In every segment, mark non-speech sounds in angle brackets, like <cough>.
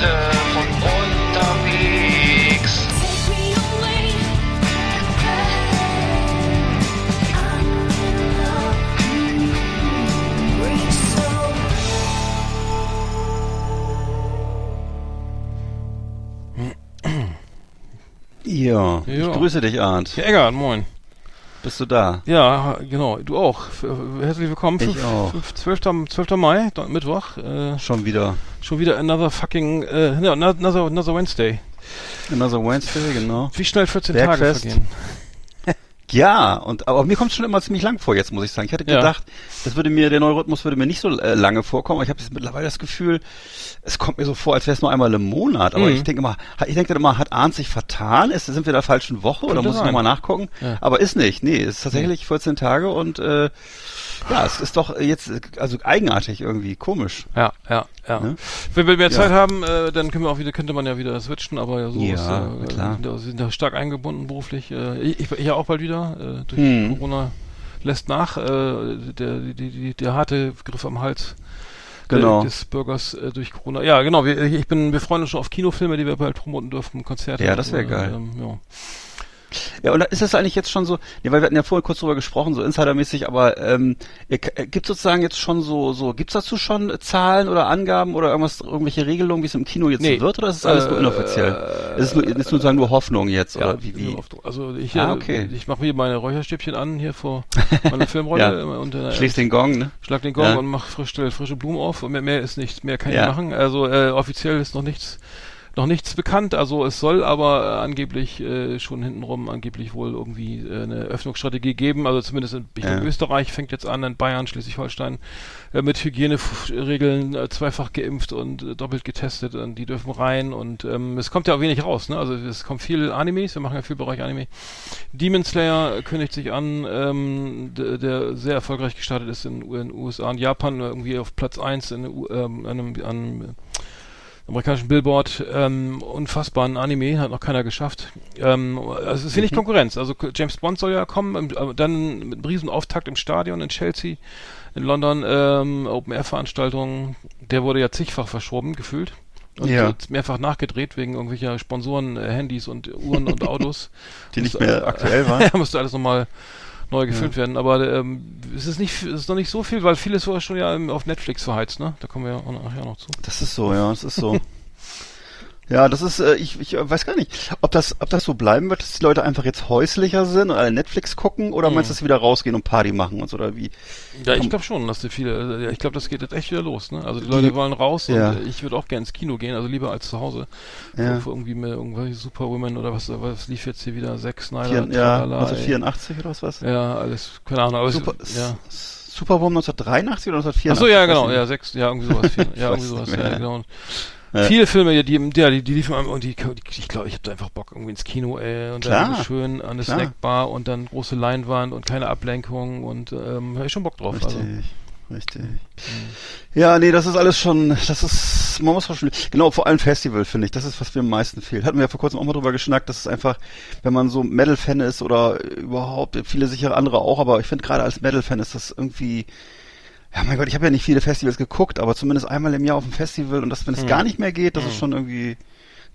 Von unterwegs. Take me away. Reach so Ja, ich grüße dich, Arndt. Ja, Eggert, moin. Bist du da? Ja, genau, du auch. Äh, herzlich willkommen. Ich Fünf- auch. fünf- 12. 12. Mai, Mittwoch. Äh, Schon wieder. schon wieder another fucking, äh, no, another, another Wednesday. Another Wednesday, genau. Wie schnell 14 Bergfest. Tage vergehen. Ja, und aber mir kommt schon immer ziemlich lang vor jetzt, muss ich sagen. Ich hatte Ja. gedacht, das würde mir, der Neurhythmus würde mir nicht so äh, lange vorkommen, aber ich habe jetzt mittlerweile das Gefühl, es kommt mir so vor, als wäre es nur einmal im Monat. Aber Mhm. ich denke immer, ich denke immer, hat Arndt sich vertan? Ist, sind wir in der falschen Woche oder Könnte muss ich sein. nochmal nachgucken? Ja. Aber ist nicht, nee, es ist tatsächlich 14 Tage und äh, ja, es ist doch jetzt, also eigenartig irgendwie, komisch. Ja, ja, ja. Ne? Wenn wir mehr Ja. Zeit haben, äh, dann können wir auch wieder, könnte man ja wieder switchen, aber ja, so Ja, ist, äh, klar. sind, da- sind da stark eingebunden beruflich. Äh, ich, ich ja auch bald wieder. Äh, durch Hm. Corona lässt nach. Äh, der, die, die, der harte Griff am Hals Genau. äh, des Bürgers äh, durch Corona. Ja, genau. Wir, ich bin, wir freuen uns schon auf Kinofilme, die wir bald promoten dürfen, Konzerte. Ja, das so, wär geil. Ähm, ja. Ja, und ist das eigentlich jetzt schon so, nee, weil wir hatten ja vorhin kurz drüber gesprochen, so insidermäßig, aber ähm, gibt sozusagen jetzt schon so, so gibt's dazu schon Zahlen oder Angaben oder irgendwas, irgendwelche Regelungen, wie es im Kino jetzt Nee. wird, oder ist es alles nur Äh, inoffiziell? ist es nur, ist sozusagen nur Hoffnung jetzt, Ja, oder wie, wie? Also ich, Ah, äh, okay. ich mache hier meine Räucherstäbchen an hier vor <laughs> meiner Filmrolle Ja. äh, und äh, Schließt den Gong, ne? Schlag den Gong Ja. und mach frisch, stell frische Blumen auf und mehr, mehr ist nicht, mehr kann Ja. ich machen. Also äh, offiziell ist noch nichts, noch nichts bekannt. Also es soll aber äh, angeblich äh, schon hintenrum angeblich wohl irgendwie äh, eine Öffnungsstrategie geben. Also zumindest in, Ja. glaube, Österreich fängt jetzt an, in Bayern, Schleswig-Holstein äh, mit Hygieneregeln äh, zweifach geimpft und äh, doppelt getestet und die dürfen rein und ähm, es kommt ja auch wenig raus. Ne? Also es kommt viel Animes, wir machen ja viel Bereich Anime. Demon Slayer kündigt sich an, ähm, der, sehr erfolgreich gestartet ist in den USA und Japan, irgendwie auf Platz 1 in, ähm, einem, einem äh, amerikanischen Billboard. Ähm, unfassbaren Anime, hat noch keiner geschafft. Ähm, also es ist wenig Konkurrenz. Also James Bond soll ja kommen, äh, dann mit einem riesen Auftakt im Stadion in Chelsea, in London, ähm, Open-Air-Veranstaltungen. Der wurde ja zigfach verschoben, gefühlt. Und Ja. wird mehrfach nachgedreht wegen irgendwelcher Sponsoren, äh, Handys und Uhren und <laughs> Autos. Die nicht mehr aktuell waren? <laughs> ja, musste alles nochmal neu gefilmt werden. Aber ähm, es ist nicht, es ist noch nicht so viel, weil vieles war schon ja auf Netflix verheizt, ne? Da kommen wir ja auch nachher noch zu. Das ist so, ja, das ist so. <laughs> Ja, das ist, äh, ich, ich äh, weiß gar nicht, ob das, ob das so bleiben wird, dass die Leute einfach jetzt häuslicher sind und alle Netflix gucken, oder Mhm. meinst du, dass sie wieder rausgehen und Party machen und so, oder wie? Ja, ich glaube schon, dass die viele, also, ja, ich glaube, das geht jetzt echt wieder los, ne? Also die Leute Die- wollen raus ja. und äh, ich würde auch gerne ins Kino gehen, also lieber als zu Hause. Ja. Für irgendwie mehr irgendwelche Superwomen oder was, was lief jetzt hier wieder? Zack Snyder, Vier, ja, ey. 1984 oder was was? Ja, alles, keine Ahnung, aber Super, es, ja. Superwoman 1983 oder 1984? Ach so, ja, genau, ja, sechs, ja, irgendwie sowas, viel, <laughs> ja, irgendwie sowas, ja, genau. Ja. Viele Filme, die, ja, die, die liefen und die, die ich glaube, ich hatte einfach Bock irgendwie ins Kino, ey, und Klar. dann schön an eine Klar. Snackbar und dann große Leinwand und keine Ablenkung und ähm, hab ich schon Bock drauf. Richtig, Also. richtig. Ja, nee, das ist alles schon, das ist, man muss schon, genau, vor allem Festival, finde ich, das ist, was mir am meisten fehlt. Hatten wir ja vor kurzem auch mal drüber geschnackt, das ist einfach, wenn man so Metal-Fan ist oder überhaupt, viele sicher andere auch, aber ich finde gerade als Metal-Fan ist das irgendwie, ja mein Gott, ich habe ja nicht viele Festivals geguckt, aber zumindest einmal im Jahr auf dem Festival und das, wenn es Hm. gar nicht mehr geht, das ist Hm. schon irgendwie,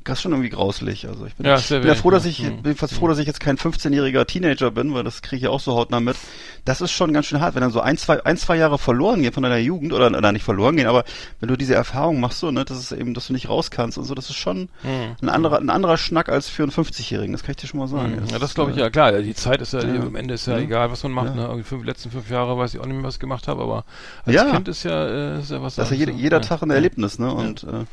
das ist schon irgendwie grauslich. Also ich bin, Ja, bin ja froh, dass ich, Hm. bin fast froh, dass ich jetzt kein 15-jähriger Teenager bin, weil das kriege ich ja auch so hautnah mit. Das ist schon ganz schön hart, wenn dann so ein, zwei, ein, zwei Jahre verloren gehen von deiner Jugend oder, oder nicht verloren gehen, aber wenn du diese Erfahrung machst, so, ne, das ist eben, dass du nicht raus kannst und so, das ist schon Hm. ein anderer, ein anderer Schnack als für einen 50-Jährigen, das kann ich dir schon mal sagen. Ja, das glaube ich ja, klar. Die Zeit ist ja, Ja. am Ende ist ja, Ja. egal, was man macht. Ne? Irgendwie fünf, letzten fünf Jahre weiß ich auch nicht mehr, was ich gemacht habe, aber als. Kind ist ja, äh, ist ja was. Das ist ja jeder, anderes, jeder ja. Tag ein Erlebnis, ne, und, äh,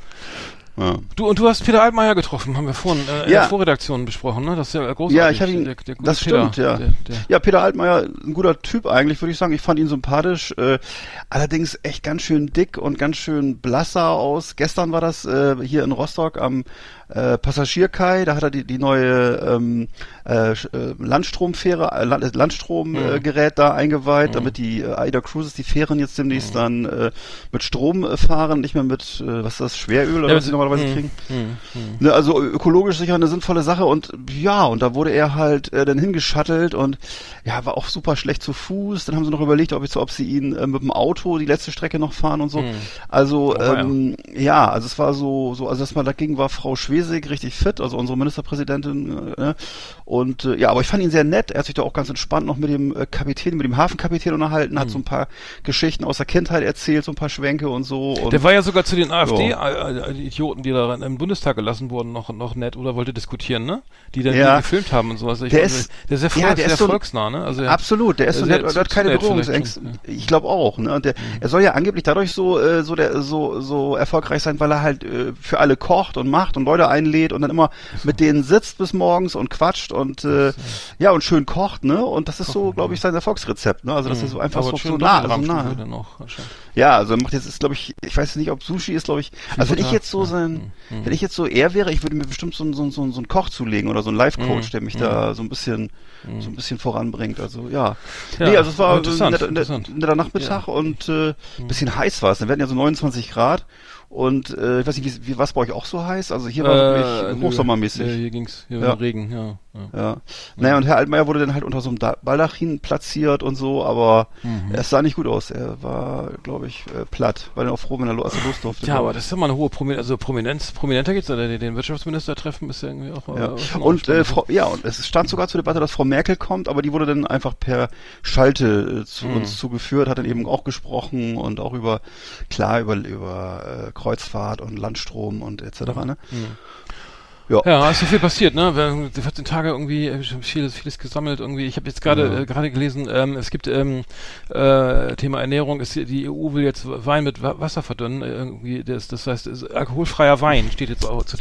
ja. Du und du hast Peter Altmaier getroffen, haben wir vorhin äh, in Ja. der Vorredaktion besprochen, ne? Das ist ja großartig. Ja, ich habe ihn- Der, der gute das Peter, stimmt, ja. Der, der, Ja, Peter Altmaier, ein guter Typ eigentlich, würde ich sagen. Ich fand ihn sympathisch. Äh, allerdings echt ganz schön dick und ganz schön blasser aus. Gestern war das äh, hier in Rostock am äh, Passagierkai. Da hat er die, die neue ähm, äh, äh, Landstromfähre, äh, Land- Landstromgerät äh, Gerät da eingeweiht, damit die AIDA Cruises, die Fähren jetzt demnächst dann äh, mit Strom fahren, nicht mehr mit, was ist das, Schweröl oder Ja, was die normalerweise Hm, kriegen. hm, hm. Ne, also ökologisch sicher eine sinnvolle Sache und ja, und da wurde er halt dann hingeschattelt und ja, war auch super schlecht zu Fuß. Dann haben sie noch überlegt, ob, ich, ob sie ihn mit dem Auto die letzte Strecke noch fahren und so. Also Oh, ja. ähm, ja, also es war so, so, also erstmal dagegen war Frau Schwesig richtig fit, also unsere Ministerpräsidentin. Äh, ne? und äh, ja, aber ich fand ihn sehr nett. Er hat sich da auch ganz entspannt noch mit dem äh, Kapitän, mit dem Hafenkapitän unterhalten, Hm. hat so ein paar Geschichten aus der Kindheit erzählt, so ein paar Schwänke und so. Und Der war ja sogar zu den AfD-Idioten, die da im Bundestag gelassen wurden, noch, noch nett oder wollte diskutieren, ne? Die dann Ja. gefilmt haben und sowas. Ich Der also, ist- der ist sehr, ja, der ist sehr so ein- volksnah, ne? Also, Absolut, der ist so nett, der hat keine Berührungsängste. schon, Ich glaube auch, ne? Und der, er soll ja angeblich dadurch so äh, so der so so erfolgreich sein, weil er halt äh, für alle kocht und macht und Leute einlädt und dann immer mit denen sitzt bis morgens und quatscht und äh, ja und schön kocht, ne? Und das ist so, glaube ich, sein Erfolgsrezept, ne? Also das ist so einfach so, so nah, so Doppelrahmstufe nah. dann noch. Ja, also er macht jetzt ist glaube ich, ich weiß nicht, ob Sushi ist, glaube ich. Also wenn ich jetzt so ja. sein, Mhm. wenn ich jetzt so er wäre, ich würde mir bestimmt so, so, so, so einen Koch zulegen oder so einen Life Coach, Mhm. der mich Mhm. da so ein bisschen so ein bisschen voranbringt. Also ja. Ja, nee, also es war aber ein interessant, netter, interessant. netter Nachmittag und äh, bisschen heiß war es. Wir hatten ja so 29 Grad und äh, ich weiß nicht, wie, wie was bei euch auch so heiß? Also hier war Äh, wirklich nö. hochsommermäßig. Ja, hier ging's, hier Ja. war Regen, ja. Ja. Ja. Naja, und Herr Altmaier wurde dann halt unter so einem Da- Baldachin platziert und so, aber Mhm. es sah nicht gut aus. Er war, glaube ich, äh, platt. War dann auch froh, wenn er lo- als er los durfte. Ja, aber das ist mal eine hohe Prominenz, also Prominenz, prominenter geht's, oder den- den Wirtschaftsminister treffen ist ja irgendwie auch, Ja. äh, Und äh. Frau, ja, und es stand sogar zur Debatte, dass Frau Merkel kommt, aber die wurde dann einfach per Schalte äh, zu Mhm. uns zugeführt, hat dann eben auch gesprochen und auch über, klar, über, über äh, Kreuzfahrt und Landstrom und etc. Ne? Ja. Ja, ist so viel passiert, ne? Wir haben die 14 Tage irgendwie äh, schon vieles, vieles gesammelt irgendwie. Ich habe jetzt gerade Ja. äh, gerade gelesen, ähm, es gibt ähm, äh, Thema Ernährung, ist, die EU will jetzt Wein mit Wa- Wasser verdünnen. äh, Irgendwie, das, das heißt, alkoholfreier Wein steht jetzt auch zu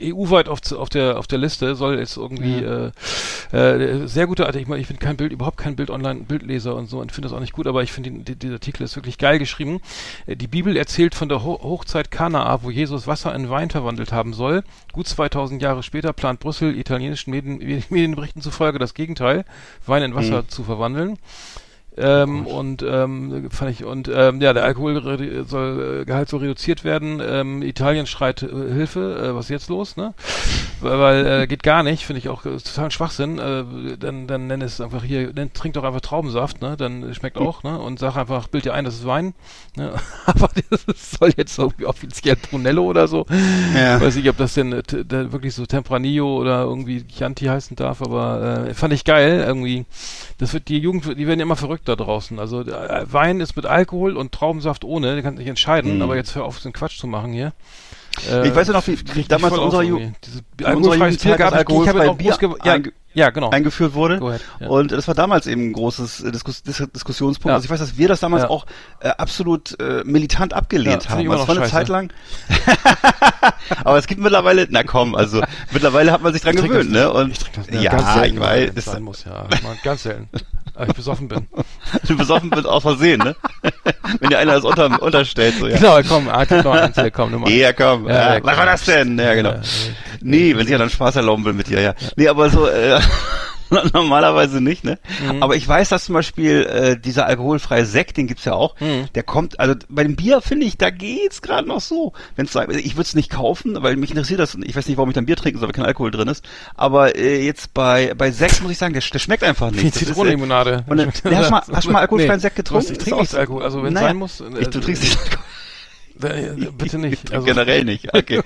EU-weit auf, auf der auf der Liste, soll jetzt irgendwie äh, äh, sehr gute Artikel. Ich, meine, ich bin kein Bild, überhaupt kein Bild online Bildleser und so und finde das auch nicht gut, aber ich finde die- die- dieser Artikel ist wirklich geil geschrieben. Äh, Die Bibel erzählt von der Ho Hochzeit Kanaa, wo Jesus Wasser in Wein verwandelt haben soll. Gut 2000 Jahre später plant Brüssel italienischen Medien, <laughs> Medienberichten zufolge das Gegenteil, Wein in Wasser zu verwandeln. Ähm, und ähm, fand ich und ähm, ja der Alkohol soll äh, Gehalt soll reduziert werden. Ähm, Italien schreit äh, Hilfe. Äh, was ist jetzt los? Ne? Weil, weil äh, geht gar nicht. Finde ich auch äh, total Schwachsinn. Äh, dann dann nenn es einfach hier. Nenn, trink doch einfach Traubensaft. Ne? Dann schmeckt auch. Ne? Und sag einfach bild dir ein, das ist Wein. Ne? <laughs> Aber das soll jetzt irgendwie offiziell Brunello oder so. Ja. Weiß nicht, ob das denn äh, da wirklich so Tempranillo oder irgendwie Chianti heißen darf, aber äh, fand ich geil irgendwie. Das wird die Jugend, die werden immer verrückt da draußen. Also äh, Wein ist mit Alkohol und Traubensaft ohne, die kannst nicht entscheiden, Mhm. aber jetzt hör auf, den Quatsch zu machen hier. Äh, Ich weiß ja noch, wie, wie damals in unserer, Ju. Diese unserer alkoholfreies Bier Jugendzeit gab das auch groß Bier ja, ja, genau. eingeführt wurde. Ahead, ja. Und das war damals eben ein großes äh, Diskus Dis Diskussionspunkt. Ja. Also ich weiß, dass wir das damals auch äh, absolut äh, militant abgelehnt haben. noch war eine scheiße. Zeit lang. <laughs> Aber es gibt mittlerweile, na komm, also mittlerweile hat man sich dran gewöhnt, das- ne? Und ich das ja, ganz selten, ich weiß, sein muss, ja. Ganz selten. Aber ich besoffen bin. <laughs> du besoffen bist aus Versehen, ne? <laughs> Wenn dir einer das unter, unterstellt, so ja. Genau, komm, ah, komm, noch eins, komm, nimm mal. Ja, komm. Ja, Ja, was war das denn? Ja, genau. Nee, wenn sich ja dann Spaß erlauben will mit dir, ja. Nee, aber so, äh, <laughs> normalerweise nicht, ne? Mhm. Aber ich weiß, dass zum Beispiel äh, dieser alkoholfreie Sekt, den gibt's ja auch, Mhm. der kommt, also bei dem Bier finde ich, da geht's gerade noch so. Wenn's, ich würde es nicht kaufen, weil mich interessiert das, ich weiß nicht, warum ich dann Bier trinken soll, weil kein Alkohol drin ist. Aber äh, jetzt bei, bei Sekt muss ich sagen, der, der schmeckt einfach nicht. Ist, äh, Zitronenlimonade. Nee, hast du mal- hast mal <laughs> alkoholfreien Sekt getrunken? Ich trinke nicht Alkohol, also wenn Naja, sein muss. Ich, du trinkst nicht Alkohol. Bitte nicht. <laughs> Also, generell nicht. Okay.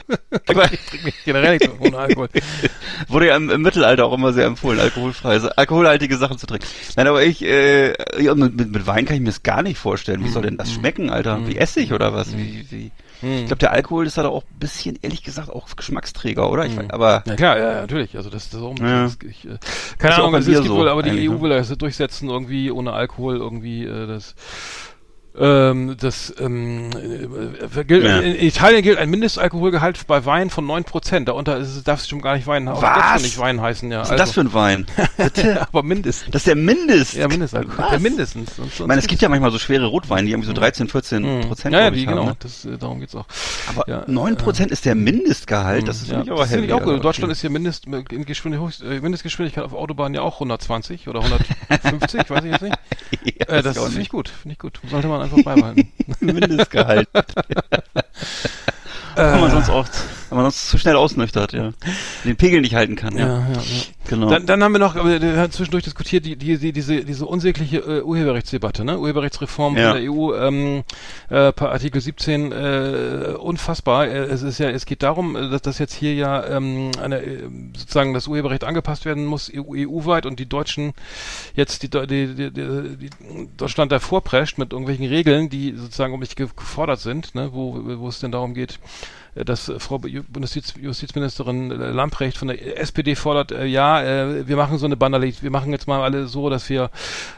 Aber <laughs> ich trinke generell nicht ohne Alkohol. <laughs> wurde ja im, im Mittelalter auch immer sehr empfohlen, alkoholfreie, alkoholhaltige Sachen zu trinken. Nein, aber ich, äh, ja, mit, mit, Wein kann ich mir das gar nicht vorstellen. Wie soll denn das schmecken, Alter? Wie Essig oder was? Wie, wie? Ich glaube, der Alkohol ist da doch auch ein bisschen, ehrlich gesagt, auch Geschmacksträger, oder? Ich weiß, aber Ja klar, ja, natürlich. Also das, das ist auch Ja. das, ich, äh, keine Ahnung, bei es gibt so wohl, aber die EU ne? will das durchsetzen irgendwie ohne Alkohol irgendwie äh, das ähm, das ähm, äh, gilt, Ja. in Italien gilt ein Mindestalkoholgehalt bei Wein von 9%. Darunter ist, darf es schon gar nicht Wein auch Was? darf nicht Wein heißen, ja. was ist das für ein Wein? Bitte? <laughs> aber mindestens. Das ist der Mindest. Ja, Mindestalkohol. Ja, mindestens. Sonst, Ich meine, es gibt ja manchmal so schwere Rotweine, die irgendwie so 13, 14 Prozent ja, ja, die, haben, genau. ne? Das, äh, darum geht's auch. Aber ja, 9 Prozent ist der Mindestgehalt, das ist ja, mich aber das heavy, auch gut. In. Deutschland ist hier Mindest, äh, Mindestgeschwindigkeit auf Autobahnen ja auch 120 oder 150, <laughs> weiß ich jetzt nicht. Äh, das ist auch finde ich nicht. gut, finde ich gut. Sollte man einfach beibehalten. <laughs> Mindestgehalt. Kann man sonst auch weil man sonst zu schnell ausnüchtert, ja. Den Pegel nicht halten kann, ja. ja, ja. Genau. Dann, dann haben wir noch, wir haben zwischendurch diskutiert, die, die, die, diese, diese unsägliche äh, Urheberrechtsdebatte, ne? Urheberrechtsreform Ja. von der EU, ähm, äh, Artikel 17, äh, unfassbar. Äh, es ist ja, es geht darum, äh, dass, dass jetzt hier ja ähm, eine, äh, sozusagen das Urheberrecht angepasst werden muss, EU, EU-weit und die Deutschen jetzt die, die, die, die, die Deutschland davor prescht mit irgendwelchen Regeln, die sozusagen um ge- gefordert sind, ne? wo, wo es denn darum geht, dass äh, Frau Ju- Bundesjustiz- Justizministerin äh, Lamprecht von der SPD fordert, äh, ja, äh, wir machen so eine Banalität, wir machen jetzt mal alle so, dass wir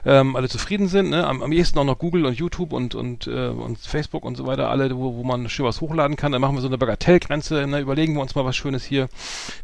ähm, alle zufrieden sind. Ne? Am, am ehesten auch noch Google und YouTube und und, äh, und Facebook und so weiter, alle, wo, wo man schön was hochladen kann. Dann machen wir so eine Bagatellgrenze, ne? überlegen wir uns mal was Schönes hier.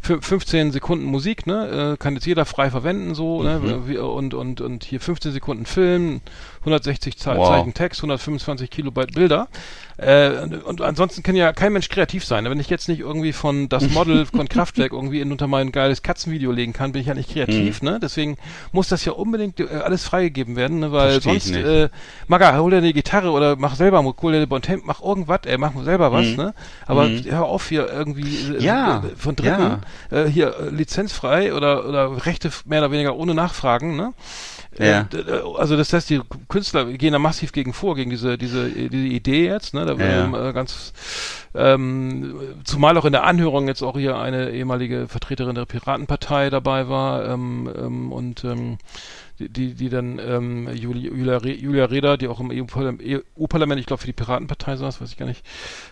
Fü- 15 Sekunden Musik, ne? äh, kann jetzt jeder frei verwenden, so, ne? Wie- und, und, und hier 15 Sekunden Film, 160 Ze Wow. Zeichen Text, 125 Kilobyte Bilder. Äh, und, und ansonsten kann ja kein Mensch kreativ sein. Wenn ich jetzt nicht irgendwie von das <laughs> Model von Kraftwerk irgendwie in, unter mein geiles Katzenvideo legen kann, bin ich ja nicht kreativ. Ne? Deswegen muss das ja unbedingt äh, alles freigegeben werden, ne? weil Versteh sonst, äh, Maga, hol dir eine Gitarre oder mach selber, hol dir Bontemp, mach irgendwas, ey, mach selber was. Ne? Aber hör auf hier irgendwie äh, Mhm. Ja, äh, von Dritten äh, hier äh, lizenzfrei oder, oder Rechte mehr oder weniger ohne Nachfragen. Ne? Ja. Äh, d- d- also das heißt, die Künstler gehen da massiv gegen vor, gegen diese, diese, diese Idee jetzt, ne? Da Ja. ähm, äh, ganz ähm, zumal auch in der Anhörung jetzt auch hier eine ehemalige Vertreterin der Piratenpartei dabei war ähm, ähm, und ähm, die, die, dann ähm, Julia, Julia, Re- Julia Reda, die auch im EU-Parlament, EU-Parlament, ich glaube für die Piratenpartei saß, weiß ich gar nicht,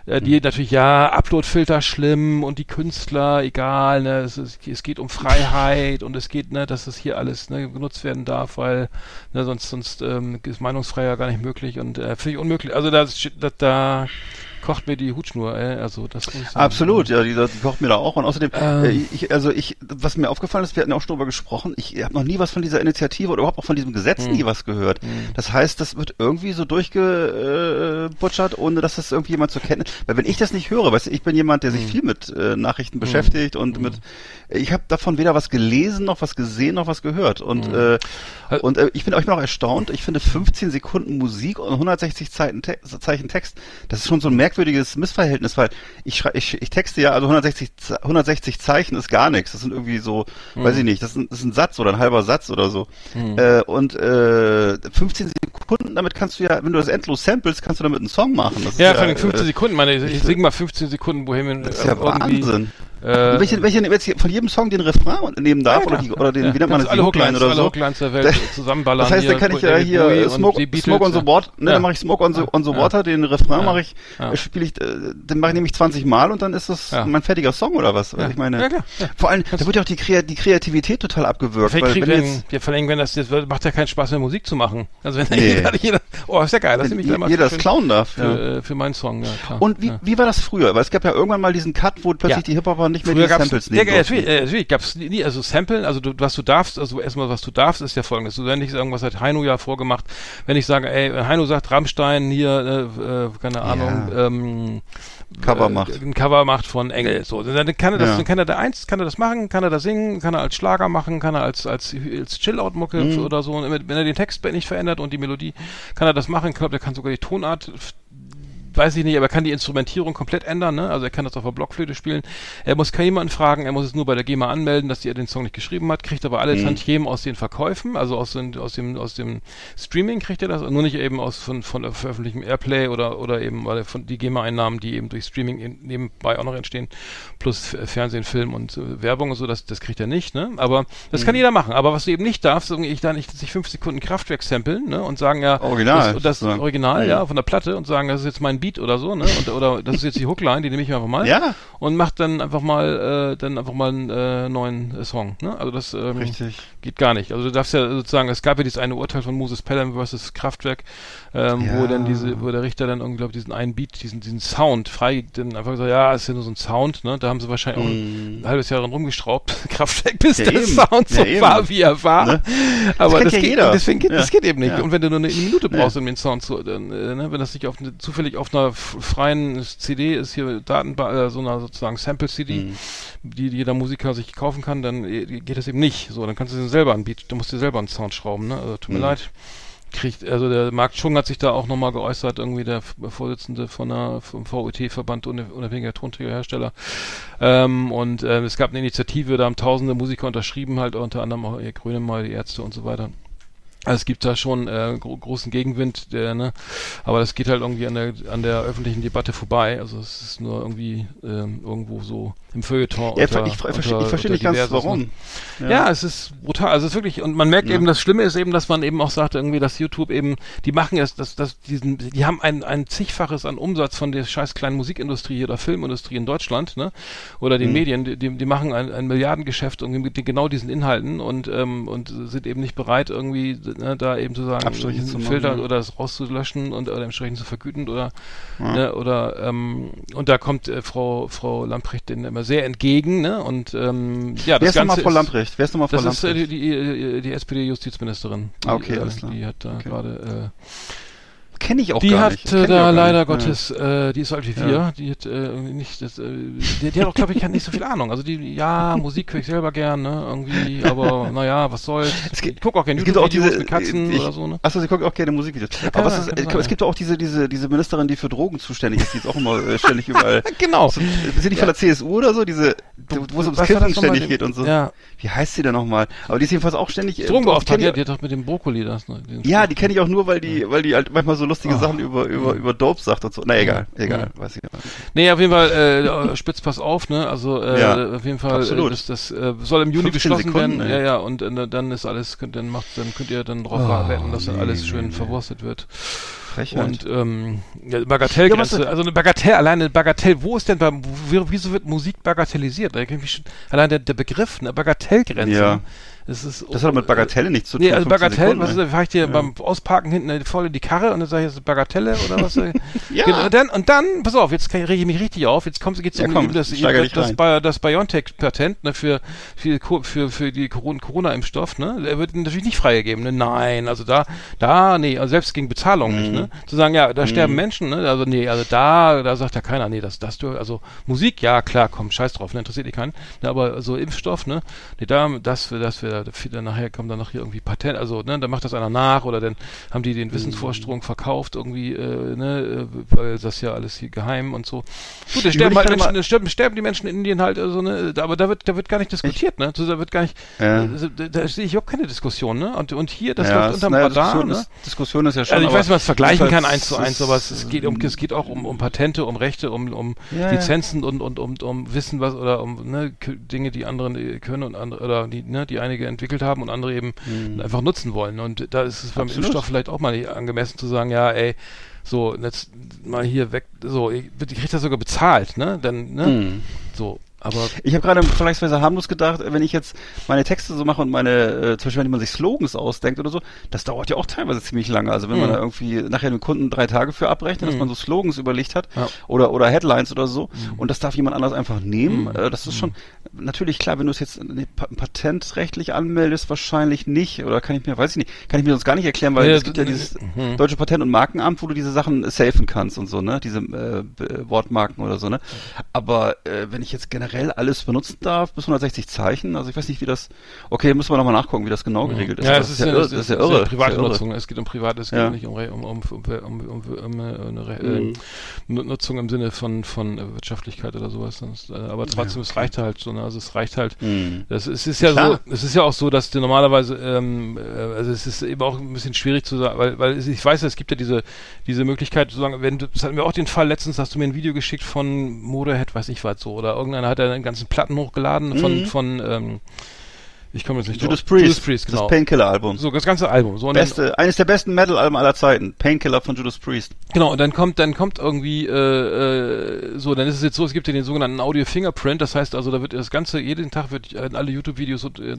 äh, die natürlich, ja, Uploadfilter schlimm und die Künstler, egal, ne, es, es geht um Freiheit und es geht, ne, dass das hier alles ne, genutzt werden darf, weil ne, sonst, sonst ähm, ist Meinungsfreiheit ja gar nicht möglich und äh, ich unmöglich. Also da, da, da kocht mir die Hutschnur, ey. also das. Absolut, ja, die, die kocht mir da auch. Und außerdem, Ähm. äh, ich, also ich, was mir aufgefallen ist, wir hatten ja auch schon darüber gesprochen, ich habe noch nie was von dieser Initiative oder überhaupt auch von diesem Gesetz Hm. nie was gehört. Das heißt, das wird irgendwie so durchgebutschert, ohne dass das irgendwie jemand zur Kenntnis. Weil wenn ich das nicht höre, weißt du, ich bin jemand, der Hm. sich viel mit äh, Nachrichten beschäftigt und mit, ich habe davon weder was gelesen, noch was gesehen, noch was gehört. Und Hm. äh, und äh, ich bin, ich bin auch erstaunt. Ich finde 15 Sekunden Musik und 160 Zeichen, Te Zeichen Text, das ist schon so ein merkwürdiges Missverhältnis, weil ich schrei, ich, ich texte ja, also 160, Ze- 160 Zeichen ist gar nichts. Das sind irgendwie so, weiß ich nicht, das ist, ein, das ist ein Satz oder ein halber Satz oder so. Äh, und äh, 15 Sekunden, damit kannst du ja, wenn du das endlos samples, kannst du damit einen Song machen. Das ist Ja, vor allem 15 äh, Sekunden, meine, ich, ich singe mal 15 Sekunden Bohemian Das ist ja Wahnsinn. Äh, welche, welche, jetzt hier von jedem Song den Refrain nehmen darf Ja, oder, die, oder den, ja. wie nennt man das, alle Hooklines, oder alle so. Hooklines der Welt zusammenballern. Das heißt, hier, dann kann ich ja hier und Smoke, Smoke on the. Water, ne, dann mache ich Smoke on the, on the. Water, den Refrain mache ich, äh, spiele ich, äh, den mache ich nämlich 20 Mal und dann ist das mein fertiger Song oder was? Ja. Ich meine, vor allem, da wird ja auch die, Krea die Kreativität total abgewürgt, weil wenn wir, jetzt, ja, vor allem, wenn das, das macht ja keinen Spaß mehr Musik zu machen. Also wenn Nee. jeder, jeder, oh, ist ja geil, das nehme ich mal jeder das klauen darf. für, Ja. äh, für meinen Song, ja klar. Und wie, war das früher? Weil es gab ja irgendwann mal diesen Cut, wo plötzlich die Hip-Hopper nicht mehr Früher die Samples ja, nehmen ja, natürlich, äh, natürlich gab's nie, also Samplen, also du, was du darfst, also erstmal was du darfst, ist ja folgendes. Du wenn nicht irgendwas hat Heino ja vorgemacht, wenn ich sage, ey, Heino sagt Rammstein hier, äh, äh, keine Ahnung, ähm, Cover äh, macht. ein Cover macht von Engel. So, dann kann er das, Ja. dann kann er da eins, kann er das machen, kann er das singen, kann er als Schlager machen, kann er als als, als Chill-Out-Mucke Mhm. oder so. Und Wenn er den Text nicht verändert und die Melodie, kann er das machen. Ich glaube, der kann sogar die Tonart weiß ich nicht, aber er kann die Instrumentierung komplett ändern, ne? Also er kann das auf der Blockflöte spielen. Er muss keinen jemanden fragen, er muss es nur bei der GEMA anmelden, dass er den Song nicht geschrieben hat, kriegt aber alle Mhm. Tantiemen aus den Verkäufen, also aus, den, aus dem aus dem Streaming kriegt er das, nur nicht eben aus von von der veröffentlichten Airplay oder oder eben weil von die GEMA-Einnahmen, die eben durch Streaming in, nebenbei auch noch entstehen, plus F- Fernsehen, Film und äh, Werbung und so, das das kriegt er nicht, ne? Aber das Mhm. kann jeder machen. Aber was du eben nicht darfst, irgendwie ich da nicht sich fünf Sekunden Kraftwerk samplen, ne? Und sagen ja Original, das, das. Original, Mhm. ja, von der Platte und sagen, das ist jetzt mein Beat oder so, ne? Und, oder das ist jetzt die Hookline, die nehme ich mir einfach mal. Ja. Und macht dann einfach mal, äh, dann einfach mal einen äh, neuen äh, Song, ne? Also das ähm, Richtig. geht gar nicht. Also du darfst ja sozusagen, es gab ja dieses eine Urteil von Moses Pelham versus Kraftwerk, ähm, wo Ja. dann diese, wo der Richter dann irgendwie, glaube diesen einen Beat, diesen, diesen Sound frei, dann einfach gesagt, ja, ist ja nur so ein Sound, ne? Da haben sie wahrscheinlich auch ein, ein halbes Jahr dran rumgeschraubt, <laughs> Kraftwerk, bis Mhm. Ja, der eben. Sound so Ja, eben. war, wie er war. Ne? Aber das ja geht, jeder. deswegen geht, das geht eben nicht. Und wenn du nur eine Minute brauchst, um den Sound zu, dann, äh, ne, wenn das nicht auf eine, zufällig auf einer freien CD ist, hier Datenba äh, so einer sozusagen Sample-CD, Mhm. die, die jeder Musiker sich kaufen kann, dann äh, geht das eben nicht. So, dann kannst du dir selber einen Beat, du musst dir selber einen Sound schrauben, ne? Also tut mir Mhm. leid. Kriegt, also der Marc Schung hat sich da auch nochmal geäußert, irgendwie der Vorsitzende von der vom VOT-Verband unabhängiger Tonträgerhersteller. Ähm, und äh, es gab eine Initiative, da haben tausende Musiker unterschrieben, halt unter anderem auch Erik Grönemeyer, die Ärzte und so weiter. Also es gibt da schon äh, gro großen Gegenwind, der, ne, aber das geht halt irgendwie an der an der öffentlichen Debatte vorbei. Also es ist nur irgendwie ähm, irgendwo so im Feuilleton. Ja, unter- ich, ich, verstehe, unter- ich verstehe unter nicht ganz, ne? warum. Ja. es ist brutal. Also es ist wirklich, und man merkt Ja. eben, das Schlimme ist eben, dass man eben auch sagt, irgendwie, dass YouTube eben, die machen es, dass, dass diesen, die haben ein, ein zigfaches an Umsatz von der scheiß kleinen Musikindustrie oder Filmindustrie in Deutschland, ne? Oder den Mhm. Medien, die, die machen ein, ein Milliardengeschäft irgendwie mit genau diesen Inhalten und, ähm, und sind eben nicht bereit, irgendwie, ne, da eben zu sagen, Abstriche zu machen, Filter ja. oder das rauszulöschen und oder entsprechend zu vergüten oder Ja. ne, oder ähm, und da kommt äh, Frau Frau Lamprecht denen immer sehr entgegen, ne? Und ähm, ja, Wer das ist nochmal Ganze Frau ist- Lamprecht? Wer ist nochmal Frau das ist äh, Lamprecht? die, die, die SPD-Justizministerin. Die, Ah, okay, äh, alles klar. Die hat da Okay. gerade, Kenne ich auch äh, die gar hat nicht. äh, Kenn ich auch da leider. Gottes, äh, die ist so alt wie wir, Ja. die hat äh, irgendwie nicht, das, äh, die, die hat auch, glaube ich, nicht so viel Ahnung. Also die, ja, <laughs> Musik höre ich selber gern, ne, irgendwie, aber naja, was soll's. Es gibt- ich guck auch gerne Es YouTube-Videos diese mit Katzen ich, oder so, ne. Achso, sie guckt auch gerne Musikvideos. kann Aber was ist, äh, sein, es gibt auch diese, diese, diese Ministerin, die für Drogen zuständig ist, die ist auch immer äh, ständig überall. <laughs> Genau. So, sind die von der CSU oder so? Diese, wo es ums Kiffen ständig geht und so. Ja, Wie heißt sie denn nochmal? Aber die ist jedenfalls auch ständig. äh, Drogenbeauftragte, ja, die hat doch mit dem Brokkoli das, ne. Ja, die kenne ich auch nur, weil die, weil die halt manchmal so lustige Oh. Sachen über, über, über Dope sagt und so. Na egal, Ja. egal, weiß ich nicht. Nee, auf jeden Fall, äh, spitz pass auf, ne? Also äh, Ja, auf jeden Fall, absolut. äh, das, das äh, soll im Juni 15 beschlossen Sekunden, werden. ey. Ja, ja, und äh, dann ist alles, könnt, dann macht, dann könnt ihr dann drauf Oh, wetten, dass dann nee, alles nee, schön nee. verwurstet wird. Frechheit. Und ähm, ja, Bagatellgrenze, Ja, was- also eine Bagatell, alleine Bagatell, wo ist denn beim, wieso wird Musik bagatellisiert? Allein der, der Begriff, eine Bagatellgrenze. Ja. Das ist das hat doch mit Bagatelle nichts zu tun. Nee, also 15 Bagatell, Sekunden, was ist, ne? da fahr ich dir beim Ausparken hinten voll in die Karre und dann sage ich, das ist Bagatelle oder was? <laughs> Ja. Genau, und dann, und dann, pass auf, jetzt rege ich mich richtig auf, jetzt kommt, geht's Ja, um komm, das, das, das. Bi- das BioNTech-Patent, ne, für, für, für, für die Corona- Corona-Impfstoff, ne, der wird natürlich nicht freigegeben, ne, nein, also da, da, nee, also selbst gegen Bezahlung nicht, Mhm. ne, zu sagen, ja, da sterben Menschen, ne, also nee, also da, da sagt ja keiner, nee, das, das, du- also Musik, ja, klar, komm, scheiß drauf, ne, interessiert dich keinen, ne, aber so Impfstoff, ne, nee, da, das, wir, das, wir, dann nachher kommt dann noch hier irgendwie Patent, also, ne, da macht das einer nach oder dann haben die den Wissensvorsprung verkauft irgendwie, äh, ne, äh, weil das ja alles hier geheim und so. Gut, da sterben halt Menschen, da sterben, sterben die Menschen in Indien halt, also, ne, da- aber da wird, da wird gar nicht diskutiert, ne, also, da wird gar nicht, Ja. also, da, da sehe ich überhaupt keine Diskussion, ne, und, und hier, das ja, läuft unterm naja, Radar, Diskussion, ne. ist, Diskussion ist ja schon. Also ich weiß, man es vergleichen kann eins zu eins, aber es, es geht um es geht auch um, um Patente, um Rechte, um, um Ja. Lizenzen und, und um, um Wissen was oder um ne, Dinge, die anderen äh, können und andere oder die ne, die einige entwickelt haben und andere eben einfach nutzen wollen. Und da ist es beim Mhm. Absolut. Impfstoff vielleicht auch mal nicht angemessen zu sagen, ja, ey, so jetzt mal hier weg, so ich, ich krieg das sogar bezahlt, ne? Dann ne, Hm. so, aber Ich habe gerade vergleichsweise harmlos gedacht, wenn ich jetzt meine Texte so mache und meine, äh, zum Beispiel wenn man sich Slogans ausdenkt oder so, das dauert ja auch teilweise ziemlich lange. Also wenn man Mhm. da irgendwie nachher dem Kunden drei Tage für abrechnet, dass Mhm. man so Slogans überlegt hat Ja. oder oder Headlines oder so und das darf jemand anders einfach nehmen, Mhm. äh, das ist schon natürlich klar, wenn du es jetzt pa- patentrechtlich anmeldest, wahrscheinlich nicht oder kann ich mir, weiß ich nicht, kann ich mir sonst gar nicht erklären, weil Ja, es gibt ja dieses mhm. deutsche Patent- und Markenamt, wo du diese Sachen safen kannst und so, ne, diese äh, Wortmarken oder so, ne. Aber äh, wenn ich jetzt generell alles benutzen darf, bis 160 Zeichen, also ich weiß nicht, wie das, okay, müssen wir nochmal nachgucken, wie das genau geregelt ist. Ja, das ist ja, irre, es das ist ja irre. private ist ja irre. Nutzung. Es geht um private, es Ja. geht nicht um, um, um, um, um, um, um, äh, eine Mhm. äh, Nu- Nutzung im Sinne von, von Wirtschaftlichkeit oder sowas. Äh, aber trotzdem, es reicht halt so. Ne? Also es reicht halt. Mhm. Das, es ist ja so, es ist ja auch so, dass du normalerweise, ähm, äh, also es ist eben auch ein bisschen schwierig zu sagen, weil, weil ich weiß, es gibt ja diese, diese Möglichkeit zu sagen, wenn du, das hatten wir auch den Fall letztens, hast du mir ein Video geschickt von Motorhead, weiß ich was so, oder irgendeiner hat einen ganzen Platten hochgeladen von, Mhm. von, ähm, ich komme jetzt nicht Judas drauf. Priest, Judas Priest, genau. das Painkiller-Album. So, das ganze Album. So, und dann, Beste, eines der besten Metal-Alben aller Zeiten. Painkiller von Judas Priest. genau, und dann kommt, dann kommt irgendwie, äh, äh, so, dann ist es jetzt so, es gibt ja den sogenannten Audio Fingerprint, das heißt also, da wird das Ganze, jeden Tag wird äh, alle YouTube-Videos äh,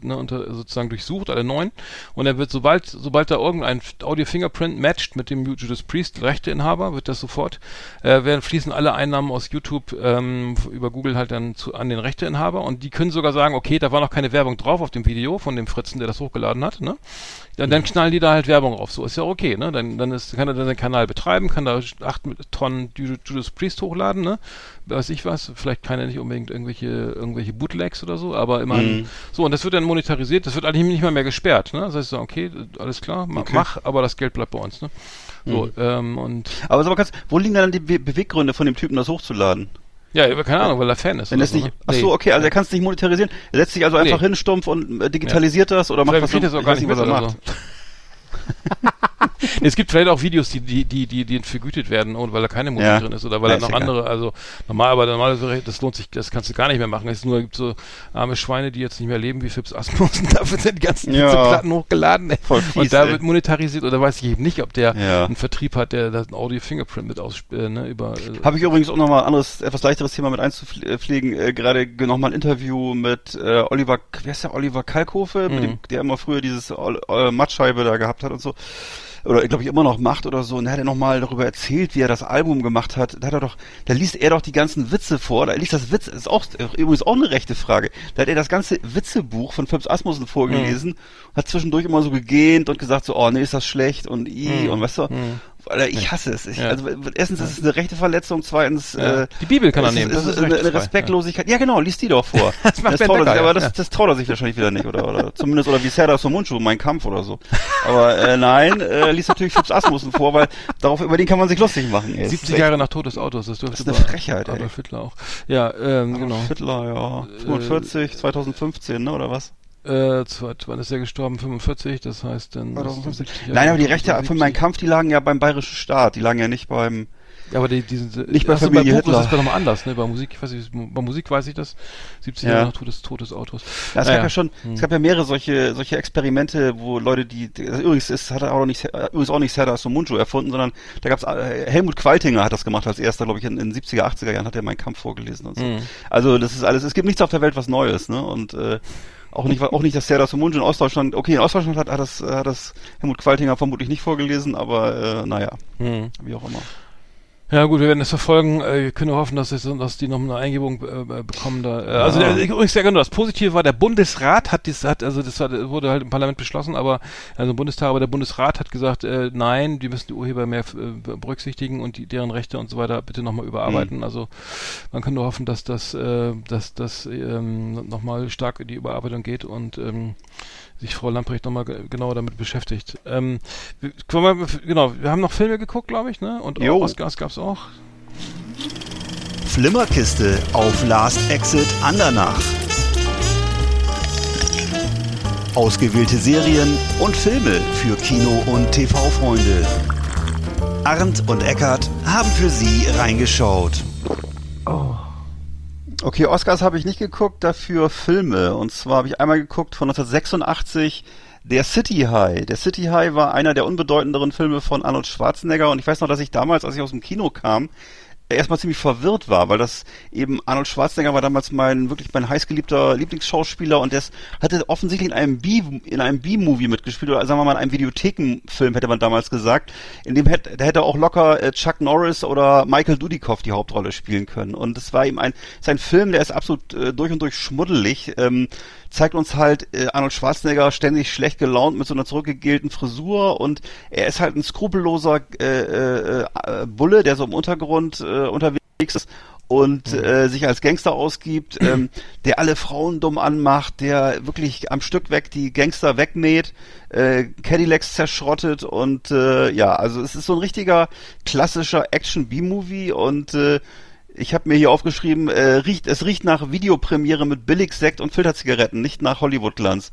ne, unter, sozusagen durchsucht, alle neun, und dann wird, sobald, sobald da irgendein Audio Fingerprint matcht mit dem Judas Priest, Rechteinhaber, wird das sofort, äh, werden, fließen alle Einnahmen aus YouTube, ähm, über Google halt dann zu, an den Rechteinhaber, und die können sogar sagen, okay, da war noch keine Werbung Werbung drauf auf dem Video von dem Fritzen, der das hochgeladen hat, ne? Dann, dann knallen die da halt Werbung auf. So ist ja okay, ne? Dann, dann ist, kann er dann seinen Kanal betreiben, kann da acht Tonnen Ju- Judas Priest hochladen, ne? Weiß ich was. Vielleicht keine nicht unbedingt irgendwelche, irgendwelche Bootlegs oder so, aber immerhin. Mhm. So, und das wird dann monetarisiert, das wird eigentlich nicht mal mehr gesperrt, ne? Das heißt okay, alles klar, ma, Okay. mach, aber das Geld bleibt bei uns, ne? So, Mhm. ähm, und Aber sag mal ganz, wo liegen dann die Be Beweggründe von dem Typen, das hochzuladen? Ja, keine Ahnung, weil er Fan ist. Wenn das so, nicht, ne? ach so, okay, also er kann es nicht monetarisieren. Er setzt sich also einfach Nee. hin, stumpf und äh, digitalisiert das oder macht Vielleicht was kriegt er es auch ich gar weiß nicht mit was er macht. so. <laughs> <laughs> Es gibt vielleicht auch Videos, die, die, die, die, die vergütet werden, und weil da keine Musik Ja. drin ist oder weil Ja, er noch ist egal. andere, also normal, aber normalerweise, das lohnt sich, das kannst du gar nicht mehr machen. Es ist nur, gibt so arme Schweine, die jetzt nicht mehr leben wie Fips Asmussen, <laughs> dafür sind die ganzen Ja. Platten hochgeladen. Ey. Voll fies, und da ey. wird monetarisiert oder weiß ich eben nicht, ob der Ja. einen Vertrieb hat, der das ein Audio Fingerprint mit aus, äh, ne, über, äh, Habe ich übrigens auch nochmal ein anderes, etwas leichteres Thema mit einzupflegen. Äh, Gerade nochmal ein Interview mit äh, Oliver, wer ist der Oliver Kalkofe, mit Mhm. dem, der immer früher dieses äh, Mattscheibe da gehabt hat und so. Oder glaube ich immer noch macht oder so. Und da hat er nochmal darüber erzählt, wie er das Album gemacht hat. Da hat er doch, da liest er doch die ganzen Witze vor. Da liest das Witz, ist auch übrigens auch eine rechte Frage. Da hat er das ganze Witzebuch von Phipps Asmussen vorgelesen, hat zwischendurch immer so gegähnt und gesagt so, oh nee, ist das schlecht und i Mhm. und weißt du. Mhm. Alter, ich hasse es. Ich, Ja. Also erstens ist es eine rechte Verletzung, zweitens Ja. äh, Die Bibel kann er nehmen, das ist eine, eine Respektlosigkeit. Ja. genau, liest die doch vor. <laughs> Das macht Ben traut er sich, aber ja. das, das traut er sich wahrscheinlich wieder nicht oder, oder zumindest oder wie Serdar Somuncu, mein Kampf oder so. Aber äh, nein, äh, liest natürlich Fips Asmussen vor, weil darauf über den kann man sich lustig machen. Ey. 70 Jahre nach Tod des Autos, das dürfte ist eine Frechheit, ey. Adolf Hitler auch. Ja, ähm, genau. Hitler, ja. 45, 2015, ne, oder was? Äh, wann ist er gestorben? 45, das heißt dann. 2015. 70 Jahre Nein, aber die Rechte für 70. meinen Kampf, die lagen ja beim Bayerischen Staat, die lagen ja nicht beim Ja, aber die, die sind, Nicht bei Familie bei Buch Hitler. ist das nochmal anders, ne? Bei Musik, ich weiß nicht, bei Musik weiß ich das. 70 Ja. Jahre nach Tod des, Tod des Autos. Ja, es Naja. gab ja schon, Hm. es gab ja mehrere solche, solche Experimente, wo Leute, die, das übrigens ist, hat er auch nicht, äh, übrigens auch nicht Serdar Somuncu erfunden, sondern da gab's äh, Helmut Qualtinger hat das gemacht als erster, glaube ich, in, in den 70er, 80er Jahren hat er meinen Kampf vorgelesen und so. Mhm. Also das ist alles, es gibt nichts auf der Welt, was Neues, ne? Und äh, auch nicht, auch nicht, dass Serdar Somuncu in Ostdeutschland, okay, in Ostdeutschland hat, hat das, hat das Helmut Qualtinger vermutlich nicht vorgelesen, aber äh, naja, Hm. wie auch immer. Ja gut, wir werden es verfolgen. Äh, wir können nur hoffen, dass, es, dass die noch eine Eingebung äh, bekommen da. Äh, Also Ja. der, übrigens sehr genau. Das Positive war, der Bundesrat hat dies, hat also das wurde halt im Parlament beschlossen, aber also im Bundestag, aber der Bundesrat hat gesagt, äh, nein, die müssen die Urheber mehr äh, berücksichtigen und die, deren Rechte und so weiter bitte nochmal überarbeiten. Also man kann nur hoffen, dass das, äh, dass das ähm, nochmal stark in die Überarbeitung geht und ähm, sich Frau Lamprecht nochmal ge- genauer damit beschäftigt. Ähm, wir, genau, wir haben noch Filme geguckt, glaube ich, ne? Und Jo. Oscars gab's auch. Flimmerkiste auf Last Exit Andernach. Ausgewählte Serien und Filme für Kino- und TV-Freunde. Arndt und Eckart haben für Sie reingeschaut. Okay, Oscars habe ich nicht geguckt, dafür Filme. Und zwar habe ich einmal geguckt von 1986 der City High. Der City High war einer der unbedeutenderen Filme von Arnold Schwarzenegger und ich weiß noch, dass ich damals, als ich aus dem Kino kam, erstmal ziemlich verwirrt war, weil das eben Arnold Schwarzenegger war damals mein wirklich mein heißgeliebter Lieblingsschauspieler und der hatte offensichtlich in einem B in einem B-Movie mitgespielt oder sagen wir mal in einem Videothekenfilm hätte man damals gesagt, in dem hätte da hätte auch locker äh, Chuck Norris oder Michael Dudikoff die Hauptrolle spielen können und es war ihm ein sein Film, der ist absolut äh, durch und durch schmuddelig. Ähm, zeigt uns halt äh, Arnold Schwarzenegger ständig schlecht gelaunt mit so einer zurückgegelten Frisur und er ist halt ein skrupelloser äh, äh, äh, Bulle, der so im Untergrund äh, unterwegs ist und äh, sich als Gangster ausgibt, ähm, <clears throat> der alle Frauen dumm anmacht, der wirklich am Stück weg die Gangster wegmäht, äh, Cadillacs zerschrottet und äh, ja, also es ist so ein richtiger klassischer Action-B-Movie und äh, ich habe mir hier aufgeschrieben, äh, riecht, es riecht nach Videopremiere mit Billigsekt und Filterzigaretten, nicht nach Hollywood-Glanz.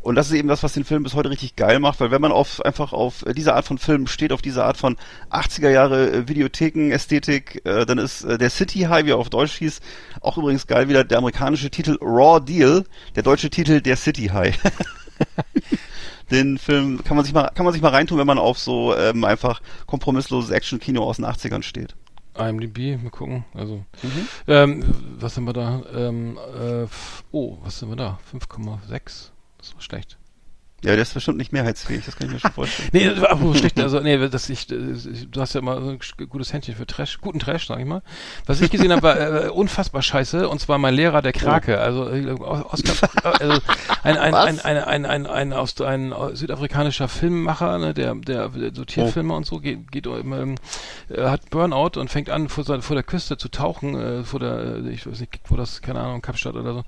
Und das ist eben das, was den Film bis heute richtig geil macht, weil wenn man auf einfach auf äh, diese Art von Filmen steht, auf diese Art von 80er Jahre äh, Videotheken-Ästhetik, äh, dann ist äh, der City High, wie er auf Deutsch hieß, auch übrigens geil wieder der amerikanische Titel Raw Deal, der deutsche Titel der City High. <laughs> Den Film kann man sich mal kann man sich mal reintun, wenn man auf so ähm, einfach kompromissloses Action-Kino aus den 80ern steht. IMDb, mal gucken. Also, Mhm. ähm, was haben wir da? Ähm, äh, oh, was sind wir da? 5,6. Das war schlecht. Ja, der ist bestimmt nicht mehrheitsfähig, das kann ich mir schon vorstellen. <laughs> Nee, apropos schlecht, also nee, das ich, äh, du hast ja immer so ein gutes Händchen für Trash, guten Trash, sag ich mal. Was ich gesehen habe, war äh, unfassbar scheiße und zwar mein Lehrer der Krake, also äh, Oscar, also ein ein, ein, ein, ein, ein, ein, aus, ein südafrikanischer Filmemacher, ne, der, der, der so Tierfilme und so geht, geht ähm, äh, hat Burnout und fängt an vor, vor der Küste zu tauchen, äh, vor der, äh, ich weiß nicht, wo das, keine Ahnung, Kapstadt oder so,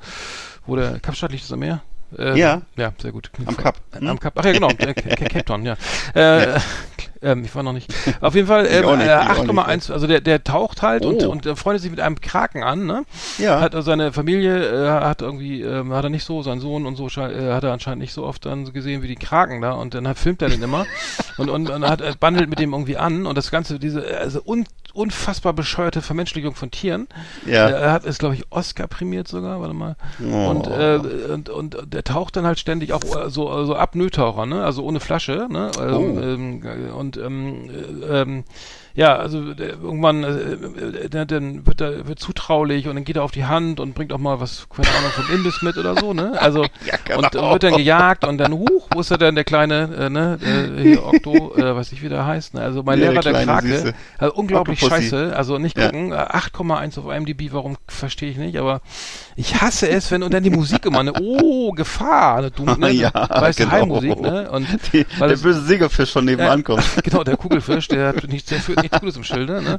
wo der Kapstadt liegt das am Meer. Äh, Ja. Ja, sehr gut. Am Kap. Äh, Am Kap. Ach ja, genau. <laughs> Ca- Ca- Cape Town, ja. Äh, <laughs> ähm, ich war noch nicht. Auf jeden Fall <laughs> ähm, auch nicht, äh, 8,1, also der, der taucht halt und, Oh. und äh, freundet sich mit einem Kraken an, ne? Ja. Hat also seine Familie, äh, hat irgendwie, ähm, hat er nicht so, sein Sohn und so, äh, hat er anscheinend nicht so oft dann gesehen wie die Kraken da und dann hat, filmt er den immer <laughs> und, und, und hat, äh, bandelt mit dem irgendwie an und das Ganze, diese, äh, also un, unfassbar bescheuerte Vermenschlichung von Tieren. Ja. Äh, Er hat, ist, glaube ich, Oscar prämiert sogar, warte mal. Oh. Und, äh, und, und der taucht dann halt ständig auch äh, so, so Apnoe-Taucher, ne? Also ohne Flasche, ne? Also, Oh. ähm, und ähm, äh, ähm, ja, also der, irgendwann äh, äh, der, dann wird er wird zutraulich und dann geht er auf die Hand und bringt auch mal was, keine Ahnung, vom Imbiss mit oder so, ne? Also <laughs> Ja, genau. und, und wird dann gejagt und dann, huch, wo ist er denn, der kleine, äh, ne, äh, hier, Okto, <laughs> äh, weiß ich, wie der heißt, ne? Also mein Ja, Lehrer, der der, Krake, Süße. also unglaublich scheiße, also nicht Ja. gucken, äh, 8,1 auf IMDb, warum verstehe ich nicht, aber ich hasse es, wenn und dann die Musik immer, ne, oh, Gefahr, ne, du, ne, <laughs> Ja, weißt genau. Heimmusik, ne, und Die, weil der böse Segelfisch von nebenan kommt. Genau, der Kugelfisch, der hat nichts, der führt nichts Gutes im Schilde, ne?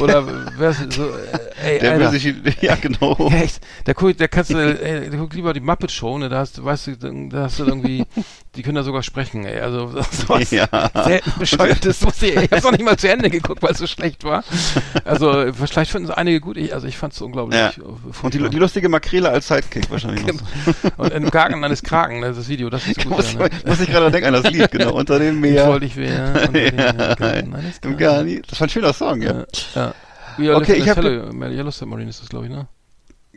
Oder wer ist so, äh, ey, Der Alter. will sich, <laughs> ja genau. Ja, echt. Der guckt, der kannst du, ey, der guckt lieber die Muppet Show, ne? Da hast du, weißt du, da hast du irgendwie, die können da sogar sprechen, ey. Also <laughs> sowas Ja. selten bescheuertes muss ich, ich hab's noch nicht mal zu Ende geguckt, weil es so schlecht war. Also vielleicht finden es einige gut, ich, also ich fand's unglaublich. Ja. Und die, die lustige Makrele als Sidekick wahrscheinlich noch. und im Garten eines Kraken, ne, das Video, das ist gut. muss, ja, ne? muss ich gerade denken an das Lied, genau. Unter dem Meer. wollte ich Garten eines Im Kraken. Das war ein schöner Song, ja. Ja. ja. Okay, ich hab- Yellow, Yellow Submarine ist das, glaube ich, ne?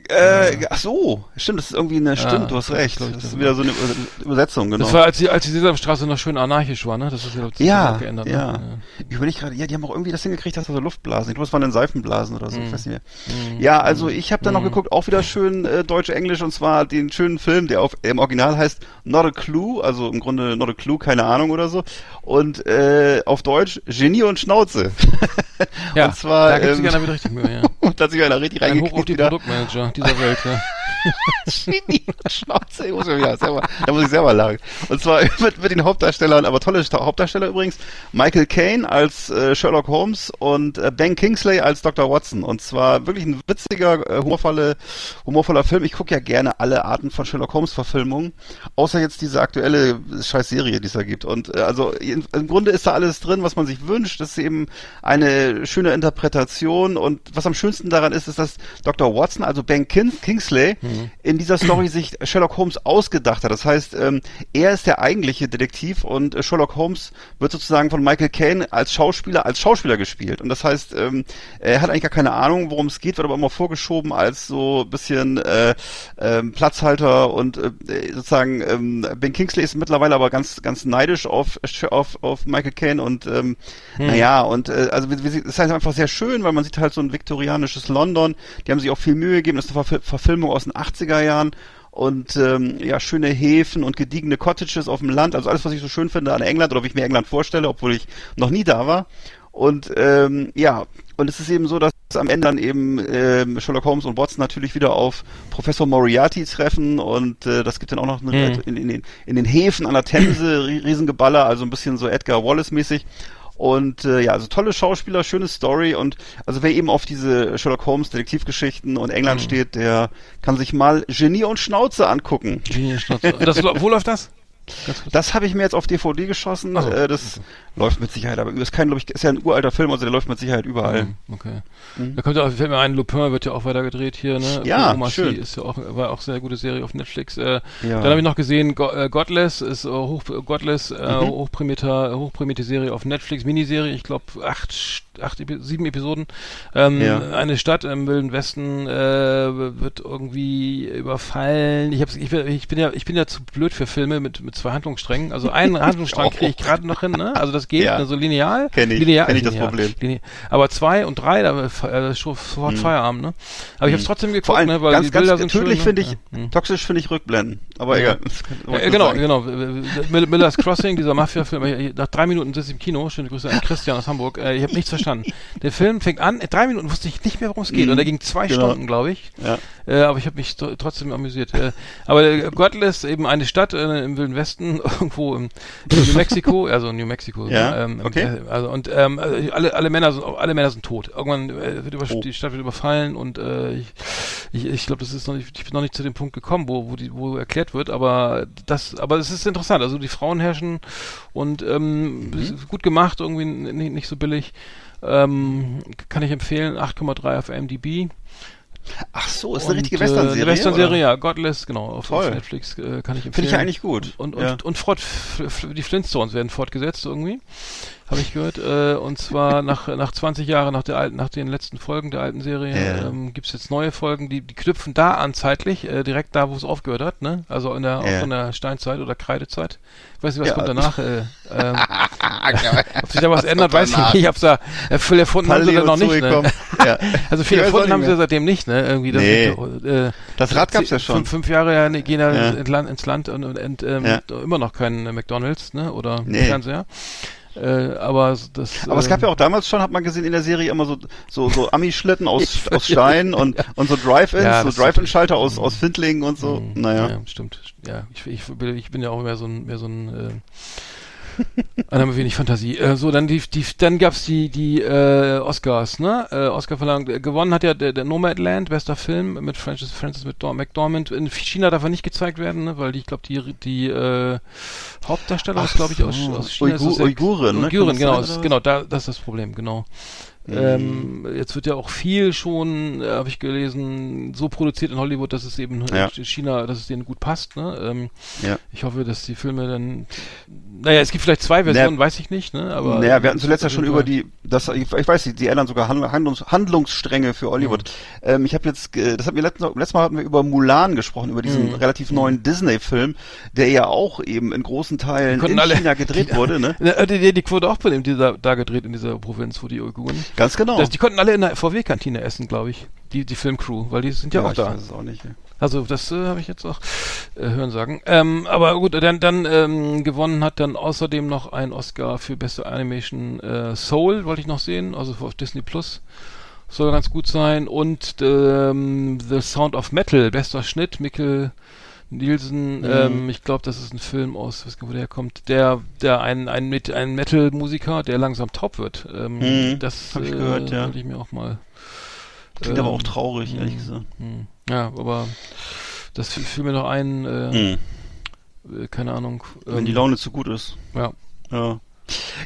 Äh, ach so, stimmt, das ist irgendwie eine, stimmt, du hast das recht. Das das ist wieder so eine Über- Übersetzung, genau. Das war, als die, als die Sesamstraße noch schön anarchisch war, ne? Das ist ja, glaub ich, ja, auch geändert. ja. Ne? Ich überlege gerade, ja, die haben auch irgendwie das hingekriegt, dass da so Luftblasen. Ich glaube, es waren dann Seifenblasen oder so, ich weiß nicht mehr. Mhm. Ja, also ich habe dann noch geguckt, auch wieder schön äh, Deutsch-Englisch und zwar den schönen Film, der auf im Original heißt Not a Clue, also im Grunde Not a Clue, keine Ahnung oder so. Und äh, auf Deutsch Genie und Schnauze. <laughs> Ja, und zwar da gibt sich ähm, einer wieder richtig Mühe, ja. und <laughs> da hat sich einer richtig Ein Hoch auf reingekriegt die wieder. Produktmanager dieser Welt, ja. <laughs> <laughs> Genie und Schnauze, ich muss mir wieder selber, da muss ich selber lachen. Und zwar <laughs> mit, mit den Hauptdarstellern, aber tolle Hauptdarsteller übrigens, Michael Caine als äh, Sherlock Holmes und äh, Ben Kingsley als Dr. Watson. Und zwar wirklich ein witziger, äh, humorvolle, humorvoller Film. Ich gucke ja gerne alle Arten von Sherlock Holmes Verfilmungen, außer jetzt diese aktuelle scheiß Serie, die es da gibt. Und äh, also im, im Grunde ist da alles drin, was man sich wünscht. Das ist eben eine schöne Interpretation. Und was am schönsten daran ist, ist, dass Dr. Watson, also Ben Kin Kingsley, in dieser Story <clears throat> sich Sherlock Holmes ausgedacht hat. Das heißt, ähm, er ist der eigentliche Detektiv und äh, Sherlock Holmes wird sozusagen von Michael Caine als Schauspieler als Schauspieler gespielt. Und das heißt, ähm, er hat eigentlich gar keine Ahnung, worum es geht, wird aber immer vorgeschoben als so ein bisschen äh, ähm, Platzhalter und äh, sozusagen ähm, Ben Kingsley ist mittlerweile aber ganz ganz neidisch auf auf, auf Michael Caine und ähm, naja und äh, also ist halt einfach sehr schön, weil man sieht halt so ein viktorianisches London. Die haben sich auch viel Mühe gegeben. Das ist eine Verfil- Verfilmung aus den 80er Jahren und ähm, ja schöne Häfen und gediegene Cottages auf dem Land. Also alles, was ich so schön finde an England oder wie ich mir England vorstelle, obwohl ich noch nie da war. Und ähm, ja, und es ist eben so, dass am Ende dann eben ähm, Sherlock Holmes und Watson natürlich wieder auf Professor Moriarty treffen und äh, das gibt dann auch noch eine, Mhm. in, in, den, in den Häfen an der Themse rie- Riesengeballer, also ein bisschen so Edgar Wallace mäßig. Und äh, ja, also tolle Schauspieler, schöne Story und also wer eben auf diese Sherlock Holmes Detektivgeschichten und England steht, der kann sich mal Genie und Schnauze angucken. Genie Schnauze. <laughs> Das, wo läuft das? Das habe ich mir jetzt auf DVD geschossen. Ach so. Äh, das läuft mit Sicherheit, aber ist kein, ich, ist ja ein uralter Film, also der läuft mit Sicherheit überall. Mhm, Okay. Da kommt ja auch, fällt mir ein, Lupin wird ja auch weiter gedreht hier, ne? Ja, Omar Sy schön. ist ja auch, war auch sehr gute Serie auf Netflix. Äh, Ja. Dann habe ich noch gesehen, Go äh, Godless ist äh, hoch, Godless, äh, Mhm. hochprämierter, hochprämierte Serie auf Netflix, Miniserie, ich glaube acht, acht, sieben Episoden. Ähm, Ja. Eine Stadt im Wilden Westen äh, wird irgendwie überfallen. Ich, ich, bin- ich bin ja, ich bin ja zu blöd für Filme mit mit zwei Handlungssträngen. Also einen <laughs> Handlungsstrang kriege ich gerade noch hin, ne? Also das geht, Ja. ne? so lineal. Kenn ich. linear, Kenn ich das linear, Problem. Linear. Aber zwei und drei, da äh, schon sofort Feierabend, ne? Aber ich habe es trotzdem geguckt, Vor allem ne? Weil ganz, die Bilder ganz sind tödlich schön, finde ne? ich, Ja. Hm. toxisch finde ich Rückblenden. Aber Ja. egal. Das <laughs> äh, genau, sagen. genau. Mill- Miller's Crossing, dieser Mafia-Film. Nach drei Minuten sitze ich im Kino. Schöne Grüße an Christian aus Hamburg. Äh, Ich habe nichts verstanden. Der Film fängt an, drei Minuten wusste ich nicht mehr, worum es geht. Mhm. Und er ging zwei Genau. Stunden, glaube ich. Ja. Äh, aber ich habe mich tro- trotzdem amüsiert. Äh, aber äh, Godless, eben eine Stadt äh, im Wilden Westen, <laughs> irgendwo im, in New Mexico, <laughs> also New Mexico. Ja, ähm, okay. äh, Also und ähm, also alle, alle Männer sind alle Männer sind tot. Irgendwann äh, wird über, Oh. die Stadt wird überfallen und äh, ich, ich, ich glaube, das ist noch nicht, ich bin noch nicht zu dem Punkt gekommen, wo, wo die, wo erklärt wird, aber das, aber es ist interessant. Also die Frauen herrschen und ähm, Mhm. gut gemacht, irgendwie nicht, nicht so billig. Ähm, kann ich empfehlen, 8,3 auf MDB. Ach so, ist eine Und, richtige äh, Western-Serie. Eine Western-Serie, ja. Godless, genau. Auf, auf. Netflix äh, kann ich empfehlen. Finde ich eigentlich gut. Und, und, ja. und fort, f- f- die Flintstones werden fortgesetzt irgendwie. Habe ich gehört. Äh, und zwar nach, nach 20 Jahren, nach, der alten, nach den letzten Folgen der alten Serie, Ja. ähm, gibt es jetzt neue Folgen, die, die knüpfen da an zeitlich, äh, direkt da, wo es aufgehört hat, ne? Also in der, Ja. auch in der Steinzeit oder Kreidezeit. Ich weiß nicht, was Ja. kommt danach. Äh, ähm, <laughs> ob sich da was, ändert, kommt weiß ich nicht. Ich hab's da äh, viel erfunden haben sie da noch nicht. Ne? Ja. <laughs> Also viel erfunden haben sie seitdem nicht, ne? Irgendwie das Nee. äh, Das Rad gab's ja Fünf, schon. fünf Jahre ja, ne, gehen da Ja. ins, Land, ins Land und, und, und ähm, Ja. immer noch kein äh, McDonalds, ne? Oder Nee. Fernseher. Äh, aber das. Aber es gab ja auch damals schon, hat man gesehen in der Serie immer so so, so <laughs> Ami-Schlitten aus, aus Stein und, und so Drive-Ins, Ja, so Drive-In-Schalter aus, aus Findlingen und so. Mhm. Naja. Ja, stimmt. Ja, ich, ich, bin- ich bin ja auch mehr so ein, mehr so ein äh, einer mit wenig Fantasie. Äh, so, dann die, die, dann gab's die, die äh, Oscars, ne? Äh, Oscar verlangt. Äh, gewonnen hat ja der, der Nomadland, bester Film mit Francis, Francis McDor- McDormand. In China darf er nicht gezeigt werden, ne? Weil die, ich glaube, die, die äh, Hauptdarsteller ist, Ach glaube ich, aus, so. aus China. ist Uigur- Uiguren, ne? Uiguren, genau, ist, genau, da, das ist das Problem, genau. Mhm. Ähm, jetzt wird ja auch viel schon, äh, habe ich gelesen, so produziert in Hollywood, dass es eben Ja. in China, dass es denen gut passt. Ne? Ähm, Ja. Ich hoffe, dass die Filme dann, naja, es gibt vielleicht zwei Versionen, weiß ich nicht, ne? Aber naja, wir hatten zuletzt ja schon über die, das, ich, ich weiß nicht, die ändern sogar Handlungs, Handlungs, Handlungsstränge für Hollywood. Mhm. Ähm, ich habe jetzt, das hatten wir letztes, letztes Mal hatten wir über Mulan gesprochen, über diesen Mhm. relativ neuen Disney-Film, der ja auch eben in großen Teilen in alle- China gedreht <laughs> wurde, ne? Die, die, die Quote auch bei dem, dieser, da gedreht in dieser Provinz, wo die Uiguren. Ganz genau. Das, die konnten alle in der VW-Kantine essen, glaube ich. Die, die Filmcrew, weil die sind ja, auch ich da. weiß es auch nicht. ja. Also das äh, habe ich jetzt auch äh, hören sagen. Ähm, aber gut, dann, dann ähm, gewonnen hat dann außerdem noch ein Oscar für beste Animation äh, Soul, wollte ich noch sehen, also auf Disney Plus. Soll ganz gut sein. Und ähm, The Sound of Metal, bester Schnitt, Mikkel Nielsen, Mhm. ähm, ich glaube, das ist ein Film aus, weiß gar nicht, wo der kommt, der, der ein, ein, mit, ein Metal-Musiker, der langsam taub wird. Ähm, Mhm, das hab ich äh, gehört, ja. ich mir auch mal Klingt aber ähm, auch traurig, ehrlich hm, gesagt. Ja, aber das fiel mir noch ein, äh, Hm. äh, keine Ahnung. Wenn die ähm, Laune zu gut ist. Ja. Ja.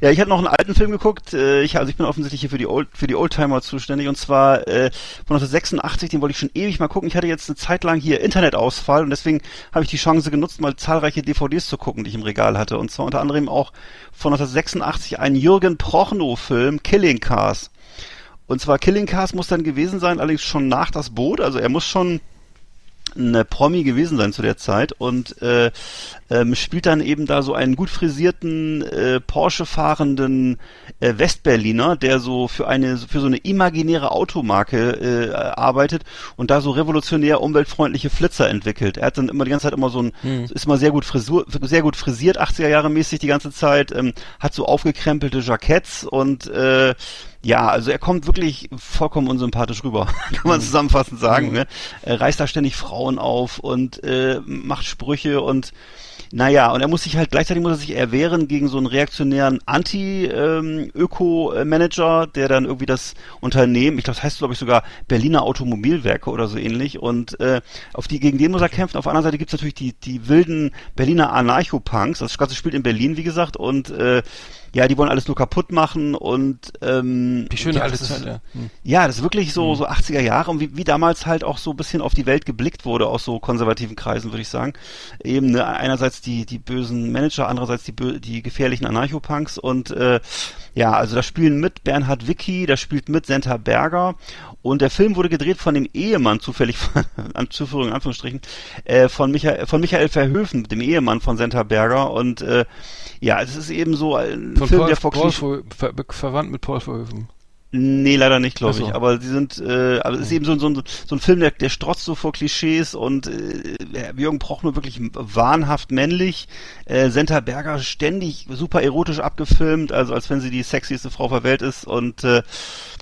Ja, ich hatte noch einen alten Film geguckt. Äh, ich, also ich bin offensichtlich hier für die Old, für die Oldtimer zuständig und zwar äh, von 1986. Den wollte ich schon ewig mal gucken. Ich hatte jetzt eine Zeit lang hier Internetausfall und deswegen habe ich die Chance genutzt, mal zahlreiche DVDs zu gucken, die ich im Regal hatte. Und zwar unter anderem auch von 1986 ein Jürgen Prochnow-Film, Killing Cars. Und zwar Killing Cars muss dann gewesen sein, allerdings schon nach das Boot. Also er muss schon ein Promi gewesen sein zu der Zeit und äh, ähm, spielt dann eben da so einen gut frisierten äh, Porsche fahrenden äh, Westberliner, der so für eine für so eine imaginäre Automarke äh, arbeitet und da so revolutionär umweltfreundliche Flitzer entwickelt. Er hat dann immer die ganze Zeit immer so ein Hm. ist mal sehr gut Frisur sehr gut frisiert 80er Jahre mäßig die ganze Zeit, ähm, hat so aufgekrempelte Jacketts und äh, ja, also er kommt wirklich vollkommen unsympathisch rüber, <laughs> kann man zusammenfassend sagen. Mhm. Ne? Er reißt da ständig Frauen auf und äh, macht Sprüche und naja, und er muss sich halt gleichzeitig muss er sich erwehren gegen so einen reaktionären Anti-Öko-Manager, der dann irgendwie das Unternehmen, ich glaube, das heißt glaube ich sogar Berliner Automobilwerke oder so ähnlich, und äh, auf die gegen den muss er kämpfen. Auf der anderen Seite gibt's natürlich die die wilden Berliner Anarcho-Punks. Das Ganze spielt in Berlin, wie gesagt, und äh, ja, die wollen alles nur kaputt machen und ähm, Die schöne ja, alte das Zeit, ist, ja. Ja, das ist wirklich so, so 80er Jahre und wie, wie damals halt auch so ein bisschen auf die Welt geblickt wurde aus so konservativen Kreisen, würde ich sagen. Eben ne, einerseits die, die bösen Manager, andererseits die, die gefährlichen Anarchopunks und äh, ja, also da spielen mit Bernhard Wicki, da spielt mit Senta Berger und der Film wurde gedreht von dem Ehemann, zufällig, von, <laughs> an Zuführung in Anführungsstrichen, äh, von, Michael, von Michael Verhöfen, dem Ehemann von Senta Berger und äh, ja, es ist eben so ein Von Film, Paul, der vor Paul ver, ver, verwandt mit Paul Verhoeven. Nee, leider nicht, glaube so. ich. Aber sie sind, äh, aber es ist eben so, so, ein- so ein Film, der, der strotzt so vor Klischees und äh, Jürgen Proch nur wirklich wahnhaft männlich. Äh, Senta Berger ständig super erotisch abgefilmt, also als wenn sie die sexieste Frau der Welt ist. Und äh,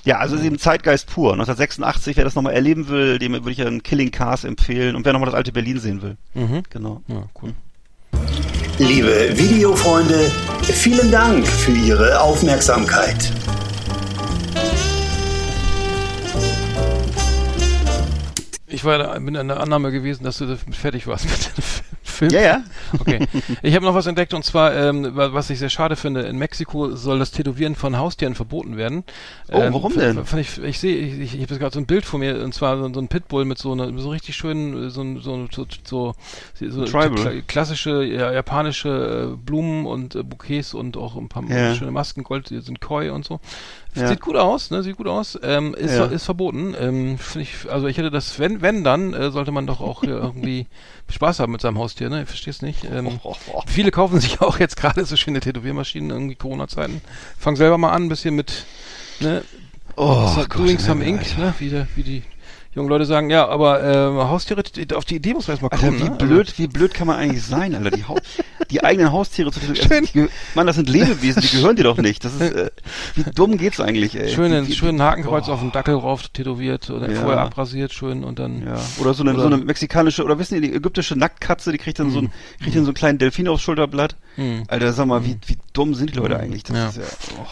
ja, also es ist eben Zeitgeist pur. 1986, wer das nochmal erleben will, dem würde ich einen Killing Cars empfehlen. Und wer nochmal das alte Berlin sehen will. Mhm. Genau. Ja, cool. Liebe Videofreunde, vielen Dank für Ihre Aufmerksamkeit. Ich war da, bin in der Annahme gewesen, dass du fertig warst mit dem Film. Ja, ja. Okay. Ich habe noch was entdeckt und zwar, ähm, wa- was ich sehr schade finde, in Mexiko soll das Tätowieren von Haustieren verboten werden. Oh, Ähm, warum denn? ich ich sehe, ich, ich, ich habe gerade so ein Bild vor mir und zwar so, so ein Pitbull mit so einer so richtig schönen, so, so, so, so, so kla- klassische ja, japanische äh, Blumen und äh, Bouquets und auch ein paar Ja. schöne Masken, Gold, die sind Koi und so. Ja. Sieht gut aus, ne? Sieht gut aus. Ähm, ist, ist verboten. Ähm, ich, also ich hätte das, wenn, wenn dann, äh, sollte man doch auch hier <laughs> irgendwie Spaß haben mit seinem Haustier, ne? Ich verstehe es nicht. Ähm, <laughs> viele kaufen sich auch jetzt gerade so schöne Tätowiermaschinen, irgendwie Corona-Zeiten. Fang selber mal an, ein bisschen mit, ne? Oh, Gott, doing some ink, ne? Wie, der, wie die jungen Leute sagen, ja, aber äh, Haustiere, auf die Idee muss man erstmal Alter, kommen, wie ne? blöd, wie blöd kann man eigentlich sein, Alter? Die, Haus die eigenen Haustiere zu <laughs> Schön. die geh- Mann, das sind Lebewesen, die gehören dir doch nicht. Das ist, äh, wie dumm geht's eigentlich, ey? Also, schönen, wie, wie, schönen Hakenkreuz Oh. auf dem Dackel rauf tätowiert oder Ja. vorher abrasiert schön und dann Ja. Oder so eine, Oder- so eine mexikanische, oder wissen die, die ägyptische Nacktkatze, die kriegt dann so ein, kriegt dann so einen kleinen Delfin aufs Schulterblatt. Hm. Alter, sag mal, wie, wie dumm sind die Leute eigentlich? Das Ja. ist ja, oh.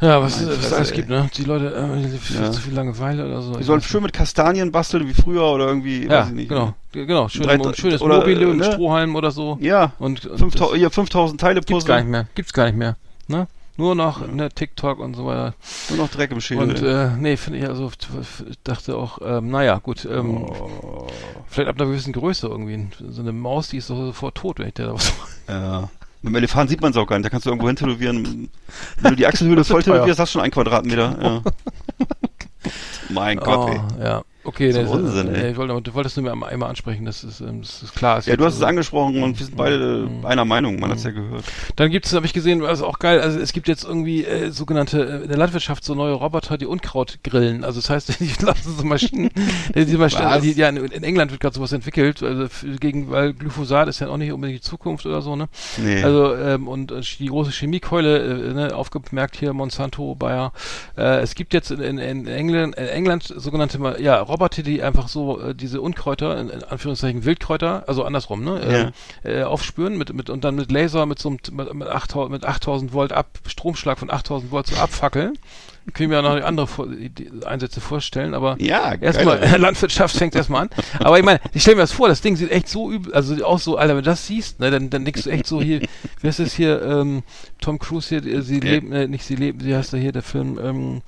Ja, was, es alles ey. gibt, ne? Die Leute, äh, viel, Ja. zu viel Langeweile oder so. Die sollen schön mit Kastanien basteln wie früher oder irgendwie, ja, weiß ich nicht. genau, G- genau, schön, Drei- ein schönes oder, Mobile äh, mit ne? Strohhalm oder so. Ja, Und, und 5000, das hier 5000 Teile gibt's gar nicht mehr, gibt's gar nicht mehr, ne? Nur noch ne, TikTok und so weiter. Nur noch Dreck im Schädel. Und äh, nee, finde ich also, dachte auch, ähm, naja, gut, ähm, oh. vielleicht ab einer gewissen Größe irgendwie. So eine Maus, die ist doch sofort tot, wenn ich der da was Ja. Mit dem Elefanten sieht man es auch gar nicht. Da kannst du irgendwo hin tätowieren. Wenn du die Achselhöhle <laughs> voll tätowierst, hast du schon einen Quadratmeter. Ja. <laughs> mein Gott, ey. oh, ja. Okay, das, Unsinn, äh, ey. ich wollte, du wolltest nur einmal, einmal ansprechen, das ist, ähm, das ist klar. ist Ja, du hast es so- angesprochen und wir sind beide Mhm. einer Meinung. Man hat es ja gehört. Dann gibt es, habe ich gesehen, also auch geil, also es gibt jetzt irgendwie äh, sogenannte, äh, in der Landwirtschaft so neue Roboter, die Unkraut grillen. Also das heißt, <laughs> die lassen so Maschinen, die Maschinen die, ja, in, England wird gerade sowas entwickelt, also gegen, weil Glyphosat ist ja auch nicht unbedingt die Zukunft oder so, ne? Nee. Also, ähm, und äh, die große Chemiekeule, äh, ne, aufgemerkt hier, Monsanto, Bayer. Äh, es gibt jetzt in, in, in, England, in England sogenannte ja, Roboter, die einfach so äh, diese Unkräuter, in, in Anführungszeichen Wildkräuter, also andersrum, ne, äh, äh, aufspüren mit, mit, und dann mit Laser mit so einem, mit, mit 8000, mit 8000 Volt ab, Stromschlag von 8000 Volt so abfackeln. Können wir ja noch andere Vor Einsätze vorstellen, aber ja, Erstmal. <laughs> Landwirtschaft fängt erstmal an. Aber ich meine, ich stell mir das vor, das Ding sieht echt so übel, also auch so, Alter, wenn du das siehst, ne, dann, dann denkst du echt so hier, <laughs> wie heißt das hier, ähm, Tom Cruise hier, äh, sie Ja. leben, äh, nicht sie leben, wie heißt der hier, der Film, ähm,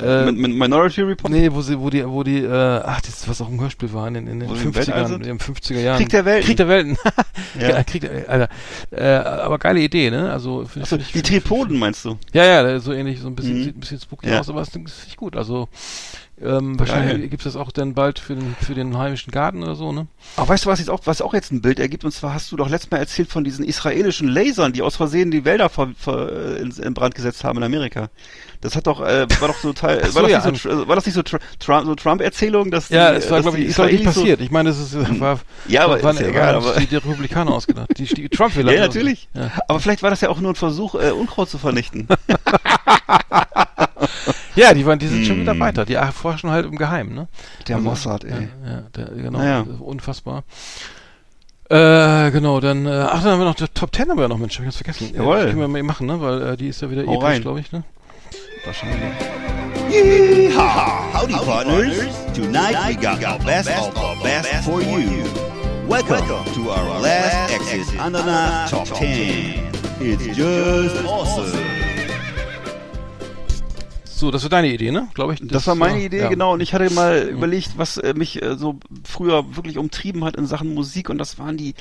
äh, mit, mit Minority Report. nee, wo sie, wo die, wo die, äh, ach, das ist was auch ein Hörspiel war in, in den Wo sie im Weltall 50ern, sind? in den 50er Jahren. Krieg der Welten. Krieg der Welten. <laughs> Ja. ja. Krieg der, Alter. Äh, aber geile Idee, ne? Also, Achso, die Tripoden meinst du? ja, ja, so ähnlich, so ein bisschen, Mhm. sieht ein bisschen spooky Ja. aus, aber es ist nicht gut. Also, ähm, wahrscheinlich Geil. gibt's das auch dann bald für den, für den heimischen Garten oder so, ne? Aber weißt du, was jetzt auch, was auch jetzt ein Bild ergibt? Und zwar hast du doch letztes Mal erzählt von diesen israelischen Lasern, die aus Versehen die Wälder ver, ver, äh, in, in Brand gesetzt haben in Amerika. Das hat doch, äh, war doch so <laughs> Teil, so, war, das ja, nicht so, tr- war das nicht so Tr- Trump, so Trump-Erzählung, dass Ja, es war, glaube ich, ist, nicht Israelis so- passiert. Ich meine, es ist, äh, <laughs> war, Ja, aber waren, ist ja egal, aber- die, die Republikaner ausgedacht. Die, die <laughs> Trump-Wähler. Ja, natürlich. Ja. Aber vielleicht war das ja auch nur ein Versuch, äh, Unkraut zu vernichten. Ja, die waren, die sind schon wieder Hm. weiter. Die erforschen halt im Geheimen, ne? Der Also, Mossad, ey. Ja, ja der, genau. Naja. Unfassbar. Äh, genau, dann, äh, ach, dann haben wir noch, die Top 10 haben wir ja noch, Mensch, hab ich ganz vergessen. Äh, Jawohl. das können wir mal machen, ne, weil, äh, die ist ja wieder Hau episch, rein. glaube ich, ne? Wahrscheinlich. Yeehaw! Howdy, partners. Tonight we got our best of our best for you. Welcome to our last exit Andana Top 10. It's just awesome. So, das war deine Idee, ne? Glaube ich. Das, war meine Idee, ja. genau. Und ich hatte mal überlegt, was äh, mich äh, so früher wirklich umtrieben hat in Sachen Musik. Und das waren die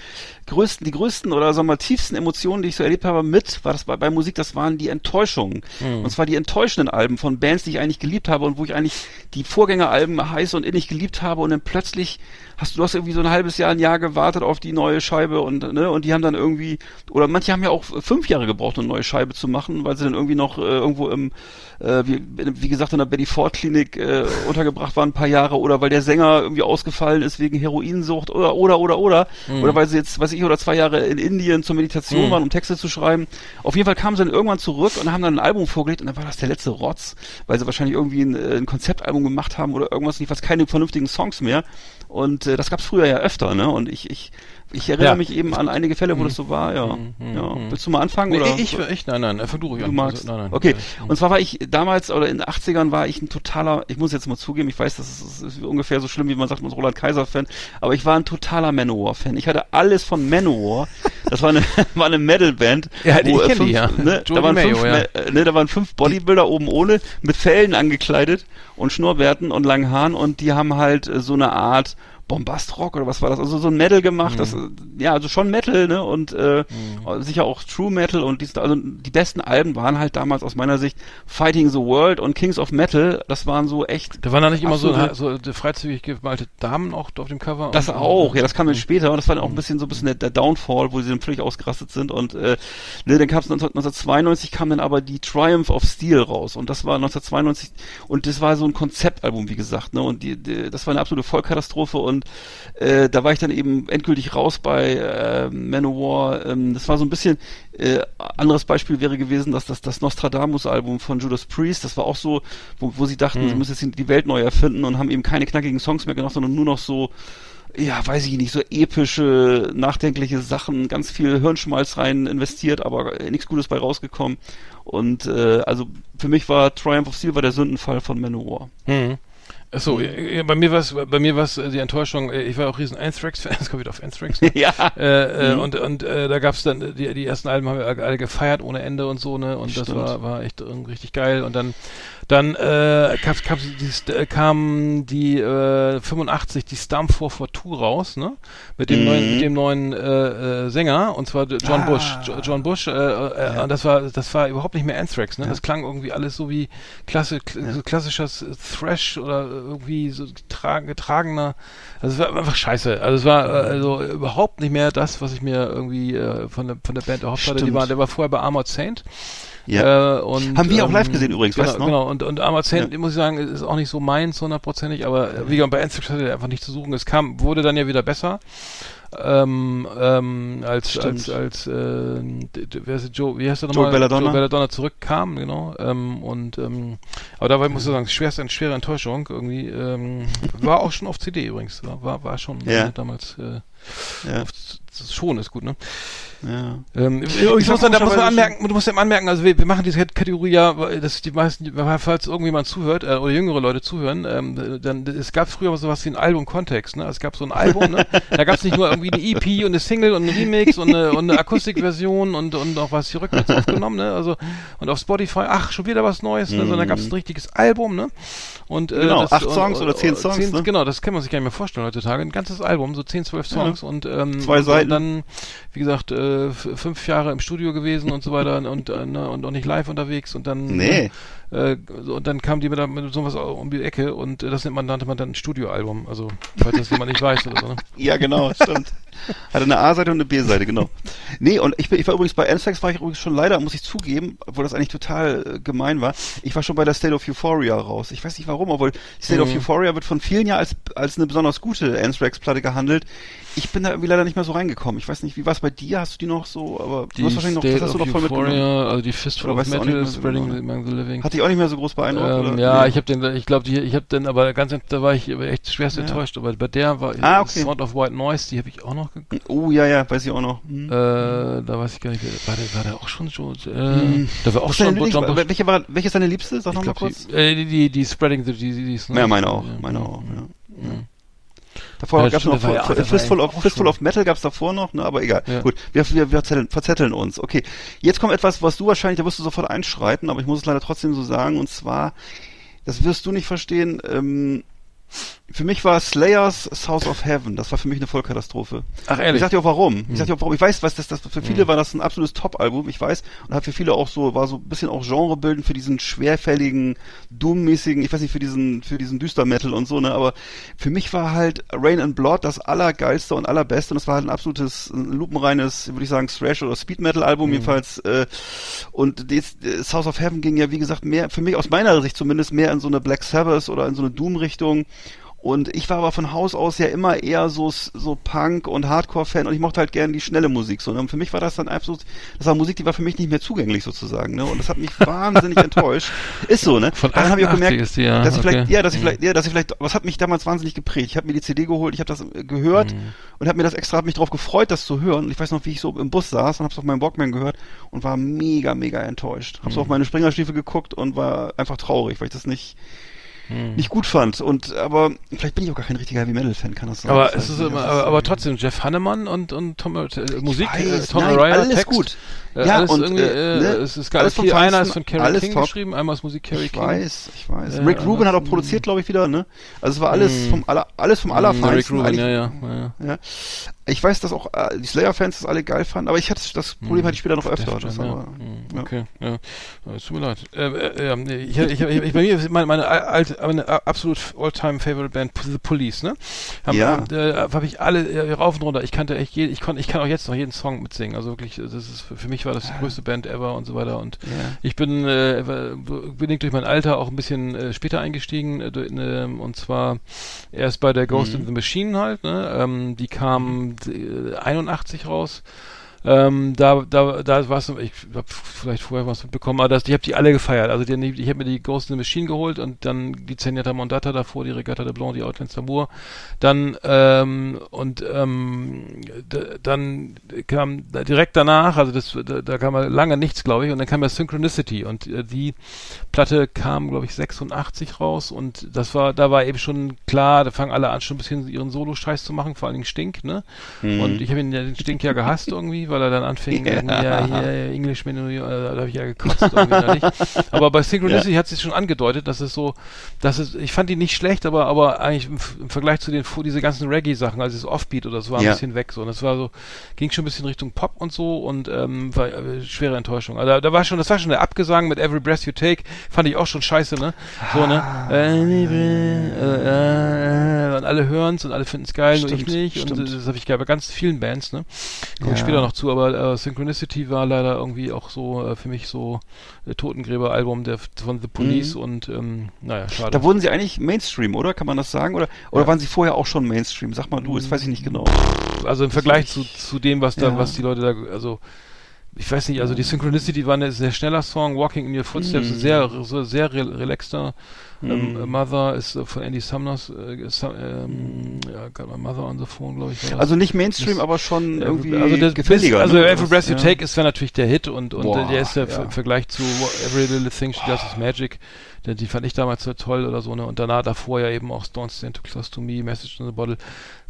größten, die größten oder sagen wir mal tiefsten Emotionen, die ich so erlebt habe mit, war das bei, bei Musik, das waren die Enttäuschungen. Hm. Und zwar die enttäuschenden Alben von Bands, die ich eigentlich geliebt habe und wo ich eigentlich die Vorgängeralben heiß und innig geliebt habe und dann plötzlich hast du, hast irgendwie so ein halbes Jahr, ein Jahr gewartet auf die neue Scheibe und, ne, und die haben dann irgendwie, oder manche haben ja auch fünf Jahre gebraucht, um eine neue Scheibe zu machen, weil sie dann irgendwie noch äh, irgendwo im, äh, wie, wie gesagt, in der Betty Ford Klinik äh, untergebracht waren ein paar Jahre oder weil der Sänger irgendwie ausgefallen ist wegen Heroinsucht oder, oder, oder, oder, oder weil sie jetzt, weiß ich, oder zwei Jahre in Indien zur Meditation Mhm. waren, um Texte zu schreiben. Auf jeden Fall kamen sie dann irgendwann zurück und haben dann ein Album vorgelegt und dann war das der letzte Rotz, weil sie wahrscheinlich irgendwie ein, ein Konzeptalbum gemacht haben oder irgendwas, jedenfalls keine vernünftigen Songs mehr. Und äh, das gab's früher ja öfter, ne? Und ich, ich, ich erinnere Ja. mich eben an einige Fälle, wo das so war, ja. ja. Willst du mal anfangen? Nee, oder? ich, ich, nein, nein, fang du ruhig Du an. magst. Nein, nein. okay. Äh, Und zwar war ich damals oder in den 80ern war ich ein totaler, ich muss jetzt mal zugeben, ich weiß, das ist, das ist ungefähr so schlimm, wie man sagt, man ist Roland Kaiser Fan, aber ich war ein totaler Manowar Fan. Ich hatte alles von Manowar. Das war eine, <laughs> war eine Metal-Band. Ja, ich wo, äh, kenn die, fünf, ja. Ne, da, waren Mayo, fünf, ja. Äh, ne, da waren fünf Bodybuilder oben ohne, mit Fellen angekleidet und Schnurrbärten und langen Haaren und die haben halt äh, so eine Art Bombastrock oder was war das? Also so ein Metal gemacht, das, Mhm. äh, ja, also schon Metal, ne? Und äh, sicher auch True Metal und die, also die besten Alben waren halt damals aus meiner Sicht Fighting the World und Kings of Metal. Das waren so echt. Da waren da nicht immer so, so freizügig gemalte Damen auch auf dem Cover? Das Und- auch, ja, das kam dann Mhm. später und das war dann auch ein bisschen so ein bisschen der, der Downfall, wo sie dann völlig ausgerastet sind und äh, ne, dann kam es 1992 kam dann aber die Triumph of Steel raus und das war 1992 und das war so ein Konzeptalbum, wie gesagt, ne und die, die das war eine absolute Vollkatastrophe und äh, da war ich dann eben endgültig raus bei äh, Manowar. Ähm, das war so ein bisschen äh, anderes Beispiel wäre gewesen, dass das das Nostradamus-Album von Judas Priest, das war auch so, wo, wo sie dachten, sie müssen jetzt die Welt neu erfinden und haben eben keine knackigen Songs mehr gemacht, sondern nur noch so ja, weiß ich nicht, so epische, nachdenkliche Sachen, ganz viel Hirnschmalz rein investiert, aber äh, nichts Gutes bei rausgekommen. Und äh, also für mich war Triumph of Steel war der Sündenfall von Manowar. Mhm. Achso, ja, bei mir war es bei mir war's äh, die Enttäuschung, äh, ich war auch riesen Anthrax-Fan, <laughs> es kommt wieder auf Anthrax. Ne? <laughs> ja. Äh, äh, Mhm. und und äh, da gab's dann, äh, die, die ersten Alben haben wir alle gefeiert ohne Ende und so, ne? Und das Stimmt. war, war echt äh, richtig geil. Und dann dann äh, kam, kam, die, äh, kam die äh, 85 die Stump 442 raus, ne? Mit dem Mhm. neuen mit dem neuen äh, äh, Sänger und zwar John Ah. Bush. Jo- John Bush, äh, äh, und das war das war überhaupt nicht mehr Anthrax, ne? Das klang irgendwie alles so wie klasse, klassisches Thrash oder irgendwie so getragen, getragener. Also es war einfach scheiße. Also es war äh, also überhaupt nicht mehr das, was ich mir irgendwie äh, von der von der Band erhofft hatte. Die war, der war vorher bei Armored Saint. Ja. Äh, und, Haben wir auch live ähm, gesehen übrigens, genau, weißt du noch? Genau, und, und Armored Saint, muss ich sagen, ist auch nicht so meins hundertprozentig, aber äh, wie gesagt, bei Anthrax hatte er einfach nicht zu suchen. Es kam, wurde dann ja wieder besser. Ähm, ähm, als, Stimmt. als, als, äh, wer ist Joe, wie heißt Joe nochmal? Belladonna. Joe Belladonna zurückkam, genau, ähm, und, ähm, aber dabei muss ich sagen, schwerste, eine schwere Enttäuschung irgendwie, ähm, war auch schon auf CD übrigens, war, war, war schon Ja. äh, damals, äh, Ja. auf, schon ist gut, ne? Ja. Ähm, ich Ich muss dann, da muss man anmerken, du musst ja anmerken, also wir, wir machen diese Kategorie ja, dass die meisten, falls irgendjemand zuhört äh, oder jüngere Leute zuhören, ähm, dann es gab früher mal sowas wie ein Album-Kontext, ne? Es gab so ein Album, ne? Da gab es nicht nur irgendwie eine EP und eine Single und ein Remix und eine, und eine Akustikversion und und auch was hier rückwärts aufgenommen, ne? Also und auf Spotify, ach schon wieder was Neues, ne? Sondern da gab es ein richtiges Album, ne? Und äh, Genau, das, acht und- Songs oder zehn und- Songs, zehn, ne? Genau, das kann man sich gar nicht mehr vorstellen heutzutage. Ein ganzes Album, so 10, 12 Songs und ähm, Zwei und, Seiten. Und dann, wie gesagt, äh, f- fünf Jahre im Studio gewesen und so weiter und, äh, ne, und auch nicht live unterwegs und dann Nee. Äh, und dann kam die mit, mit sowas um die Ecke und äh, das nennt man, nannte man dann ein Studioalbum. Also, falls das jemand nicht weiß oder so, ne? <laughs> Ja, genau, stimmt. Hatte eine A-Seite und eine B-Seite, genau. Nee, und ich, bin, ich war übrigens bei Anthrax war ich übrigens schon leider, muss ich zugeben, obwohl das eigentlich total äh, gemein war. Ich war schon bei der State of Euphoria raus. Ich weiß nicht warum, obwohl die State of Mhm. Euphoria wird von vielen ja als, als eine besonders gute Anthrax-Platte gehandelt. Ich bin da irgendwie leider nicht mehr so reingekommen. Ich weiß nicht, wie war es bei dir? Hast du die noch so, aber du hast wahrscheinlich noch, das hast du noch voll mitgenommen. Euphoria, also die Fistful of Metal, Spreading? Among the Living. Hat dich auch nicht mehr so groß beeindruckt? Ähm, oder? ja, Nee. ich habe den, ich glaube, ich habe den, aber ganz, da war ich echt schwerst Ja. enttäuscht. Aber bei der war Ah, okay. Sound of White Noise, die habe ich auch noch. Oh, ja, ja, weiß ich auch noch. Hm. äh, da weiß ich gar nicht, war der, war der auch schon so? Äh, Hm. Da war auch Was schon John Lieblings- welche, war, welche ist deine Liebste? Sag Ich noch mal glaub, kurz. die, äh, die, die, die Spreading the Disease. Ne? Ja, meine auch, Ja. meine auch, ja. Ja. Davor Ja, gab's stimmt, noch war ja Fistful, of, Fistful of Metal gab's davor noch, ne, aber egal. Ja. Gut, wir, wir, wir verzetteln, verzetteln uns. Okay, jetzt kommt etwas, was du wahrscheinlich, da wirst du sofort einschreiten, aber ich muss es leider trotzdem so sagen, und zwar, das wirst du nicht verstehen, ähm, für mich war Slayers South of Heaven, das war für mich eine Vollkatastrophe. Ach, Ich sag dir auch warum. Hm. Ich sag dir auch warum. Ich weiß, was das, das für viele war das ein absolutes Top-Album, ich weiß. Und hat für viele auch so, war so ein bisschen auch genrebildend für diesen schwerfälligen, Doom-mäßigen, ich weiß nicht, für diesen, für diesen Düster-Metal und so, ne, aber für mich war halt Rain and Blood das allergeilste und allerbeste und es war halt ein absolutes, ein lupenreines, würde ich sagen, Thrash- oder Speed-Metal-Album jedenfalls, äh, und das, äh, South of Heaven ging ja, wie gesagt, mehr, für mich aus meiner Sicht zumindest, mehr in so eine Black Sabbath oder in so eine Doom-Richtung. Und ich war aber von Haus aus ja immer eher so, so Punk und Hardcore-Fan und ich mochte halt gerne die schnelle Musik. So, ne? Und für mich war das dann einfach so, das war Musik, die war für mich nicht mehr zugänglich sozusagen. Ne? Und das hat mich <laughs> wahnsinnig enttäuscht. Ist so, ne? Von dann habe ich auch 88 gemerkt, die, ja, dass ich okay. vielleicht, ja, dass ich Mhm. vielleicht, ja, dass ich vielleicht, was hat mich damals wahnsinnig geprägt. Ich habe mir die CD geholt, ich habe das äh, gehört Mhm. und habe mir das extra, hab mich drauf gefreut, das zu hören. Und ich weiß noch, wie ich so im Bus saß und habe es auf meinem Walkman gehört und war mega, mega enttäuscht. Hab so Mhm. auf meine Springerstiefel geguckt und war einfach traurig, weil ich das nicht, Hm. nicht gut fand. Und aber vielleicht bin ich auch gar kein richtiger Heavy Metal Fan, kann das sein? Aber Ich es weiß ist immer, das aber, ist- aber trotzdem Jeff Hannemann und und Tom äh, Musik, weiß, äh, Tom nein, Araya, alles Text, gut. Äh, Ja, alles und, irgendwie, äh, äh, ne, es ist geil. alles vom einer ist von Carrie alles King top. geschrieben, einmal ist Musik Carrie Ich King. weiß, ich weiß. Ja, Rick Rubin hat auch produziert, glaube ich, wieder, ne? Also es war alles Mm. vom aller, alles vom Mm, allerfeinsten. Rick Rubin, ja, ja, ja, ja. Ich weiß, dass auch äh, die Slayer-Fans das alle geil fanden, aber ich hatte das Problem hm. hatte ich später noch öfter. Das ja. aber, hm, ja. Okay, ja. Es tut mir leid. Äh, äh, ähm, ich, ich, ich, bei mir ist meine, meine, alte, meine absolut all-time favorite Band The Police, ne? Haben, ja. Habe äh, ich alle äh, rauf und runter. Ich kannte echt jeden, ich konnte, ich kann auch jetzt noch jeden Song mitsingen. Also wirklich, das ist für mich war das die größte Band ever und so weiter. Und ich bin äh, bedingt durch mein Alter auch ein bisschen äh, später eingestiegen ähm, und zwar erst bei der Ghost hm. in the Machine halt. Ne? Ähm, die kamen hm. 81 äh, raus. Ähm, da, da, da war es, ich habe vielleicht vorher was mitbekommen, aber das, ich habe die alle gefeiert. Also die, ich habe mir die Ghost in the Machine geholt und dann die Zenyatta Mondata davor, die Regatta de Blanc, die Outlands d'Amour. Dann ähm, und ähm, dann kam direkt danach, also das, da, da kam ja lange nichts, glaube ich, und dann kam ja Synchronicity und äh, die Platte kam, glaube ich, 86 raus und das war, da war eben schon klar, da fangen alle an, schon ein bisschen ihren Solo-Scheiß zu machen, vor allen Dingen Stink, ne? Mhm. Und ich habe den Stink ja gehasst irgendwie, weil er dann anfing, <laughs> Ja. ja, hier, Englishman, äh, da habe ich ja gekotzt. Aber bei Synchronicity hat sich schon angedeutet, dass es so, dass es, ich fand die nicht schlecht, aber, aber eigentlich im, im Vergleich zu den, diese ganzen Reggae-Sachen, also das Offbeat oder so, war ein Ja. bisschen weg, so. Und das war so, ging schon ein bisschen Richtung Pop und so und, ähm, war äh, schwere Enttäuschung. Also da, da war schon, das war schon der Abgesang mit Every Breath You Take, fand ich auch schon scheiße, ne? So, ne? Ah. Äh, äh, und alle hören's und alle finden's geil, nur ich Stimmt, nicht. Und stimmt. das habe ich bei ganz vielen Bands, ne? Komme ich Ja. später noch zu, aber äh, Synchronicity war leider irgendwie auch so äh, für mich so äh, Totengräber-Album der von The Police Mhm. und ähm, naja, schade. Da wurden sie eigentlich Mainstream, oder? Kann man das sagen? Oder, oder Ja. waren sie vorher auch schon Mainstream? Sag mal du, das weiß ich nicht genau. also im Vergleich zu, zu dem, was da, Ja. was die Leute da, also ich weiß nicht, also die Synchronicity war ein sehr schneller Song, Walking in Your Footsteps, Mhm. sehr, so sehr re relaxter. Ähm, Mhm. Mother ist äh, von Andy Summers, äh, Su- ähm, ja, got my Mother on the phone, glaube ich. Also nicht Mainstream, Das- aber schon irgendwie also das gefälliger. also ne? Every Breath You Ja. Take ist natürlich der Hit und, und Boah, der ist der ja. im Vergleich zu Every Little Thing She Does Is Magic, der, die fand ich damals so toll oder so, ne? Und danach davor ja eben auch Don't Stand Too Close to Me, Message in the Bottle.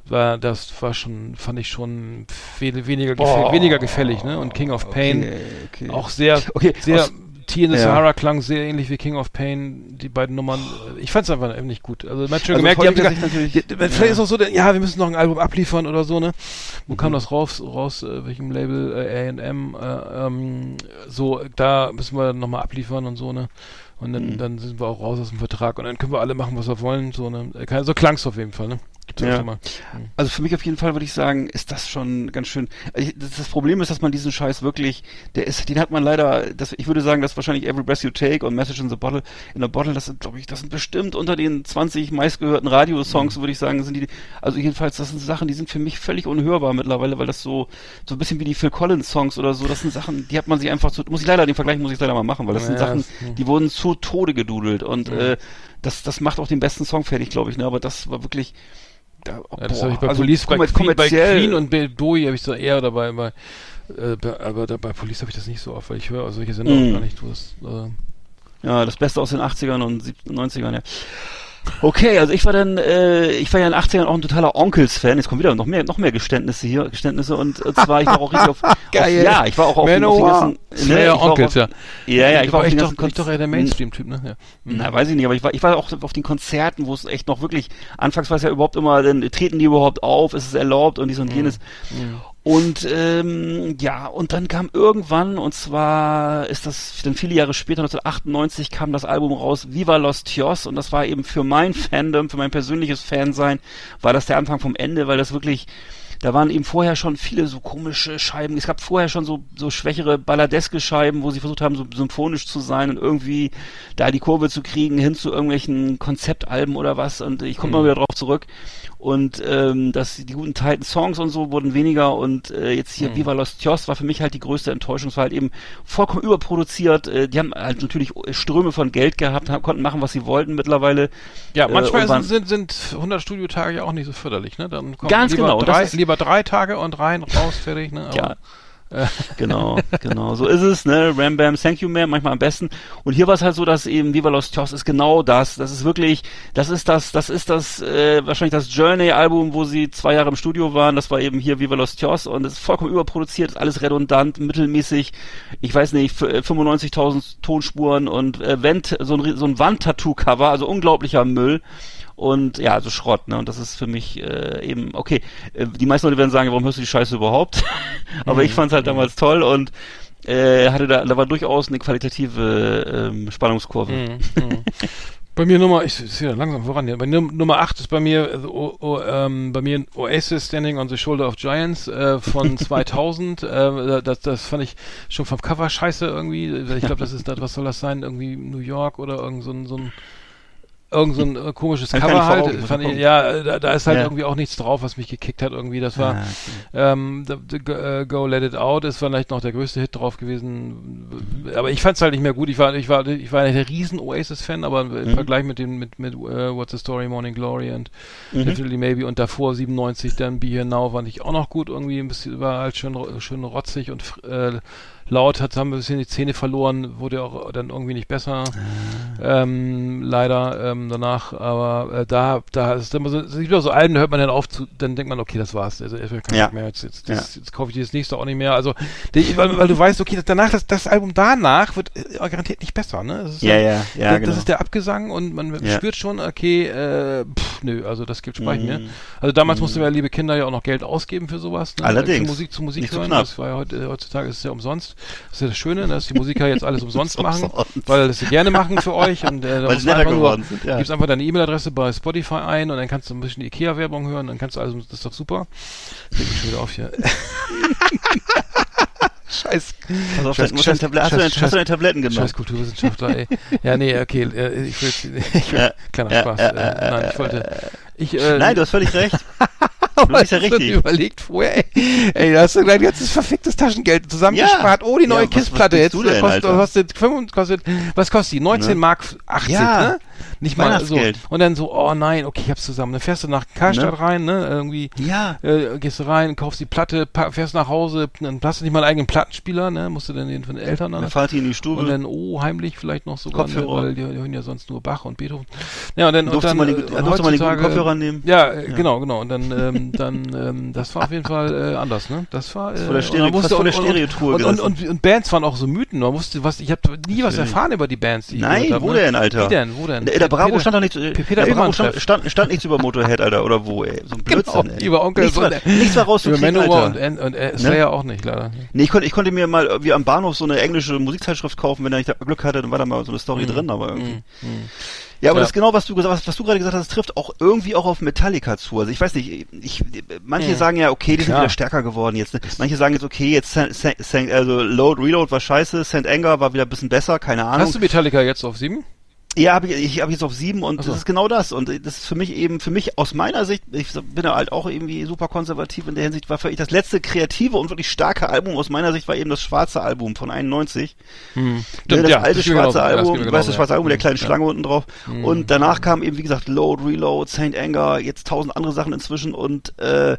War, das war schon, fand ich schon we weniger, Boah. weniger gefällig, ne? Und King of Pain Okay, okay. auch sehr, Okay, sehr, aus- Tea in the Ja. Sahara klang sehr ähnlich wie King of Pain, die beiden Nummern. Ich fand es einfach eben nicht gut. Also man hat schon Also gemerkt, die haben Sicht natürlich- die, vielleicht ja. ist auch so, ja, wir müssen noch ein Album abliefern oder so, ne? Wo Mhm. kam das raus, raus, äh, welchem Label, äh, A&M, äh, ähm, so, da müssen wir nochmal abliefern und so, ne? Und dann, Mhm. dann sind wir auch raus aus dem Vertrag und dann können wir alle machen, was wir wollen, so, ne? Äh, So klang's auf jeden Fall, ne? Gibt's Ja. mal. Also für mich auf jeden Fall würde ich sagen, ist das schon ganz schön. Also Das Problem ist, dass man diesen Scheiß wirklich, der ist, den hat man leider, das, ich würde sagen, dass wahrscheinlich Every Breath You Take und Message in the Bottle, in the Bottle, das sind, glaube ich, das sind bestimmt unter den 20 meistgehörten Radiosongs, würde ich sagen, sind die, also jedenfalls, das sind Sachen, die sind für mich völlig unhörbar mittlerweile, weil das so, so ein bisschen wie die Phil Collins Songs oder so, das sind Sachen, die hat man sich einfach zu, muss ich leider, den Vergleich muss ich leider mal machen, weil das sind Ja, Sachen, das- die wurden zu Tode gedudelt und, Mhm. äh, das, das macht auch den besten Song fertig, glaube ich, ne, aber das war wirklich, da, Ja, das habe ich bei also Police, bei Queen, bei Queen und Bowie habe ich so eher dabei, bei, äh, bei, aber da, bei Police habe ich das nicht so oft, weil ich höre solche Sender Mm. auch gar nicht. Du hast, äh, Ja, das Beste aus den 80ern und 70 90ern, ja. Okay, also ich war dann, äh, ich war ja in den 80ern auch ein totaler Onkels-Fan. Jetzt kommen wieder noch mehr, noch mehr Geständnisse hier, Geständnisse und, und zwar ich war auch richtig auf, <laughs> Geil. auf ja, ich war auch auf, den- auf den ganzen, war auch Onkels, ja. ja, ja, ich war auf ich den doch, ganzen doch eher der Mainstream-Typ, ne? Ja. Mhm. Na, weiß ich nicht, aber ich war, ich war auch auf den Konzerten, wo es echt noch wirklich, anfangs war es ja überhaupt immer, dann treten die überhaupt auf, ist es erlaubt und dies und jenes. Und ähm, ja, und dann kam irgendwann, und zwar ist das dann viele Jahre später, 1998, kam das Album raus, Viva Los Tios, und das war eben für mein Fandom, für mein persönliches Fansein, war das der Anfang vom Ende, weil das wirklich, da waren eben vorher schon viele so komische Scheiben. Es gab vorher schon so, so schwächere balladeske Scheiben, wo sie versucht haben, so symphonisch zu sein und irgendwie da die Kurve zu kriegen hin zu irgendwelchen Konzeptalben oder was. Und ich komme mal wieder drauf zurück. Und ähm, dass die guten Titan Songs und so wurden weniger und äh, jetzt hier Viva Los Tios war für mich halt die größte Enttäuschung. Es war halt eben vollkommen überproduziert. Äh, die haben halt natürlich Ströme von Geld gehabt, haben, konnten machen, was sie wollten mittlerweile. Ja, Äh, manchmal waren- sind, sind, sind 100 Studiotage ja auch nicht so förderlich, ne? Dann kommen Ganz lieber genau, das Drei, ist- lieber drei Tage und rein, raus, fertig, ne? Aber, Ja. <laughs> genau, genau, so ist es, ne? Ram Bam, Thank You Ma'am, manchmal am besten. Und hier war es halt so, dass eben Viva Los Tios ist genau das. Das ist wirklich, das ist das, das ist das, äh, wahrscheinlich das Journey-Album, wo sie zwei Jahre im Studio waren. Das war eben hier Viva Los Tios und es ist vollkommen überproduziert, ist alles redundant, mittelmäßig. Ich weiß nicht, f- äh, 95.000 Tonspuren und äh, Wand, so ein, so ein Wandtattoo-Cover, also unglaublicher Müll. Und ja, also Schrott, ne? Und das ist für mich äh, eben, okay, äh, die meisten Leute werden sagen, warum hörst du die Scheiße überhaupt? <laughs> Aber ich fand es halt damals toll und äh, hatte da, da war durchaus eine qualitative ähm, Spannungskurve. Mhm, mhm. <laughs> Bei mir Nummer, ich sehe da langsam voran hier. Bei Num Nummer 8 ist bei mir, äh, o, o, ähm, bei mir Oasis Standing on the Shoulder of Giants äh, von <laughs> 2000. äh, das, das fand ich schon vom Cover scheiße irgendwie. Ich glaube, das ist das, was soll das sein? Irgendwie New York oder irgend so ein, so ein irgend so ein äh, komisches gar Cover halt. Augen, ich, ja, da, da ist halt Ja. irgendwie auch nichts drauf, was mich gekickt hat irgendwie. Das war Ah, okay. ähm, the, the, Go- äh, Go Let It Out ist vielleicht noch der größte Hit drauf gewesen. Aber ich fand es halt nicht mehr gut. Ich war, ich war, ich war nicht der riesen Oasis-Fan, aber im Mhm. Vergleich mit dem, mit, mit uh, What's the Story, Morning Glory und Mhm. Definitely Maybe und davor 97 dann Be Here Now fand ich auch noch gut. Irgendwie ein bisschen, war halt schön, schön rotzig und äh, laut, hat, haben wir ein bisschen die Zähne verloren, wurde auch dann irgendwie nicht besser. Ähm, leider ähm, danach, aber äh, da, da ist immer so, es gibt auch so Alben, da hört man dann auf, zu, dann denkt man, okay, das war's. Also, ich will kein Ja. Mehr, jetzt, jetzt, das, jetzt kaufe ich das nächste auch nicht mehr. Also, die, weil, weil du weißt, okay, das, danach, das, das Album danach wird äh, garantiert nicht besser, ne? Das ist Ja, dann- ja, ja, das, genau. das ist der Abgesang und man Ja. spürt schon, okay, äh, pff, nö, also das gibt Speichen, Mhm. ne? Also damals mussten wir ja, liebe Kinder, ja auch noch Geld ausgeben für sowas, ne? Allerdings. Für Musik zu Musik so hören. knapp. das war ja heute, heutzutage ist es ja umsonst. Das ist ja das Schöne, ne, dass die Musiker jetzt alles <laughs> umsonst machen, weil das sie gerne machen für euch und äh, da Weil muss sie einfach nur, sind, ja. gibst einfach deine E-Mail-Adresse bei Spotify ein und dann kannst du ein bisschen Ikea-Werbung hören, dann kannst du alles, das ist doch super. Jetzt leg ich schon wieder auf hier. <laughs> Scheiß. Pass auf, Scheiß- Scheiß- Tablet- hast, du deine, Scheiß- hast du deine Tabletten genommen? Scheiß Kulturwissenschaftler, ey. Ja, nee, okay, äh, ich will, <laughs> ich will Ja, kleiner ja, Spaß. ja, äh, nein, ich wollte, ich, äh, Nein, du hast völlig recht. <laughs> du bist ja richtig. überlegt vorher, ey, ey, da hast du dein ganzes verficktes Taschengeld zusammengespart, oh, die Ja, neue was KISS-Platte jetzt, kostet, kostet, 5, kostet, was kostet die? 19 Ne? Mark 80, Ja. ne? Nicht mal so. Und dann so, oh nein, okay, ich hab's zusammen. Dann fährst du nach Karstadt Ne? rein, ne, irgendwie, Ja. äh, gehst du rein, kaufst die Platte, fährst nach Hause, dann hast du nicht mal einen eigenen Plattenspieler, ne, musst du dann den von den Eltern dann Dann fahrt ihr in die Stube. und dann, oh, heimlich vielleicht noch sogar, ne, weil die, die hören ja sonst nur Bach und Beethoven. Ja, und dann, und Durfte dann, man die- äh, durfte man Kopfhörer nehmen? Ja, äh, genau, genau. Und dann, ähm, dann, ähm, das war auf jeden Fall äh, anders, ne? Das war, äh, vor der und Stereo- fast vor der und- und- Stereotour und, und, und, und Bands waren auch so Mythen. Man wusste, was, ich habe nie was erfahren über die Bands, die Nein, wo ne? denn, Alter? Wie denn, wo denn? Der, der Bravo Peter- stand doch nicht, äh, Peter der Bravo stand, stand, stand nichts über Motorhead, Alter, oder wo, ey. So ein Blödsinn, Genau, ey. über Onkel nichts, war, nichts war rauszukriegen, Manowar und, Alter. und, und äh, Slayer auch nicht, leider. Nee, ich konnte, ich konnte mir mal wie am Bahnhof so eine englische Musikzeitschrift kaufen, wenn ich da Glück hatte, dann war da mal so eine Story drin, aber irgendwie. Ja, aber Ja. das ist genau, was du gesagt hast, was du gerade gesagt hast, trifft auch irgendwie auch auf Metallica zu. Also ich weiß nicht, ich, manche Mhm. sagen ja, okay, die sind wieder stärker geworden jetzt. Ne? Manche sagen jetzt, okay, jetzt Saint, also Load, Reload war scheiße, St. Anger war wieder ein bisschen besser, keine Ahnung. Hast du Metallica jetzt auf sieben? Ja, habe ich, ich habe jetzt auf sieben und Ach so. das ist genau das. Und das ist für mich eben, für mich aus meiner Sicht, ich bin ja halt auch irgendwie super konservativ in der Hinsicht, war für ich das letzte kreative und wirklich starke Album aus meiner Sicht war eben das schwarze Album von 91. Hm. Ne, das alte geht mir schwarze. Ja, das Album, geht mir du weißt, das schwarze ja. Album mit der kleinen Ja. Schlange unten drauf. Mhm. Und danach kam eben, wie gesagt, Load, Reload, Saint Anger, jetzt tausend andere Sachen inzwischen und äh,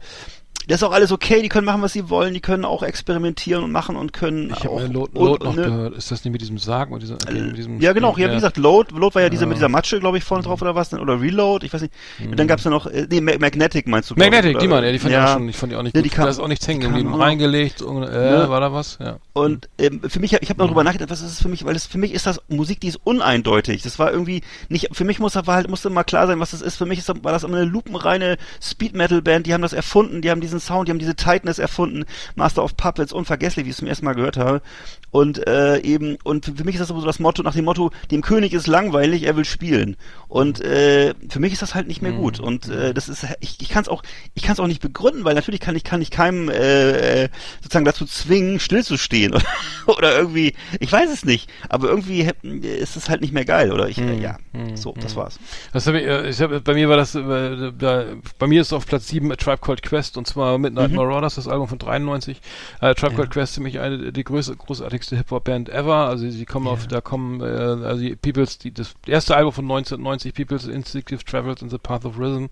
das ist auch alles okay, die können machen, was sie wollen, die können auch experimentieren und machen und können Ich habe Load, Load noch ne? gehört. Ist das nicht mit diesem Sarg? Mit diesem, mit diesem Ja, genau. Ja, wie gesagt, Load, Load war ja dieser Ja. mit dieser Matsche, glaube ich, vorne drauf oder was, oder Reload, ich weiß nicht. Und dann gab's ja noch, äh, nee, Ma- Magnetic meinst du? ich, Magnetic, oder? die Mann, ja, die fand ich auch schon, ich fand die auch nicht Ja, gut. die kam- da ist auch nichts hängen die geblieben. noch. Reingelegt, und, äh, Ne? war da was? Ja. Und ähm, für mich, ich habe noch drüber nachgedacht, was ist es für mich, weil es für mich ist das Musik, die ist uneindeutig. Das war irgendwie nicht, für mich muss war halt musste mal klar sein, was das ist. Für mich ist, das- war das immer eine lupenreine Speed Metal Band. Die haben das erfunden, die haben diesen Sound, die haben diese Tightness erfunden. Master of Puppets, unvergesslich, wie ich es zum ersten Mal gehört habe. Und äh, eben und für mich ist das so das Motto nach dem Motto, dem König ist langweilig, er will spielen. Und äh, für mich ist das halt nicht mehr gut. Und äh, das ist, ich, ich kann es auch, ich kann es auch nicht begründen, weil natürlich kann ich kann ich keinem äh, äh, sozusagen dazu zwingen, stillzustehen <laughs> oder, oder irgendwie, ich weiß es nicht, aber irgendwie ist es halt nicht mehr geil oder ich, äh, ja, so, das war's. Das hab ich, äh, ich hab, bei mir war das, äh, da, bei mir ist auf Platz 7 A Tribe Called Quest und zwar Midnight Mhm. Marauders, das Album von 93. Äh, Tribe Called Quest für mich eine die größte, großartigste Hip-Hop-Band ever. Also sie kommen auf, da kommen, äh, also die Peoples, die, das erste Album von 1990, People's Instinctive Travels in the Path of Rhythm,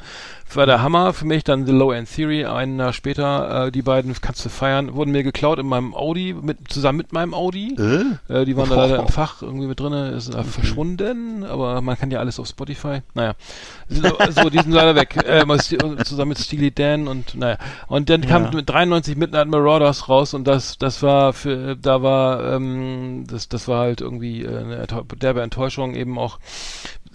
war der Hammer für mich. Dann The Low End Theory, ein Jahr später, äh, die beiden kannst du feiern, wurden mir geklaut in meinem Audi, mit, zusammen mit meinem Audi. Äh? Äh, die waren da leider im Fach irgendwie mit drinne, ist äh, verschwunden, aber man kann ja alles auf Spotify. Naja, so, <laughs> so die sind leider weg. Äh, sti- zusammen mit Steely Dan und naja. Und dann kam Ja. mit 93 Midnight Marauders raus und das, das war für, da war, ähm, das, das war halt irgendwie äh, eine derbe Enttäuschung eben auch.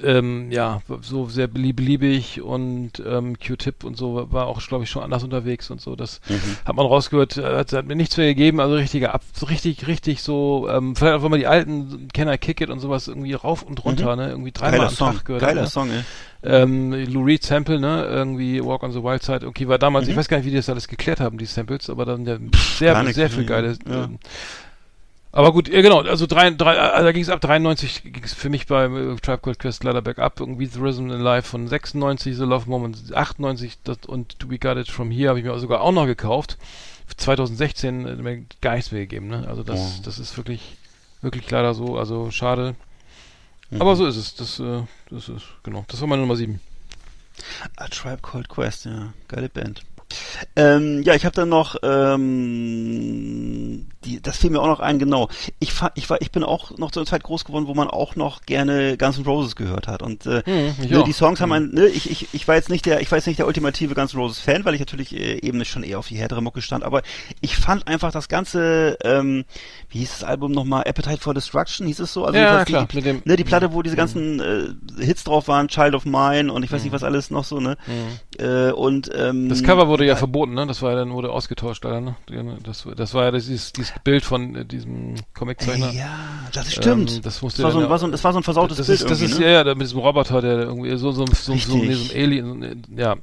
Ähm, ja, so sehr belie- beliebig und ähm, Q-Tip und so war auch, glaube ich, schon anders unterwegs und so. Das hat man rausgehört, äh, hat, hat mir nichts mehr gegeben, also richtiger Ab, richtig, richtig so, ähm, vielleicht auch wenn man die alten I Kick It und sowas irgendwie rauf und runter, ne, irgendwie dreimal am Song, Tag gehört. geiler ne? Song, ey. Ähm, Lou Reed Sample, ne, irgendwie Walk on the Wild Side, okay, war damals, Mhm. ich weiß gar nicht, wie die das alles geklärt haben, die Samples, aber dann ja sehr, sehr viel ja, geile, ja. ähm, aber gut, ja genau, also drei, drei, also da ging es ab 93 ging es für mich bei äh, Tribe Called Quest leider bergab, irgendwie The Rhythm in Life von 96, The Love Moment 98 das, und To Be Got It From Here habe ich mir sogar auch noch gekauft. 2016 äh, mir gar nichts mehr gegeben, ne? Also das, Oh. das ist wirklich, wirklich leider so, also schade. Mhm. Aber so ist es, das, äh, das ist, genau, das war meine Nummer 7. A Tribe Called Quest, ja, geile Band. Ähm, ja, ich habe dann noch, ähm, die, das fiel mir auch noch ein, genau. Ich, ich war, ich bin auch noch zu einer Zeit groß geworden, wo man auch noch gerne Guns N' Roses gehört hat. Und äh, Hm, ne, die Songs haben Hm. ein, ne, ich, ich, ich war jetzt nicht der, ich war jetzt nicht der ultimative Guns N' Roses Fan, weil ich natürlich äh, eben schon eher auf die härtere Mucke stand. Aber ich fand einfach das ganze, ähm, wie hieß das Album nochmal, Appetite for Destruction, hieß es so? Also Ja, klar, Die, dem- ne, die Platte, wo diese ganzen äh, Hits drauf waren, Child of Mine und ich weiß nicht was alles noch so, ne? Äh, und ähm, Das Cover wurde ja verboten, ne? Das war ja dann wurde ausgetauscht, leider, ne? Das, das war ja dieses, dieses Bild von äh, diesem Comiczeichner. Ja, das stimmt. Ähm, das musste das, war so, ein- war so, ein- das war so ein versautes das Bild ist, das ist ne? ja, ja, da mit diesem Roboter, der irgendwie so, so, so, so, so, nee, Richtig. so ein Alien, ja,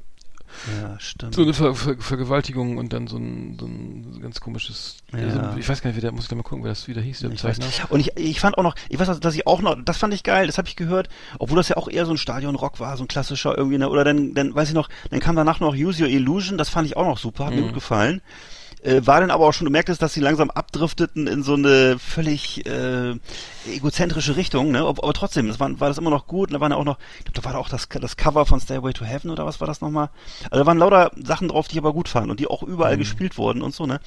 Ja, stimmt. so eine Ver Ver Vergewaltigung und dann so ein, so ein ganz komisches, Ja. so ein, ich weiß gar nicht, wie der, muss ich da mal gucken, wer das wieder hieß, der Ich weiß. Und ich, ich fand auch noch, ich weiß, dass ich auch noch, das fand ich geil, das habe ich gehört, obwohl das ja auch eher so ein Stadion-Rock war, so ein klassischer irgendwie, ne, oder dann, dann weiß ich noch, dann kam danach noch Use Your Illusion, das fand ich auch noch super, hat mir Mhm. gut gefallen. Äh, war dann aber auch schon, du merktest, dass sie langsam abdrifteten in so eine völlig äh, egozentrische Richtung, ne? Aber, aber trotzdem, das war, war das immer noch gut. Und da waren ja auch noch, ich glaube, da war da auch das, das Cover von Stairway to Heaven oder was war das nochmal? Also da waren lauter Sachen drauf, die ich aber gut fand und die auch überall Mhm. gespielt wurden und so, ne?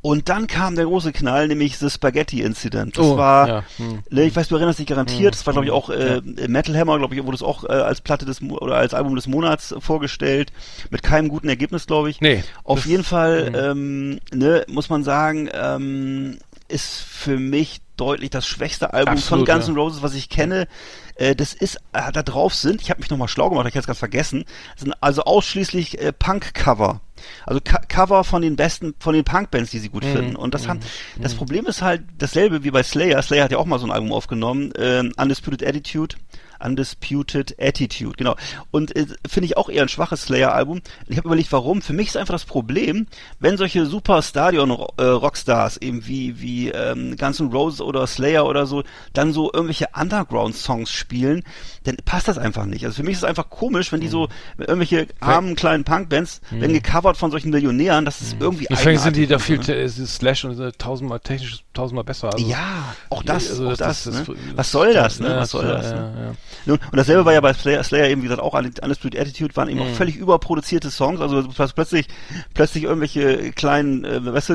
Und dann kam der große Knall, nämlich The Spaghetti Incident. Das Oh, war, ja, hm. ne, ich weiß, du erinnerst dich garantiert, Hm, das war glaube ich auch äh, Metal Hammer, glaube ich, wurde es auch äh, als Platte des Mo- oder als Album des Monats vorgestellt, mit keinem guten Ergebnis, glaube ich. Nee. Auf jeden Fall, hm. ähm, ne, muss man sagen, ähm, ist für mich deutlich das schwächste Album Absolut, von Guns ja. N' Roses, was ich kenne. Äh, das ist, äh, da drauf sind, ich habe mich nochmal schlau gemacht, ich hatte es ganz vergessen, das sind also ausschließlich äh, Punk-Cover. Also Co Cover von den besten, von den Punk-Bands, die sie gut Mhm, finden. Und das haben, das Problem ist halt dasselbe wie bei Slayer. Slayer hat ja auch mal so ein Album aufgenommen, ähm, Undisputed Attitude. Undisputed Attitude, genau. Und äh, finde ich auch eher ein schwaches Slayer-Album. Ich habe überlegt, warum. Für mich ist einfach das Problem, wenn solche super Stadion-Rockstars eben wie, wie ähm, Guns N' Roses oder Slayer oder so, dann so irgendwelche Underground-Songs spielen, dann passt das einfach nicht. Also für mich ist es einfach komisch, wenn die so irgendwelche armen kleinen Punkbands werden gecovert von solchen Millionären, das ist irgendwie Deswegen sind die da viel, ne? Slash und äh, tausendmal technisch, tausendmal besser. Also, ja, auch das, also auch das- das, das- ne? Was soll das, ne? Ja, Was soll ja, das, ja, ne? ja. Nun, Und dasselbe war ja bei Slayer, Slayer eben, wie gesagt, auch Undisputed Attitude waren eben Mhm. auch völlig überproduzierte Songs, also plötzlich, plötzlich irgendwelche kleinen, äh, weißt du,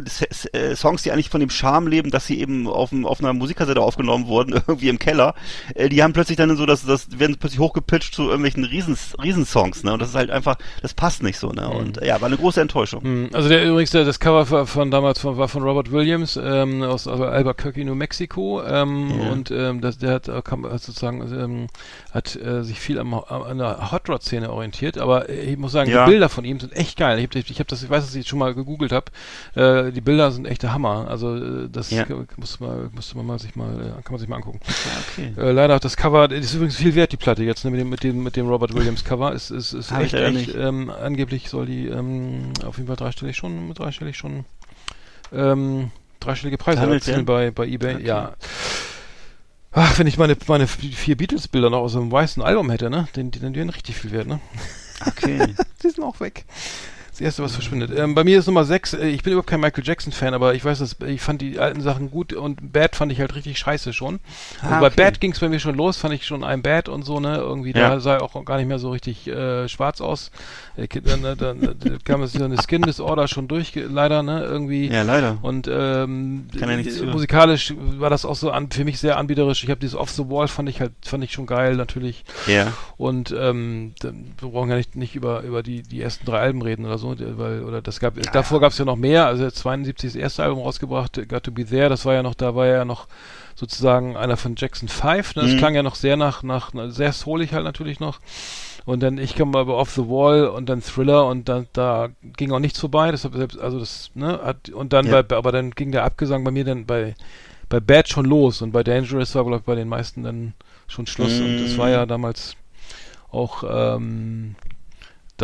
äh, Songs, die eigentlich von dem Charme leben, dass sie eben auf, dem, auf einer Musikkassette aufgenommen wurden, <laughs> irgendwie im Keller, äh, die haben plötzlich dann so, dass das werden plötzlich hochgepitcht zu irgendwelchen Riesens, Riesensongs, ne? Und das ist halt einfach, das passt nicht so, ne? Und äh, ja, war eine große Enttäuschung. Hm, Also der übrigens der, das Cover von, von damals von, war von Robert Williams ähm, aus also Albuquerque, New Mexico ähm, Ja. und ähm, das, der hat, äh, kam, hat sozusagen ähm, hat äh, sich viel am, am, an der Hot Rod Szene orientiert, aber äh, ich muss sagen, Ja. die Bilder von ihm sind echt geil. Ich habe ich hab das, ich weiß, dass ich schon mal gegoogelt habe. Äh, die Bilder sind echt der Hammer. Also äh, das Ja. muss man musste man mal sich mal äh, kann man sich mal angucken. Ja, okay. Äh, leider das Cover das ist übrigens viel wert die Platte jetzt ne, mit dem mit dem mit dem Robert Williams Cover ist ist, ist ich echt, echt ähm, angeblich soll die ähm, auf jeden Fall dreistellig schon dreistellig schon ähm, dreistellige Preise erzielen bei bei eBay Okay. ja Ach, wenn ich meine meine vier Beatles Bilder noch aus einem weißen Album hätte, ne, den die dann wären richtig viel wert, ne? Okay. <laughs> Die sind auch weg. Das erste, was verschwindet. Ähm, bei mir ist Nummer 6, äh, ich bin überhaupt kein Michael Jackson-Fan, aber ich weiß, dass ich fand die alten Sachen gut und Bad fand ich halt richtig scheiße schon. Ah, und bei okay. Bad ging es bei mir schon los, fand ich schon ein Bad und so, ne? Irgendwie, Ja. da sah er auch gar nicht mehr so richtig äh, schwarz aus. Äh, Dann, dann, kam es so eine Skin Disorder schon durch, leider, ne? Irgendwie. ja, leider. Und ähm, Kann ja musikalisch war das auch so an, für mich sehr anbieterisch. Ich habe dieses Off the Wall fand ich halt fand ich schon geil natürlich. Ja. Und ähm, dann, wir brauchen ja nicht, nicht über, über die, die ersten drei Alben reden oder so, der- weil, oder das gab, davor gab es ja noch mehr, also 72 das erste Album rausgebracht, Got to Be There, das war ja noch, da war ja noch sozusagen einer von Jackson 5, ne? das Mhm. klang ja noch sehr nach, nach, sehr soulig halt natürlich noch. Und dann, ich kam aber Off the Wall und dann Thriller und dann, da ging auch nichts vorbei, deshalb, selbst, also das, ne, hat, und dann Ja. bei, aber dann ging der Abgesang bei mir dann bei, bei Bad schon los und bei Dangerous war, glaube ich, bei den meisten dann schon Schluss und das war Mhm. ja damals auch ähm,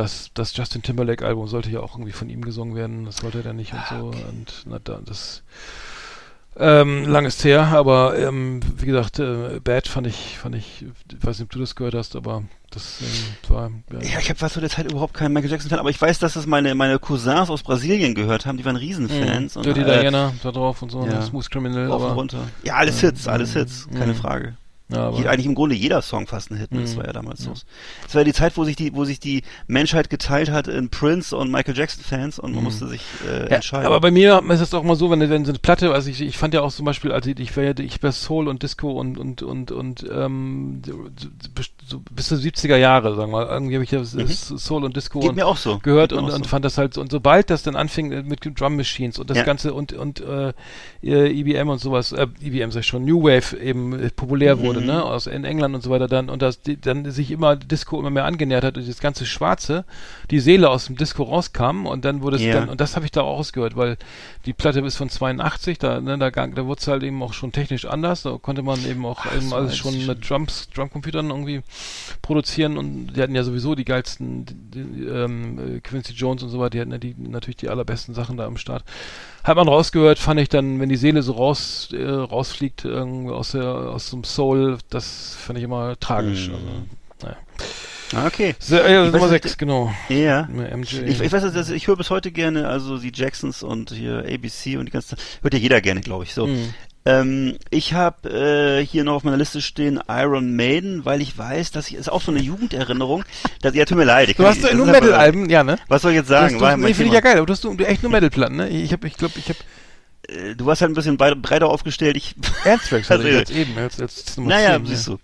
das, das Justin Timberlake Album sollte ja auch irgendwie von ihm gesungen werden. Das wollte er dann nicht und Ah, so. Und na, da, das ähm, lang ist her, aber ähm, wie gesagt, äh, Bad fand ich, fand ich, ich weiß nicht, ob du das gehört hast, aber das ähm, war ja, Ja, ich habe zu der Zeit überhaupt kein Michael Jackson Fan, aber ich weiß, dass es meine meine Cousins aus Brasilien gehört haben, die waren Riesenfans Mhm. und Dirty äh, Diana da drauf und so, ja. ne, Smooth Criminal, rauf aber, runter. Ja, alles Hits, alles Hits, keine Mhm. Frage. Ja, aber Je, eigentlich im Grunde jeder Song fast ein Hit, ne? das Mhm. war ja damals so. Das war ja die Zeit, wo sich die wo sich die Menschheit geteilt hat in Prince und Michael Jackson Fans und man musste sich äh, Mhm. Ja, entscheiden. aber bei mir ist es auch mal so, wenn, wenn so eine Platte, also ich, ich fand ja auch zum Beispiel, also ich war ja, ich war Soul und Disco und und und und ähm, so, so bis zu 70er Jahre, sagen wir mal. Irgendwie habe ich ja Soul und Disco Mhm. Geht und mir auch so. gehört und, und so. fand das halt und sobald das dann anfing mit Drum Machines und das Ja. ganze und und äh, äh, EBM und sowas, äh, EBM sag ich schon, New Wave eben äh, populär Mhm. wurde, ne, aus in England und so weiter dann und das die, dann sich immer Disco immer mehr angenähert hat und das ganze Schwarze, die Seele aus dem Disco rauskam und dann wurde es Ja. dann und das habe ich da auch ausgehört, weil die Platte ist von 82, da ne, da, da wurde es halt eben auch schon technisch anders, da konnte man eben auch eben so alles schon mit Drums, Drumcomputern irgendwie produzieren und die hatten ja sowieso die geilsten die, die, ähm, äh, Quincy Jones und so weiter, die hatten ja die, natürlich die allerbesten Sachen da am Start. Hat man rausgehört, fand ich dann, wenn die Seele so raus äh, rausfliegt irgendwie aus der aus dem Soul, das fand ich immer tragisch. Mhm. Also, naja. Ah, okay. So, äh, weiß Nummer nicht, 6, genau. Ja. MJ. Ich, ich weiß, dass ich höre bis heute gerne, also die Jacksons und hier ABC und die ganze, hört ja jeder gerne, glaube ich. So. Mhm. Ähm, ich habe äh, hier noch auf meiner Liste stehen Iron Maiden, weil ich weiß, dass ich ist auch so eine Jugenderinnerung. Dass, ja, tut mir leid. ich Du hast das nur Metal-Alben, ja, ne? Was soll ich jetzt sagen? du, nee, finde ich ja geil, aber du hast du echt nur Metal-Platten, ne? Ich habe, ich glaube, ich habe Du warst halt ein bisschen brei- breiter aufgestellt. Ich, <laughs> Ernstracks Also, jetzt eben, als Nummer naja, 10, siehst du. Ja.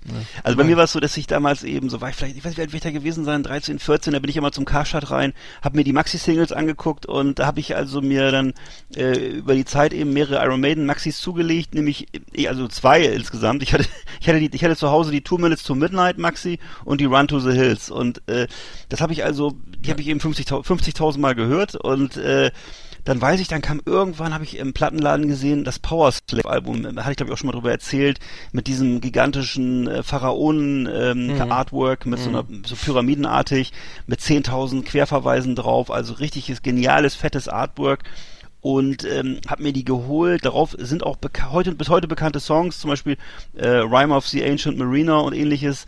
Also bei mir war es so, dass ich damals eben, so war ich vielleicht, ich weiß nicht, wie alt will ich da gewesen sein, 13, 14, da bin ich immer zum Karstadt rein, habe mir die Maxi-Singles angeguckt und da habe ich also mir dann äh, über die Zeit eben mehrere Iron Maiden Maxis zugelegt, nämlich eh, also zwei insgesamt. Ich hatte <laughs> ich hatte die, ich hatte zu Hause die Two Minutes to Midnight Maxi und die Run to the Hills und äh, das habe ich also, die habe ich eben 50.000 50.000 Mal gehört und äh, dann weiß ich, dann kam irgendwann, habe ich im Plattenladen gesehen, das Power Slave Album, da hatte ich glaube ich auch schon mal drüber erzählt, mit diesem gigantischen äh, Pharaonen ähm, Mhm. Artwork, mit so einer, so pyramidenartig, mit 10.000 Querverweisen drauf, also richtiges, geniales, fettes Artwork und ähm, habe mir die geholt. Darauf sind auch heute bis heute bekannte Songs, zum Beispiel äh, Rhyme of the Ancient Mariner und ähnliches.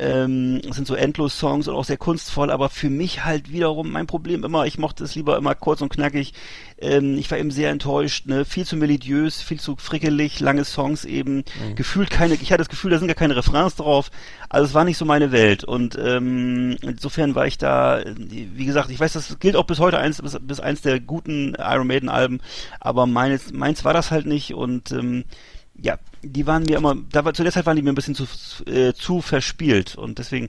Ähm, sind so endlos Songs und auch sehr kunstvoll, aber für mich halt wiederum mein Problem immer, ich mochte es lieber immer kurz und knackig. ähm, ich war eben sehr enttäuscht, ne? Viel zu melodiös, viel zu frickelig, lange Songs eben, Mhm. gefühlt keine, ich hatte das Gefühl, da sind gar keine Refrains drauf. Also es war nicht so meine Welt. Und ähm, insofern war ich da, wie gesagt, ich weiß, das gilt auch bis heute eins, bis, bis eins der guten Iron Maiden Alben, aber meines, meins war das halt nicht und ähm, ja, die waren mir immer, da war, zu der Zeit waren die mir ein bisschen zu, äh, zu verspielt und deswegen,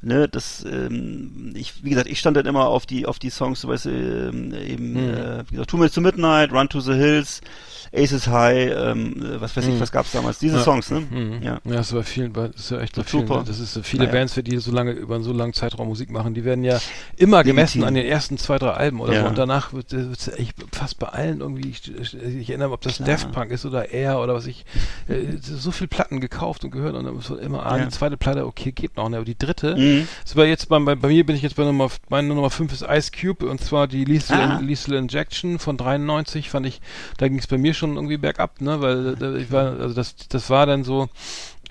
ne, das, ähm, ich, wie gesagt, ich stand dann immer auf die, auf die Songs, so weißt ähm, eben, Mhm. äh, wie gesagt, Two Minutes to Midnight, Run to the Hills, Aces High, ähm, äh, was weiß ich, Mhm. was gab's damals, diese Ja. Songs, ne? Mhm. Ja. Ja, das ist bei vielen, das ist ja echt bei vielen, super. ne? das ist so viele Naja. Bands, für die so lange, über einen so langen Zeitraum Musik machen, die werden ja immer gemessen Legitim. an den ersten zwei, drei Alben oder Ja. so und danach wird es echt fast bei allen irgendwie, ich, ich, ich erinnere mich, ob das Klar. Daft Punk ist oder Air oder was ich, äh, so viel Platten gekauft und gehört und dann so immer, ah, Ja. die zweite Platte, okay, geht noch, ne, aber die dritte, Mhm. war jetzt bei, bei, bei mir bin ich jetzt bei Nummer, meine Nummer 5 ist Ice Cube und zwar die Lethal, Ah. Lethal Injection von 93 fand ich, da ging es bei mir schon irgendwie bergab, ne, weil äh, ich war, also das, das war dann so,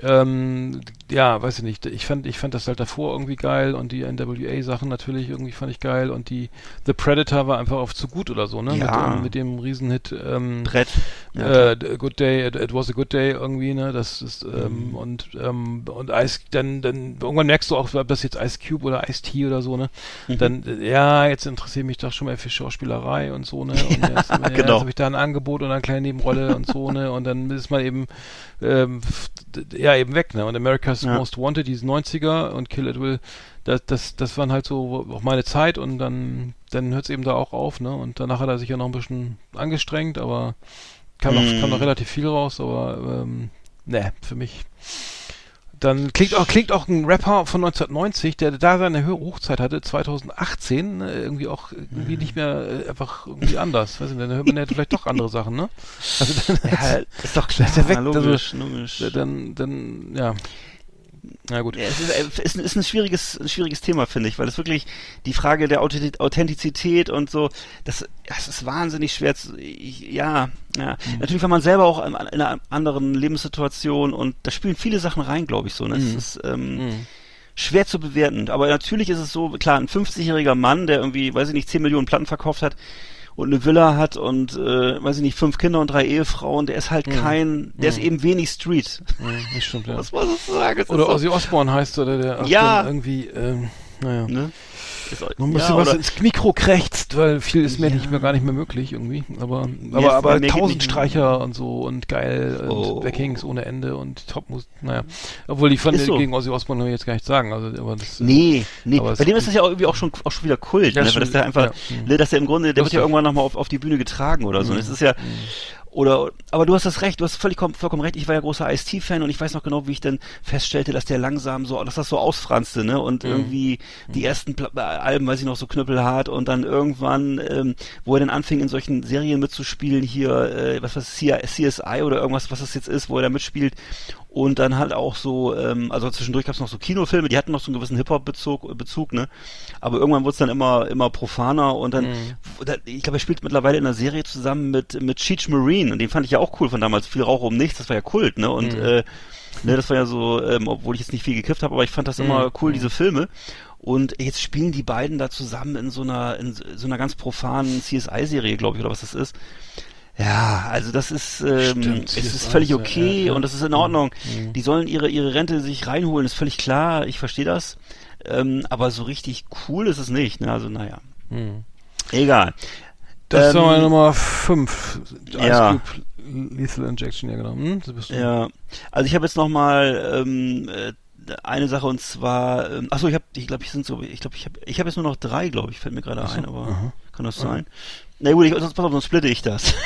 ähm, ja, weiß ich nicht, ich fand, ich fand das halt davor irgendwie geil und die NWA-Sachen natürlich irgendwie fand ich geil und die The Predator war einfach auf zu gut oder so, ne, Ja. mit, dem, mit dem Riesenhit, ähm, Brett. Ja, äh, Good Day, it, it was a Good Day irgendwie, ne? Das ist ähm, Mhm. und ähm, und Ice, dann dann irgendwann merkst du auch, ob das jetzt Ice Cube oder Ice T oder so, ne? Mhm. Dann ja, jetzt interessiert mich doch schon mal für Schauspielerei und so, ne? Und <laughs> jetzt, ja, genau. jetzt habe ich da ein Angebot und eine kleine Nebenrolle und so, ne? Und dann ist man eben ähm, f- d- ja eben weg, ne? Und America's Ja. Most Wanted, die 90er und Kill It Will, das, das, das waren halt so auch meine Zeit und dann, dann hört es eben da auch auf, ne? Und danach hat er sich ja noch ein bisschen angestrengt, aber kam, noch, Mm. kam noch relativ viel raus, aber ähm, ne, für mich. Dann klingt auch, klingt auch ein Rapper von 1990, der da seine höhere Hochzeit hatte, 2018, äh, irgendwie auch irgendwie nicht mehr äh, einfach irgendwie anders. Weiß nicht, dann hört man ja vielleicht doch andere Sachen, ne? Also dann, Ja, <laughs> ist doch klar, ist er weg, logisch, logisch. dann, dann, ja. Na gut. Ja, es ist, äh, ist, ein- ist ein schwieriges, ein schwieriges Thema, finde ich, weil es wirklich die Frage der Authenti- Authentizität und so, das, das ist wahnsinnig schwer zu, ja, ja. Mhm. Natürlich war man selber auch in, in einer anderen Lebenssituation und da spielen viele Sachen rein, glaube ich, so, ne? Mhm. Es ist, ähm, Mhm. schwer zu bewerten. Aber natürlich ist es so, klar, ein 50-jähriger Mann, der irgendwie, weiß ich nicht, 10 Millionen Platten verkauft hat und eine Villa hat und, äh, weiß ich nicht, fünf Kinder und drei Ehefrauen, der ist halt Mhm. kein, der ist Mhm. eben wenig Street. Mhm, das stimmt, <laughs> ja. Was muss ich sagen? Ist Oder so, Ozzy Osbourne heißt oder der Ja. irgendwie, ähm, naja. ne? Ist, Man muss ja, was ins Mikro krächzt, weil viel ist mir Ja. nicht mehr gar nicht mehr möglich irgendwie. Aber aber, aber tausend Streicher und so und geil Oh. und Backings ohne Ende und Topmusik. Naja, obwohl ich fand so. gegen Ozzy Osbourne jetzt gar nicht sagen. Also aber das. Nee, nee. Es- Bei dem ist das ja auch irgendwie auch schon, auch schon wieder Kult, ne? Weil das der einfach, ja. Mhm. ne, dass der im Grunde, der wird ja irgendwann nochmal auf, auf die Bühne getragen oder so. Mhm. Das ist ja, oder, aber du hast das recht, du hast völlig kom- vollkommen recht. Ich war ja großer Ice-T-Fan und ich weiß noch genau, wie ich dann feststellte, dass der langsam so, dass das so ausfranste, ne? Und Mhm. irgendwie die ersten Pla äh, Alben, weiß ich noch, so knüppelhart und dann irgendwann, ähm, wo er dann anfing, in solchen Serien mitzuspielen, hier, äh, was was CSI oder irgendwas, was das jetzt ist, wo er da mitspielt. Und dann halt auch so, ähm, also zwischendurch gab es noch so Kinofilme, die hatten noch so einen gewissen Hip-Hop-Bezug, Bezug, ne? Aber irgendwann wurde es dann immer, immer profaner und dann, Mhm. ich glaube, er spielt mittlerweile in einer Serie zusammen mit, mit Cheech Marine und den fand ich ja auch cool von damals. Viel Rauch um nichts, das war ja Kult, ne? Und, Mhm. äh, ne, das war ja so, ähm, obwohl ich jetzt nicht viel gekifft habe, aber ich fand das immer Mhm. cool, diese Filme. Und jetzt spielen die beiden da zusammen in so einer, in so einer ganz profanen CSI-Serie, glaube ich, oder was das ist. Ja, also das ist, ähm, Stimmt, es ist völlig ja, okay ja. und das ist in Ordnung. Mhm. Die sollen ihre, ihre Rente sich reinholen, ist völlig klar, ich verstehe das. Ähm, aber so richtig cool ist es nicht, ne? Also naja. Mhm. Egal. Das Ähm, war Nummer 5. Ice ja. Cube Lethal Injection, ja genau. Hm. Ja, also ich habe jetzt noch mal ähm, äh, eine Sache und zwar, ähm, achso, ich habe, ich glaube, ich sind so, ich glaube, ich habe, ich habe jetzt nur noch drei, glaube ich, fällt mir gerade ein, aber aha. Kann das sein? Na gut, ich, sonst, pass auf, sonst splitte ich das. <laughs>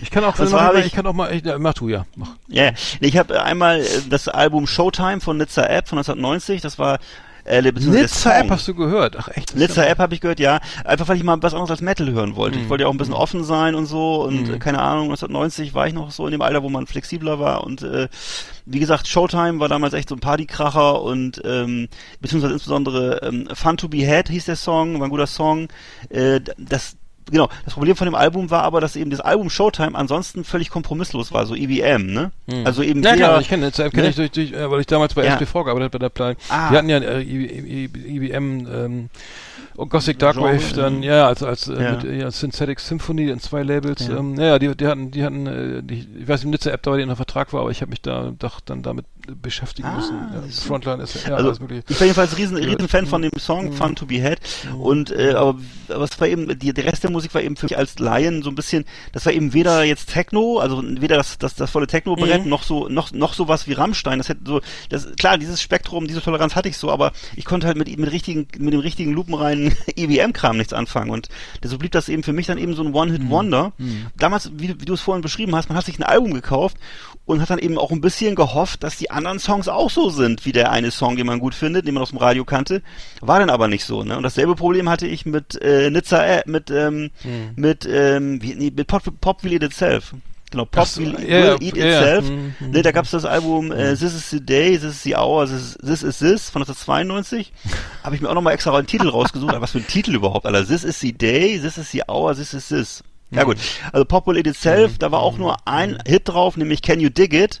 Ich kann auch, Das war ich, ich- kann auch mal, ich, mach du ja. Mach. Ja. Nee, ich habe einmal äh, das Album Showtime von Nizza App von 1990, das war äh, Nizza App hast du gehört. Ach echt? Nizza App habe ich gehört, ja. Einfach weil ich mal was anderes als Metal hören wollte. Ich Mhm. wollte ja auch ein bisschen offen sein und so und Mhm. keine Ahnung, 1990 war ich noch so in dem Alter, wo man flexibler war und äh, wie gesagt, Showtime war damals echt so ein Partykracher und ähm, beziehungsweise insbesondere ähm, Fun to be Had hieß der Song, war ein guter Song. Äh, das Genau, das Problem von dem Album war aber, dass eben das Album Showtime ansonsten völlig kompromisslos war, so EBM, ne? Mhm. Also eben Ja sehr, klar, ich kenne kenne ne? ich durch, durch, äh, weil ich damals bei Ja. SPV gearbeitet bei der Plan. Ah. Die hatten ja äh, IBM ähm, Und Gothic Darkwave Genre, dann, ja, als, als äh, Ja. mit ja, Synthetic Symphony in zwei Labels. Ja. Ähm, ja, die, die hatten, die hatten, äh, die, ich weiß nicht, Nizza App da, die unter Vertrag war, aber ich habe mich da doch dann damit beschäftigen Ah, müssen. Frontline ist ja also alles mögliche. ich war jedenfalls riesen, riesen Fan von dem Mhm. Song Fun to be Had. Und äh, aber, aber es war eben die, der Rest der Musik war eben für mich als Laien so ein bisschen das war eben weder jetzt Techno also weder das das, das volle Techno Brett Mhm. noch so noch noch sowas wie Rammstein. Das hätte so das klar dieses Spektrum diese Toleranz hatte ich so aber ich konnte halt mit mit richtigen mit dem richtigen lupenreinen <laughs> EBM Kram nichts anfangen. Und so blieb das eben für mich dann eben so ein One Hit Wonder. Damals wie, du- wie du es vorhin beschrieben hast man hat sich ein Album gekauft und hat dann eben auch ein bisschen gehofft, dass die anderen Songs auch so sind, wie der eine Song, den man gut findet, den man aus dem Radio kannte. War dann aber nicht so, ne? Und dasselbe Problem hatte ich mit äh, Nizza, äh, mit, ähm, mit, ähm, wie, nee, mit Pop, Pop Will Eat Itself. Genau, Pop so, Will, ja, Will Eat ja. Itself. Mhm, mhm, Ne, da gab's das Album äh, This is the Day, This is the Hour, This is This, is this von 1992. <laughs> Habe ich mir auch nochmal extra einen Titel rausgesucht. Aber was für ein Titel überhaupt, Alter? This is the Day, This is the Hour, This is this. Ja gut, also Pop Will Eat Itself, da war auch nur ein Hit drauf, nämlich Can You Dig It?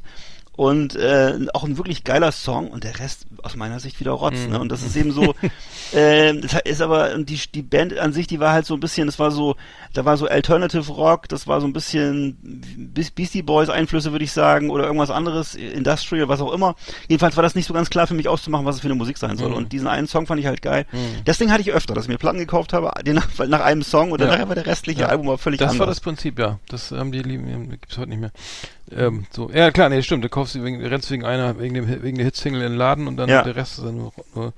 Und äh, auch ein wirklich geiler Song und der Rest aus meiner Sicht wieder Rotz. Ne? Und das ist eben so, <laughs> ähm, das ist aber und die die Band an sich, die war halt so ein bisschen, das war so, da war so Alternative Rock, das war so ein bisschen Be- Beastie Boys Einflüsse würde ich sagen oder irgendwas anderes, Industrial, was auch immer. Jedenfalls war das nicht so ganz klar für mich auszumachen, was es für eine Musik sein soll. Und diesen einen Song fand ich halt geil. Das Ding hatte ich öfter, dass ich mir Platten gekauft habe, den nach, nach einem Song und Ja. nachher war der restliche Ja. Album aber völlig Das anders. war das Prinzip, ja. Das haben die lieben, gibt's heute nicht mehr. Ähm, so, ja klar, nee, stimmt. Du kaufst sie wegen, rennst wegen einer, wegen dem, wegen der Hitsingle in den Laden und dann Ja. der Rest ist dann nur, nur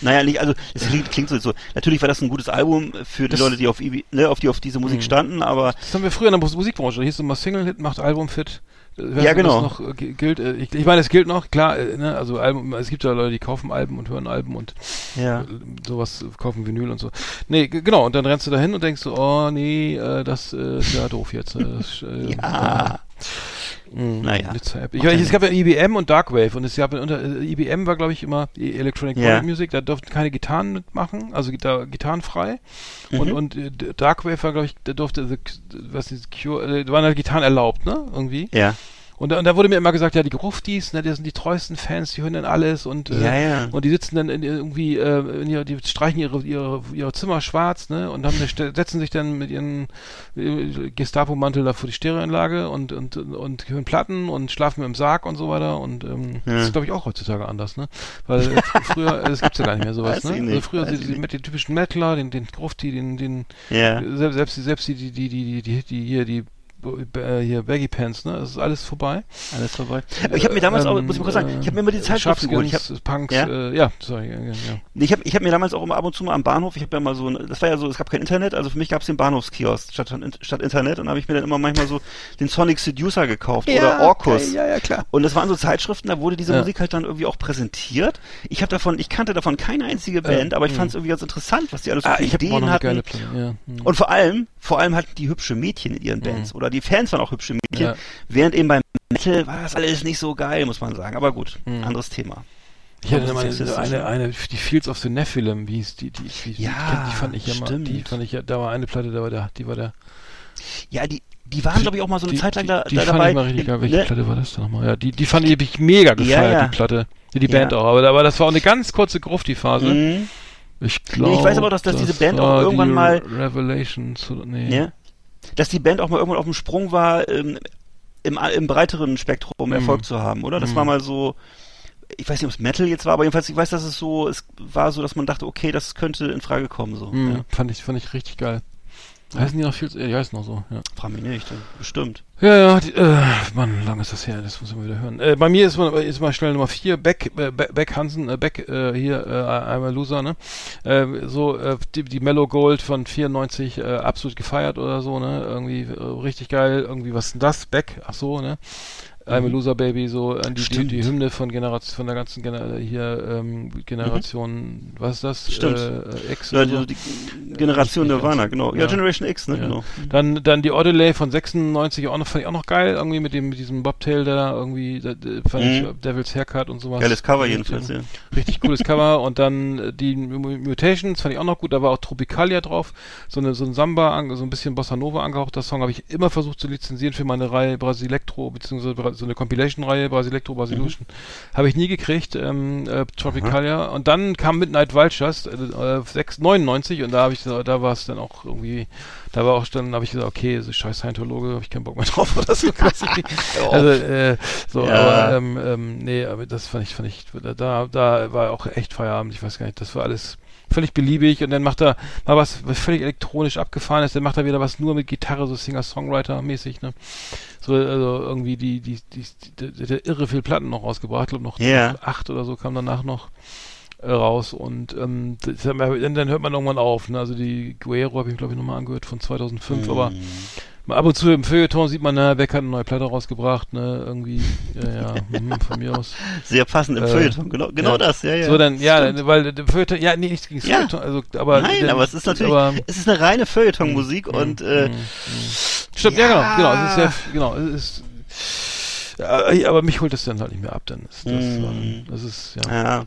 Naja, nicht, also es klingt, klingt so, so. Natürlich war das ein gutes Album für die Das- Leute, die auf, ne, auf die auf diese Musik standen, aber Das haben wir früher in der Mus- Musikbranche. Da hieß es immer Single-Hit macht Album-Fit. Äh, Ja, genau. Das noch, äh, gi- gilt, äh, ich, ich meine, es gilt noch, klar, ne, also Album, es gibt ja Leute, die kaufen Alben und hören Alben und ja. sowas, kaufen Vinyl und so. Nee, genau, und dann rennst du dahin und denkst so, oh nee, äh, das ist ja doof jetzt. Das, äh, <laughs> Mm, Naja. Nizza App. Ich weiß, es gab ja IBM und Darkwave und es gab unter äh, IBM war glaube ich immer die Electronic Ja. Body Music, da durften keine Gitarren mitmachen, also da gitarrenfrei. Mhm. Und und äh, Darkwave war glaube ich, da durfte the, was ist Cure, äh, da waren halt Gitarren erlaubt, ne? Irgendwie. Ja. Und, da- und da wurde mir immer gesagt, ja, die Gruftis, ne, das sind die treuesten Fans, die hören dann alles und äh, Ja, ja. und die sitzen dann in, irgendwie, äh, in ihrer, die streichen ihre, ihre, ihre Zimmer schwarz, ne, und haben setzen sich dann mit ihren äh, Gestapo-Mantel da vor die Stereoanlage und, und, und hören Platten und schlafen im Sarg und so weiter und ähm, Ja. das ist, glaube ich, auch heutzutage anders, ne, weil äh, früher, äh, das gibt's ja gar nicht mehr sowas, ne, also früher die, die, den typischen Metaler, den, den Grufti, den, den, Ja. selbst, selbst, die- selbst die, die, die, die, die, die, hier, die, äh, hier Baggy Pants, ne? Das ist alles vorbei. Alles vorbei. Aber ich habe mir damals auch, Ähm, muss ich mal kurz sagen, ich habe mir immer die äh, Zeitschriften geholt. Ich hab, Punks, Ja? äh, ja, sorry, ja, ja, ja. ich hab, ich hab mir damals auch immer ab und zu mal am Bahnhof, ich habe ja mal so, das war ja so, es gab kein Internet, also für mich gab es den Bahnhofskiosk statt, statt Internet und habe ich mir dann immer manchmal so den Sonic Seducer gekauft oder Orkus. ja, ja, klar. Und das waren so Zeitschriften, da wurde diese Ja. Musik halt dann irgendwie auch präsentiert. Ich habe davon, ich kannte davon keine einzige Band, aber ich fand es irgendwie ganz interessant, was die alles so Ah, für habe Ideen hatten. ja. hm. Und vor allem, vor allem hatten die hübsche Mädchen in ihren Bands. Oder die Fans waren auch hübsche Mädchen. Ja. Während eben beim Metal war das alles nicht so geil, muss man sagen. Aber gut, Mhm. anderes Thema. Ich hatte mal das eine, ja- eine, die Fields of the Nephilim, wie hieß die, die, die, Ja, die, die fand ich ja mal, stimmt. die fand ich ja, da war eine Platte, da war der, die war der, Ja, die, die waren, glaube ich, auch mal so eine die, Zeit lang die, da, die da fand dabei. ich mal richtig geil. Welche Ne? Platte war das denn nochmal? Ja, die, die fand ich, ich mega gefeiert, ja. die Platte. Die, die Ja. Band auch, aber, aber das war auch eine ganz kurze Grufti-Phase. Mhm. Ich glaube. ich weiß aber dass- dass diese Band auch irgendwann die mal- Revelations, oder, nee. Ja. Dass die Band auch mal irgendwann auf dem Sprung war, ähm, im, im breiteren Spektrum Mhm. Erfolg zu haben, oder? Das Mhm. war mal so, ich weiß nicht, ob es Metal jetzt war, aber jedenfalls, ich weiß, dass es so, es war so, dass man dachte, okay, das könnte in Frage kommen, so. Mhm, Ja. fand, ich, fand ich richtig geil. Heißen die noch viel? Ja, die heißen noch so, ja. Frag mich nicht, bestimmt. Ja, ja, die, äh, Mann, lang ist das her, das muss man wieder hören. Äh, bei mir ist mal, ist mal schnell Nummer vier Beck, äh, Beck, Hansen, äh, Beck, äh, hier, äh, I'm a Loser, ne? Äh, so, äh, die, die Mellow Gold von 94, äh, absolut gefeiert oder so, ne? Irgendwie äh, richtig geil, irgendwie, was ist denn das? Beck, ach so, ne? I'm a Loser Baby, so, äh, die, die, die Hymne von Generation, von der ganzen Gener hier, ähm, Generation, was ist das? Stimmt. Äh, X Ja, die, die Generation Nirvana, ganz. genau. Ja, Ja. Generation X, ne, Ja. genau. Dann, dann die Odelay von 96 auch noch, fand ich auch noch geil, irgendwie mit dem, mit diesem Bobtail da, irgendwie, da, fand Mhm. ich Devil's Haircut und sowas. Geiles Cover Und, jedenfalls, ja. Richtig cooles <laughs> Cover und dann äh, die Mu- Mutations fand ich auch noch gut, da war auch Tropicalia drauf, so eine, so ein Samba, an- so ein bisschen Bossa Nova angehauchter Song, habe ich immer versucht zu lizenzieren für meine Reihe Brasilektro, beziehungsweise so eine Compilation-Reihe, Brasilectro, Brasilution. Habe ich nie gekriegt, ähm, äh, Tropicalia. Und dann kam Midnight Vultures, äh, 6, 99 und da habe ich, da war es dann auch irgendwie, da war auch dann, habe ich gesagt, okay, so scheiß Scientologe, habe ich keinen Bock mehr <laughs> drauf oder so. <laughs> also, äh, so, Ja. aber, ähm, ähm, nee, aber das fand ich, fand ich, da, da war auch echt Feierabend, ich weiß gar nicht, das war alles völlig beliebig und dann macht er mal was was völlig elektronisch abgefahren ist, dann macht er wieder was nur mit Gitarre, so Singer-Songwriter-mäßig, ne? So, also irgendwie die, die, die, die, die der irre viel Platten noch rausgebracht, glaube noch Ja. acht oder so kam danach noch äh, raus und ähm, das dann, dann hört man irgendwann auf, ne? Also die Guerrero habe ich glaube ich nochmal angehört von 2005, aber Mhm. Mal Ab und zu im Feuilleton sieht man, na, Beck hat eine neue Platte rausgebracht, ne, irgendwie, ja, ja, mhm, <laughs> von mir aus. Sehr passend im Äh, Feuilleton, genau, genau ja. das, ja, ja. So, dann, ja, Stimmt. weil der Feuilleton, ja, nee, nichts gegen Ja. Feuilleton, also, aber. Nein, dann- aber es ist natürlich, aber- es ist eine reine Feuilleton-Musik und äh, Stimmt, Ja. genau, genau, es ist ja, genau, es ist, aber mich holt das dann halt nicht mehr ab, dann ist das, Mm. das ist, ja. ja. hm.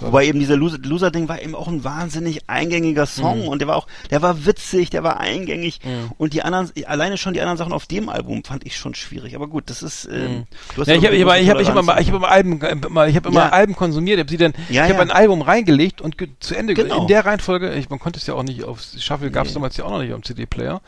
Wobei eben dieser Loser- Loser-Ding war eben auch ein wahnsinnig eingängiger Song Mhm. und der war auch, der war witzig, der war eingängig Mhm. und die anderen, alleine schon die anderen Sachen auf dem Album fand ich schon schwierig. Aber gut, das ist, ähm, du hast Ja, ich habe hab, ich hab, hab immer, Toleranz. ich hab immer Alben, äh, ich habe immer Ja. Alben konsumiert. Ich habe sie dann, Ja, ich habe ein Album reingelegt und zu Ende ge- Genau. in der Reihenfolge. Ich, man konnte es ja auch nicht auf Shuffle gab es Nee. damals ja auch noch nicht am CD-Player.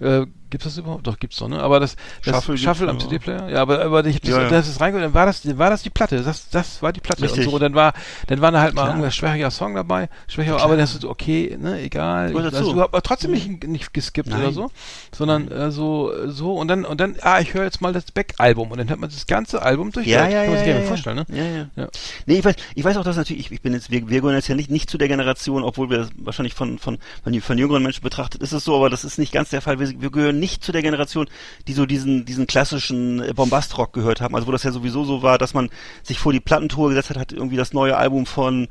Äh, Gibt das überhaupt? Doch, gibt's doch, ne? Aber das, das Shuffle Shuffle, am ja. CD-Player? Ja, aber, aber ich hab das, Ja, ja. das ist reingeholt, dann war das, dann war das die Platte. Das, das war die Platte. Richtig. Und so, und dann war, dann war da halt mal irgendein schwächiger Song dabei, schwächer, aber das ist okay, ne, egal. Also, du hast aber trotzdem nicht, nicht geskippt Nein. oder so, sondern äh, so, so, und dann, und dann, ah, ich höre jetzt mal das Beck-Album und dann hört man das ganze Album durch. Ja, Kann ja, man ja, sich ja, ja. vorstellen, ne? Ja, ja. Ja. Nee, ich weiß, ich weiß auch, dass natürlich, ich, ich bin jetzt, wir, wir gehören jetzt ja nicht, nicht zu der Generation, obwohl wir wahrscheinlich von, von, von, von jüngeren Menschen betrachtet ist es so, aber das ist nicht ganz der Fall. Wir, wir gehören nicht zu der Generation, die so diesen, diesen klassischen äh, Bombastrock gehört haben. Also wo das ja sowieso so war, dass man sich vor die Plattentour gesetzt hat, hat irgendwie das neue Album von,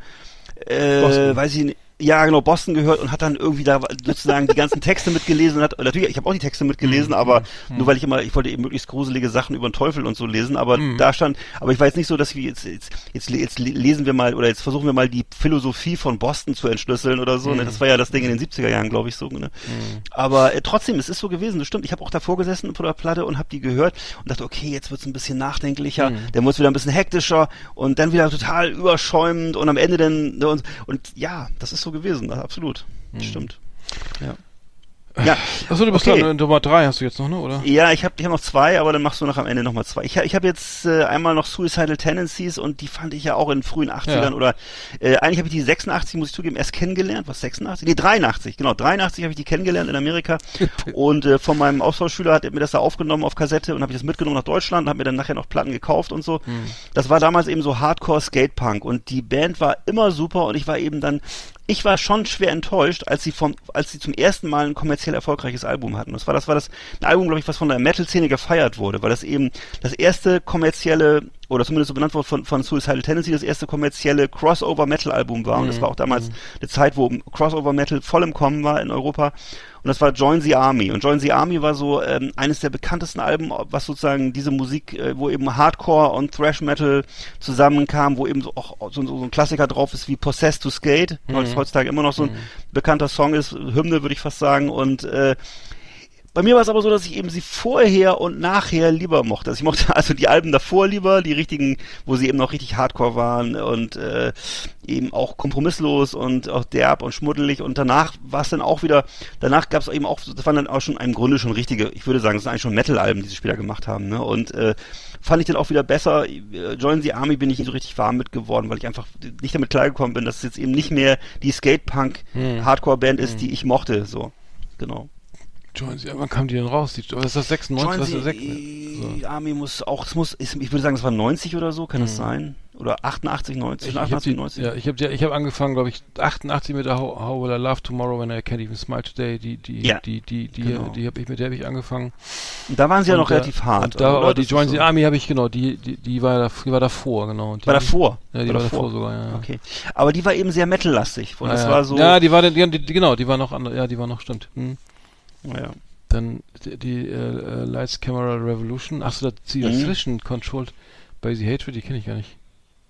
äh, weiß ich nicht, ja, genau, Boston gehört und hat dann irgendwie da sozusagen die ganzen Texte mitgelesen und hat, natürlich, ich habe auch die Texte mitgelesen, aber nur weil ich immer, ich wollte eben möglichst gruselige Sachen über den Teufel und so lesen, aber da stand, aber ich jetzt nicht so, dass wir jetzt, jetzt, jetzt, jetzt lesen wir mal oder jetzt versuchen wir mal die Philosophie von Boston zu entschlüsseln oder so, ne? Das war ja das Ding in den 70er Jahren, glaube ich, so, ne? Aber äh, trotzdem, es ist so gewesen, das stimmt. Ich habe auch davor gesessen vor der Platte und habe die gehört und dachte, okay, jetzt wird's ein bisschen nachdenklicher, der muss wieder ein bisschen hektischer und dann wieder total überschäumend und am Ende dann ne, und, und ja, das ist so gewesen, absolut. Stimmt. Ja. Ja, Achso, du bist Okay. dann äh, Nummer drei hast du jetzt noch, ne, oder? ja, ich habe ich hab noch zwei, aber dann machst du noch am Ende noch mal zwei. Ich, ich habe jetzt äh, einmal noch Suicidal Tendencies und die fand ich ja auch in frühen 80ern Ja. oder äh, eigentlich habe ich die 86, muss ich zugeben, erst kennengelernt. Was 86? Nee, 83, genau. 83 habe ich die kennengelernt in Amerika <laughs> und äh, von meinem Austauschschüler hat er mir das da aufgenommen auf Kassette und habe ich das mitgenommen nach Deutschland und habe mir dann nachher noch Platten gekauft und so. Das war damals eben so Hardcore Skatepunk und die Band war immer super und ich war eben dann ich war schon schwer enttäuscht, als sie vom, als sie zum ersten Mal ein kommerziell erfolgreiches Album hatten. Das war, das war das ein Album, glaube ich, was von der Metal-Szene gefeiert wurde, weil das eben das erste kommerzielle oder zumindest so benannt wurde von, von Suicidal Tendency, das erste kommerzielle Crossover-Metal-Album war. Und das war auch damals eine Zeit, wo Crossover-Metal voll im Kommen war in Europa. Und das war Join the Army. Und Join the Army war so ähm, eines der bekanntesten Alben, was sozusagen diese Musik, äh, wo eben Hardcore und Thrash Metal zusammenkam, wo eben so auch so, so ein Klassiker drauf ist wie Possessed to Skate, was heutzutage immer noch so ein bekannter Song ist, Hymne würde ich fast sagen. Und äh, bei mir war es aber so, dass ich eben sie vorher und nachher lieber mochte. Also ich mochte also die Alben davor lieber, die richtigen, wo sie eben noch richtig Hardcore waren und äh, eben auch kompromisslos und auch derb und schmuddelig. Und danach war es dann auch wieder, danach gab es eben auch, das waren dann auch schon im Grunde schon richtige, ich würde sagen, das sind eigentlich schon Metal-Alben, die sie später gemacht haben. Ne? Und äh, fand ich dann auch wieder besser. Äh, Join the Army bin ich nicht so richtig warm mit geworden, weil ich einfach nicht damit klargekommen bin, dass es jetzt eben nicht mehr die Skate-Punk-Hardcore-Band ist, die ich mochte. So, genau. Ja, wann kam die denn raus? Die, was ist das 96? Join Was ist das, the sech- so. Army muss auch, es muss, ich würde sagen, es war 90 oder so, kann es sein? Oder 88, 90, Ich, ich habe 88, die, 90? ja, ich habe ich hab angefangen, glaube ich, 88 mit der How, How Will I Love Tomorrow When I Can't Even Smile Today. Die, die, Ja, die, die, die, genau. die habe ich mit der habe ich angefangen. Und da waren sie ja Und, noch äh, relativ hart. Und da, oder? aber die Das Join so. the Army habe ich genau, die, die, die war, da, die war davor, genau. Die, War davor? Ja, die war, davor sogar, ja. ja. Okay. Aber die war eben sehr metallastig. Und Ja, das ja. war so, ja, die war, die, die, die, genau, die war noch andere, ja, die war noch, stimmt. Hm. Ja. Dann die, die äh, äh, Lights Camera Revolution. Achso, da die Mhm. dazwischen Controlled by the Hatred, die kenne ich gar nicht.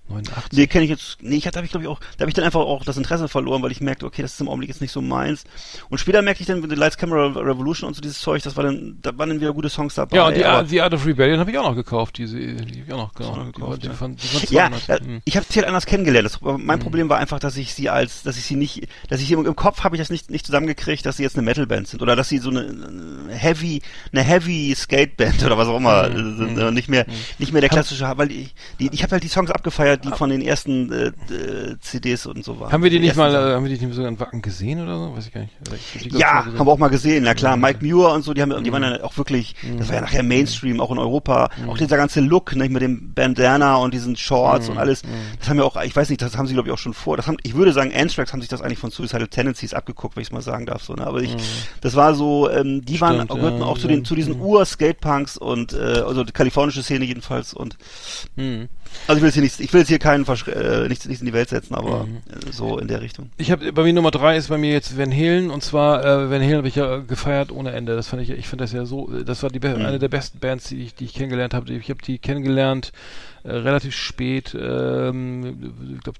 89. Nee, kenne ich jetzt, nee, ich hatte, habe ich glaube ich auch, da habe ich dann einfach auch das Interesse verloren, weil ich merkte, okay, das ist im Augenblick jetzt nicht so meins. Und später merkte ich dann mit The Lights Camera Revolution und so dieses Zeug, das war dann, da waren dann wieder gute Songs dabei. Ja, und die, aber- Art, of Rebellion habe ich auch noch gekauft, diese, die habe ich auch noch genau, noch gekauft, die, ja. fand, die Ja, 200. Hm. ich habe sie halt anders kennengelernt. Das, mein Problem war einfach, dass ich sie als, dass ich sie nicht, dass ich sie im, im Kopf habe ich das nicht nicht zusammengekriegt, dass sie jetzt eine Metalband sind oder dass sie so eine, eine Heavy, eine Heavy Skateband <laughs> oder was auch immer Mhm. sind, äh, nicht mehr, nicht mehr der klassische, weil ich, die, ich habe halt die Songs abgefeiert, die von den ersten äh, äh, CDs und so waren. Haben wir die nicht ersten mal, Sachen. äh, haben wir die nicht sogar in Wacken gesehen oder so? Weiß ich gar nicht. Ich die, glaub Ja, haben wir auch mal gesehen, na klar. Mhm. Mike Muir und so, die haben, die waren ja auch wirklich, das war ja nachher Mainstream, auch in Europa. Auch dieser ganze Look, nicht mit dem Bandana und diesen Shorts und alles. Das haben wir auch, ich weiß nicht, das haben sie glaube ich auch schon vor. Das haben, ich würde sagen, Anthrax haben sich das eigentlich von Suicidal Tendencies abgeguckt, wenn ich es mal sagen darf. So, ne? Aber ich, das war so, ähm, die waren, Stimmt, gehörten ja, auch zu den, zu diesen Ur-Skatepunks und äh, also die kalifornische Szene jedenfalls und Hm. Also ich will jetzt hier nicht, ich will jetzt hier keinen Verschre äh, nichts, nichts in die Welt setzen, aber Mhm. äh, so in der Richtung. Ich habe bei mir Nummer drei ist bei mir jetzt Van Halen und zwar äh, Van Halen habe ich ja äh, gefeiert ohne Ende. Das fand ich, ich finde das ja so, das war die Mhm. eine der besten Bands, die ich, die ich kennengelernt habe. Ich habe die kennengelernt äh, relativ spät, ähm, ich glaube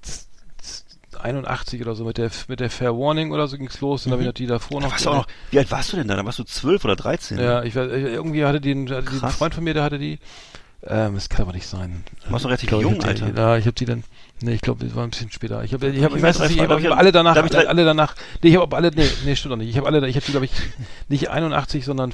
81 oder so mit der mit der Fair Warning oder so ging's los. Dann habe ich noch die davor Da noch. noch, wie alt warst du denn da? Da warst du zwölf oder dreizehn? Ja, ich weiß, irgendwie hatte die, hatte die ein Krass. Freund von mir, der hatte die. Ähm, das kann aber nicht sein. Du warst relativ Ich glaub, jung, hab die, Alter. Ja, ich habe die dann. Nee, ich glaube, das war ein bisschen später. Ich habe, ich, hab, Ich weiß nicht, ich hab habe ich- alle danach, hab alle, alle danach. Nee, ich habe alle, nee, nee, stimmt doch nicht. Ich habe alle, ich habe die, glaube ich, nicht 81, sondern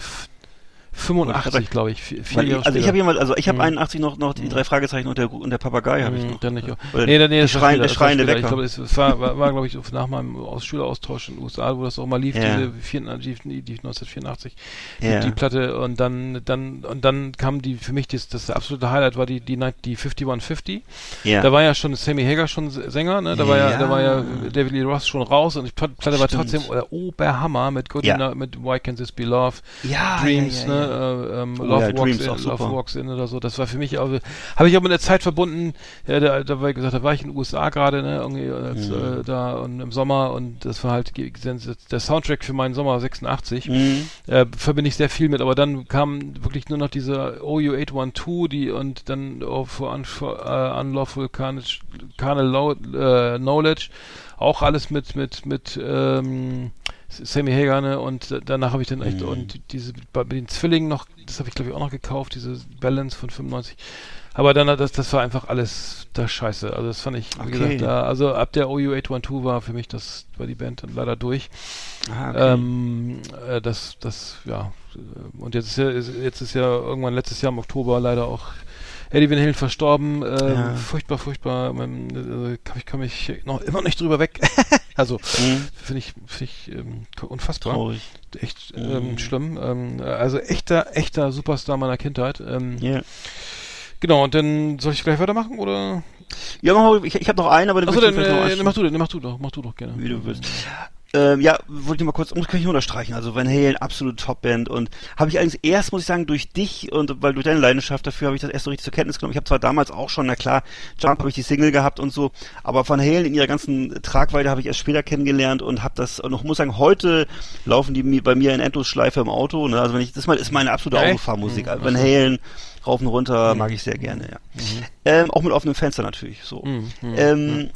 85, glaube ich. Vier, Jahre also ich habe jemals, also ich habe Mhm. 81 noch noch die drei Fragezeichen und der und der Papagei habe ich Mhm, noch. Dann nicht. Ja. Oder Nee, nee, der das war schreiende, später, der schreiende das war später. Ich glaube, es, es war, war, war glaube ich, nach meinem Aus Schüleraustausch in den USA, wo das auch mal lief, Ja. diese 84, die, die 1984, Ja. die, die Platte und dann, dann, und dann kam die, für mich das, das absolute Highlight war die, die, die 5150. ja. Da war ja schon Sammy Hagar schon Sänger, ne? Da war ja, da war ja David Lee Ross schon raus und die Plat- Platte war Stimmt. trotzdem der Oberhammer mit Good Ja. Mit Why Can't This Be Love, ja, Dreams, ja, ja. Ne? Äh, ähm, Oh Love, ja, Walks in, Love. Walks in oder so. Das war für mich auch, habe ich auch mit der Zeit verbunden. Ja, da, da war ich gesagt, da war ich in den USA gerade, ne? Irgendwie als, Mhm. äh, da und im Sommer und das war halt der Soundtrack für meinen Sommer 86 Mhm. äh, verbinde ich sehr viel mit, aber dann kam wirklich nur noch diese OU812, die und dann oh, for, un, for uh, Unlawful Carnage, Carnal äh, Knowledge, auch alles mit mit mit ähm, Sammy Hagar, ne? Und danach habe ich dann echt Mhm. und diese bei den Zwillingen noch, das habe ich glaube ich auch noch gekauft, diese Balance von 95. Aber dann das das war einfach alles das Scheiße. Also das fand ich, wie Okay. gesagt, da, also ab der OU812 war für mich das war die Band dann leider durch. Ah, okay. Ähm, äh, das, das, ja. Und jetzt ist ja, jetzt ist ja irgendwann letztes Jahr im Oktober leider auch Eddie Van Halen verstorben. Äh, Ja. Furchtbar, furchtbar. Man, äh, kann, ich kann mich noch immer nicht drüber weg. <laughs> also Mhm. finde ich, finde ich ähm, unfassbar. Traurig. Echt Mhm. ähm, schlimm. Ähm, also echter, echter Superstar meiner Kindheit. Ähm, Ja. Genau. Und dann soll ich gleich weitermachen oder? Ja, mach mal, ich, ich habe noch einen, aber den Achso, dann äh, mach du, dann mach du doch, mach du doch gerne. Wie du willst. Ähm, ja, wollte ich mal kurz, muss kann ich nur unterstreichen. Also Van Halen, absolute Top-Band und habe ich eigentlich erst, muss ich sagen, durch dich und weil durch deine Leidenschaft dafür habe ich das erst so richtig zur Kenntnis genommen. Ich habe zwar damals auch schon, na klar, Jump habe ich die Single gehabt und so, aber Van Halen in ihrer ganzen Tragweite habe ich erst später kennengelernt und habe das und ich muss sagen, heute laufen die bei mir in Endlosschleife im Auto. Ne? Also wenn ich das mal ist meine absolute echt? Autofahrmusik. Mhm, Van Halen rauf und runter mag ich sehr gerne. Ja. Ähm, auch mit offenem Fenster natürlich. So. Mhm, mhm, Ähm,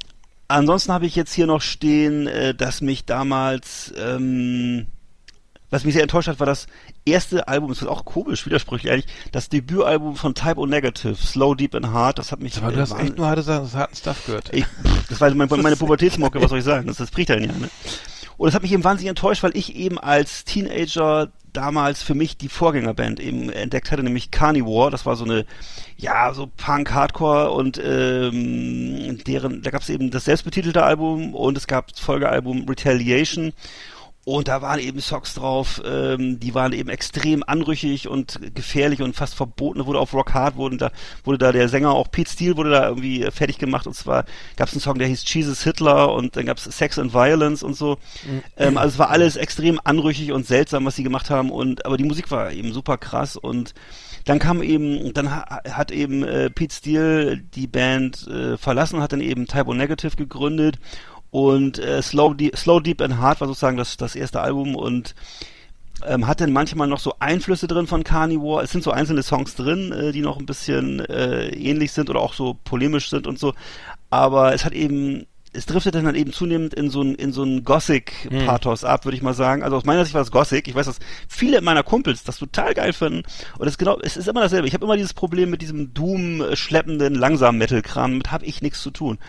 Ansonsten habe ich jetzt hier noch stehen, äh, dass mich damals, ähm, was mich sehr enttäuscht hat, war das erste Album, das ist auch komisch, widersprüchlich eigentlich, das Debütalbum von Type O Negative, Slow, Deep and Hard, das hat mich... Aber du hast echt nur harte, harten Stuff gehört. ich, das war meine, meine Pubertätsmocke, was soll ich sagen? Das, das bricht halt ja, ne? Und das hat mich eben wahnsinnig enttäuscht, weil ich eben als Teenager damals für mich die Vorgängerband eben entdeckt hatte, nämlich Carnivore. Das war so eine, ja, so Punk, Hardcore und ähm, deren, da gab es eben das selbstbetitelte Album und es gab das Folgealbum Retaliation. Und da waren eben Songs drauf, ähm, die waren eben extrem anrüchig und gefährlich und fast verboten. Da wurde auf Rock Hard wurden da, wurde da der Sänger, auch Pete Steele wurde da irgendwie äh, fertig gemacht. Und zwar gab es einen Song, der hieß Jesus Hitler und dann gab es Sex and Violence und so. Ähm, also es war alles extrem anrüchig und seltsam, was sie gemacht haben. Und aber die Musik war eben super krass und dann kam eben, dann ha hat eben äh, Pete Steele die Band äh, verlassen, hat dann eben Typo Negative gegründet und äh, Slow, Deep, Slow Deep and Hard war sozusagen das, das erste Album und ähm, hat dann manchmal noch so Einflüsse drin von Carnivore. Es sind so einzelne Songs drin, äh, die noch ein bisschen äh, ähnlich sind oder auch so polemisch sind und so. Aber es hat eben, es driftet dann halt eben zunehmend in so ein, in so ein Gothic-Pathos ab, würde ich mal sagen. Also aus meiner Sicht war es Gothic. Ich weiß, dass viele meiner Kumpels das total geil finden. Und es ist genau, es ist immer dasselbe. Ich habe immer dieses Problem mit diesem Doom-schleppenden, langsamen Metal-Kram. Damit habe ich nichts zu tun.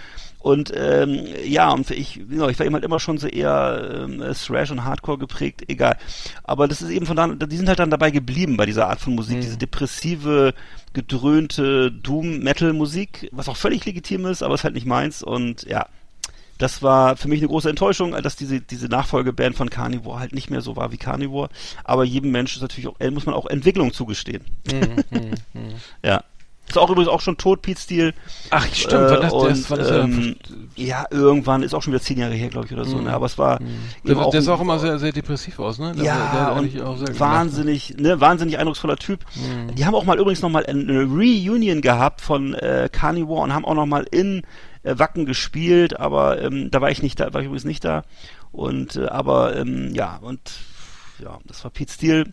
Und ähm, ja, und ich, genau, ich war eben halt immer schon so eher ähm, Thrash und Hardcore geprägt, egal. Aber das ist eben von da, die sind halt dann dabei geblieben bei dieser Art von Musik, diese depressive, gedröhnte Doom-Metal-Musik, was auch völlig legitim ist, aber ist halt nicht meins. Und ja, das war für mich eine große Enttäuschung, dass diese, diese Nachfolgeband von Carnivore halt nicht mehr so war wie Carnivore. Aber jedem Menschen ist natürlich auch, äh, muss man auch Entwicklung zugestehen. <laughs> ja. Ist auch übrigens auch schon tot, Pete Steele. Ach, stimmt, war das, und, das, das ähm, ja, irgendwann, ist auch schon wieder zehn Jahre her, glaube ich, oder so, ne? Aber es war der, eben der sah auch immer sehr, sehr depressiv aus, ne? Der, ja, und eigentlich auch sehr gelacht. wahnsinnig, ne, wahnsinnig eindrucksvoller Typ. Mhm. Die haben auch mal übrigens noch mal eine Reunion gehabt von äh, Carnivore und haben auch noch mal in äh, Wacken gespielt, aber ähm, da war ich nicht da, war ich übrigens nicht da. Und äh, aber ähm, ja, und ja, das war Pete Steele,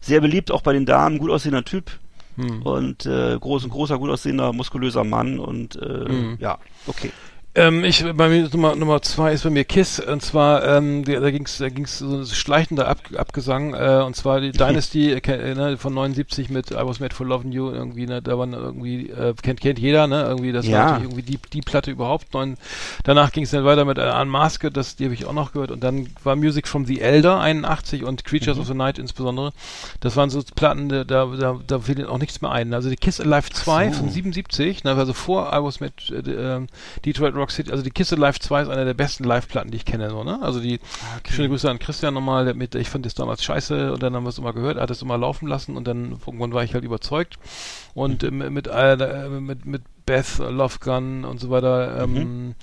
sehr beliebt auch bei den Damen, gut aussehender Typ. Hm. Und äh, groß, ein großer, gut aussehender, muskulöser Mann und äh, Mhm. ja, okay. Ähm, ich, bei mir Nummer, Nummer zwei ist bei mir Kiss und zwar ähm, die, da ging's da ging's so ein schleichender Ab, Abgesang äh, und zwar die <laughs> Dynasty äh, ne, von 79 mit I Was Made for Loving You irgendwie ne, da waren irgendwie äh, kennt kennt jeder ne irgendwie das Ja. war natürlich irgendwie die die Platte überhaupt neun, danach ging es dann weiter mit äh, Unmasked das die habe ich auch noch gehört und dann war Music from the Elder 81 und Creatures Mhm. of the Night insbesondere das waren so Platten da da da, da fiel auch nichts mehr ein also die Kiss Alive 2 so. von 77 ne, also vor I Was Made äh, äh, Detroit Rock City, also die Kiss Live 2 ist eine der besten Live-Platten, die ich kenne, so, ne? Also die, schöne Grüße an Christian nochmal, der mit, ich fand das damals scheiße und dann haben wir es immer gehört, er hat es immer laufen lassen und dann irgendwann war ich halt überzeugt. Und ähm, mit, äh, mit, mit Beth, Love Gun und so weiter, ähm,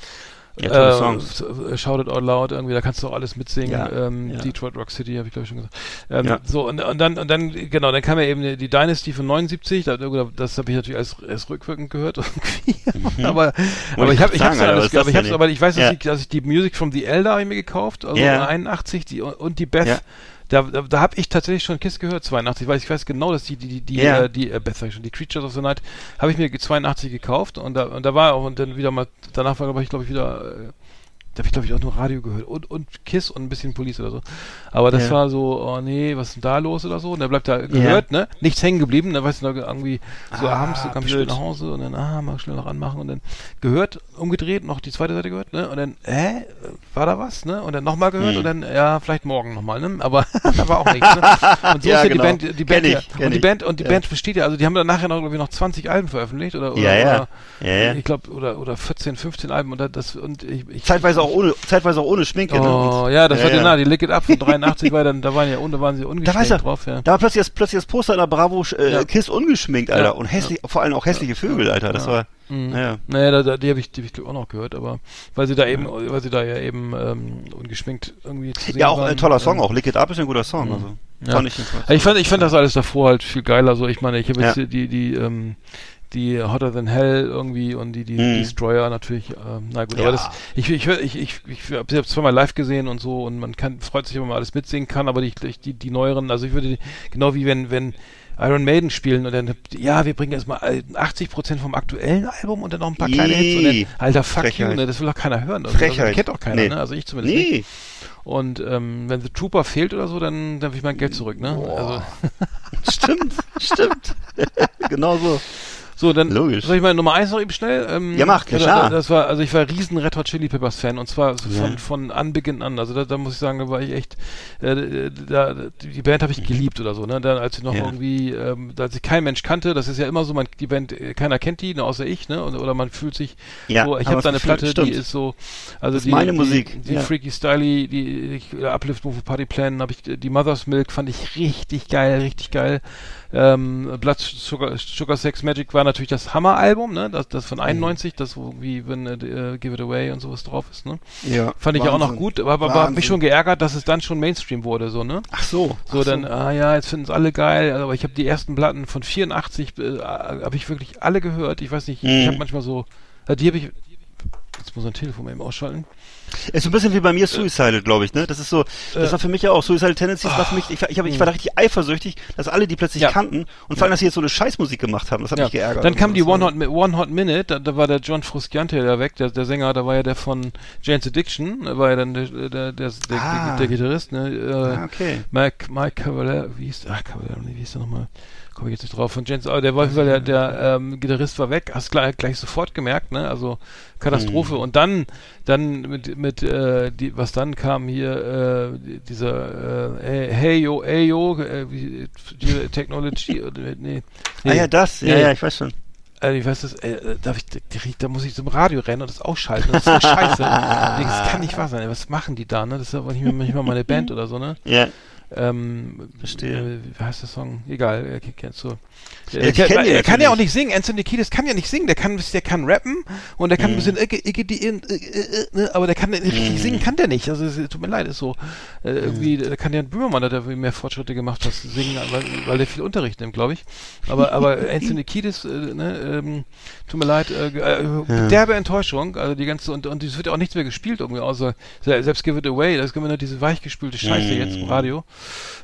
Ja, tolle äh, Songs. Shout It Out Loud, irgendwie, da kannst du auch alles mitsingen. Ja, ähm, ja. Detroit Rock City, habe ich glaube ich schon gesagt. Ähm, Ja. So, und, und dann, und dann, genau, dann kam ja eben die, Dynasty von 79, da, das habe ich natürlich als, als rückwirkend gehört <laughs> irgendwie. aber, aber Mhm. ich habe ich sagen, hab's Alter, alles, das aber ich hab's, aber ich weiß, dass, ich, dass ich die Music from the Elder habe ich mir gekauft, also Ja. 81, die, und die Beth. Da, da, da habe ich tatsächlich schon Kiss gehört, 82, weil ich weiß genau, dass die, die, die, Ja. äh, die äh, ich schon, die Creatures of the Night, habe ich mir 82 gekauft und da, und da war auch, und dann wieder mal, danach war, glaube ich, glaube ich, wieder, äh, da habe ich, glaube ich, auch nur Radio gehört und, und Kiss und ein bisschen Police oder so. Aber das Ja. war so, oh nee, was ist denn da los oder so? Und der bleibt da gehört, ne? Nichts hängen geblieben, da weißt du noch irgendwie so Ah, abends, so kam ich schnell nach Hause und dann, ah, mal schnell noch anmachen und dann gehört, umgedreht, noch die zweite Seite gehört, ne? Und dann, hä, war da was, ne? Und dann nochmal gehört Hm. und dann, ja, vielleicht morgen nochmal, ne? Aber <laughs> da war auch nichts, ne? Und <laughs> so Ja, ist ja genau. die Band, die Band, ich, ja, und die. Band, und die Ja. Band besteht ja, also die haben dann nachher noch, glaube ich, noch 20 Alben veröffentlicht oder, oder, Ja, ja. oder Ja, ja. ich glaube, oder, oder 14, 15 Alben und das, und ich, ich Zeitweise auch ohne, zeitweise auch ohne Schminke. ne? Oh, Und- ja, das war ja, na, die Lick It Up von <laughs> 83 war dann, da waren ja, da waren sie Da ungeschminkt weiß er, drauf, ja. da war plötzlich das, plötzlich das Poster in der Bravo äh, Ja. Kiss ungeschminkt, Alter. Ja. Und hässlich, vor allem auch hässliche Vögel, Alter. Das Ja. war, Mhm. naja. Naja, da, da, die habe ich, die hab ich auch noch gehört, aber weil sie da eben, weil sie da ja eben ähm, ungeschminkt irgendwie zu sehen Ja, auch waren, ein toller Song, ähm, auch Lick It Up ist ein guter Song. Also, Ja. fand ich. Ich fand, ich fand das alles davor halt viel geiler. So, ich meine, ich habe jetzt Ja. die, die, ähm, die Hotter Than Hell irgendwie und die, die Mhm. Destroyer natürlich. Ähm, na gut, Ja. aber das, ich, ich, ich, ich, ich habe sie zweimal live gesehen und so und man kann, freut sich, wenn man alles mitsingen kann, aber die, die, die neueren, also ich würde, die- genau wie wenn, wenn Iron Maiden spielen und dann, ja, wir bringen erstmal 80 Prozent vom aktuellen Album und dann noch ein paar kleine Hits und dann, alter, fuck Frechheit. you, ne, das will doch keiner hören. Also, Frechheit. Also, kennt doch keiner, Nee. ne, also ich zumindest nicht. Nee, Und ähm, wenn The Trooper fehlt oder so, dann, dann will ich mein Geld zurück, ne? Also, <laughs> stimmt, stimmt. <laughs> genau so. So, dann Logisch. soll ich mal Nummer eins noch eben schnell? Ähm, Ja, mach, klar. da- Das war, also ich war riesen Red Hot Chili Peppers Fan und zwar so von, Ja. von Anbeginn an. Also da, da muss ich sagen, da war ich echt, äh, da, die Band habe ich geliebt oder so, ne? Dann, als ich noch Ja. irgendwie, ähm, als ich kein Mensch kannte, das ist ja immer so, man, die Band, äh, keiner kennt die, außer ich, ne? Oder man fühlt sich Ja, so, ich habe da eine Platte, stimmt. die ist so, also Das die, meine die, Musik, die ja. Freaky Styly, die, die Uplift Move Party Plan, habe ich, die Mother's Milk fand ich richtig geil, richtig geil. Ähm, Blood Sugar, Sugar Sex Magic war natürlich das Hammer-Album, ne? Das, das von 91, das wo wie wenn äh, Give It Away und sowas drauf ist, ne? Ja, Fand ich auch noch gut, aber, aber Wahnsinn. mich schon geärgert, dass es dann schon Mainstream wurde, so, ne? Ach so. So, ach dann, ah ja, jetzt finden es alle geil, aber ich habe die ersten Platten von 84, äh, habe ich wirklich alle gehört. Ich weiß nicht, ich Mhm. habe manchmal so, äh, die habe ich, Jetzt muss ein Telefon eben ausschalten. Ist so ein bisschen wie bei mir Suicidal, glaube ich, ne? Das ist so, das Äh. war für mich ja auch Suicidal Tendencies, war für mich, ich, war- ich, hab, ich war da richtig eifersüchtig, dass alle die plötzlich Ja. kannten und vor allem, dass sie jetzt so eine Scheißmusik gemacht haben, das hat mich geärgert. Dann kam die. One Hot, One Hot Minute, da, da war der John Frusciante da weg, der, der Sänger, da war ja der von Jane's Addiction, da war ja dann der, der, der, der, Ah. der, der Gitarrist, ne? Äh, Ah, okay. Mike, Mike Cavalier, wie hieß, ach, Cavalier, wie hieß der nochmal? Komme ich jetzt nicht drauf. Von James, aber der auf jeden Fall der, der ähm, Gitarrist war weg, hast gleich, gleich sofort gemerkt, ne? Also Katastrophe. Hm. Und dann, dann mit, mit äh, die, was dann kam hier, äh, die- dieser äh, Hey Yo, Hey Yo, äh, wie, die Technology, <laughs> oder, nee, Ah ja, das, ja, Nee. ja, ich weiß schon. äh, ich weiß das, äh, darf ich, da, da muss ich zum Radio rennen und das ausschalten. Das ist so scheiße. <laughs> das kann nicht wahr sein. ey. Was machen die da, ne? Das ist aber nicht, mehr- nicht mal meine Band oder so, ne? Ja. Ähm, Verstehe. Äh, wie heißt der Song? Egal, er kennst du. Ja, Er, ich kann, kenn den er kann ja auch nicht singen. Anthony Kiedis kann ja nicht singen. Der kann, der kann rappen und der kann ein Mhm. bisschen, die, äh, äh, äh, ne, aber der kann richtig Mhm. singen, kann der nicht. Also tut mir leid, ist so. Äh, irgendwie, da kann ja ein Böhmermann, der hat mehr Fortschritte gemacht, was singen, weil, weil der viel Unterricht nimmt, glaube ich. Aber, aber <laughs> Anthony Kiedis, äh, ne, ähm, tut mir leid, äh, äh, derbe Enttäuschung. Also die ganze und und es wird ja auch nichts mehr gespielt irgendwie, außer se- selbst Give It Away. Das können wir nur diese weichgespülte Scheiße Mhm. jetzt im Radio.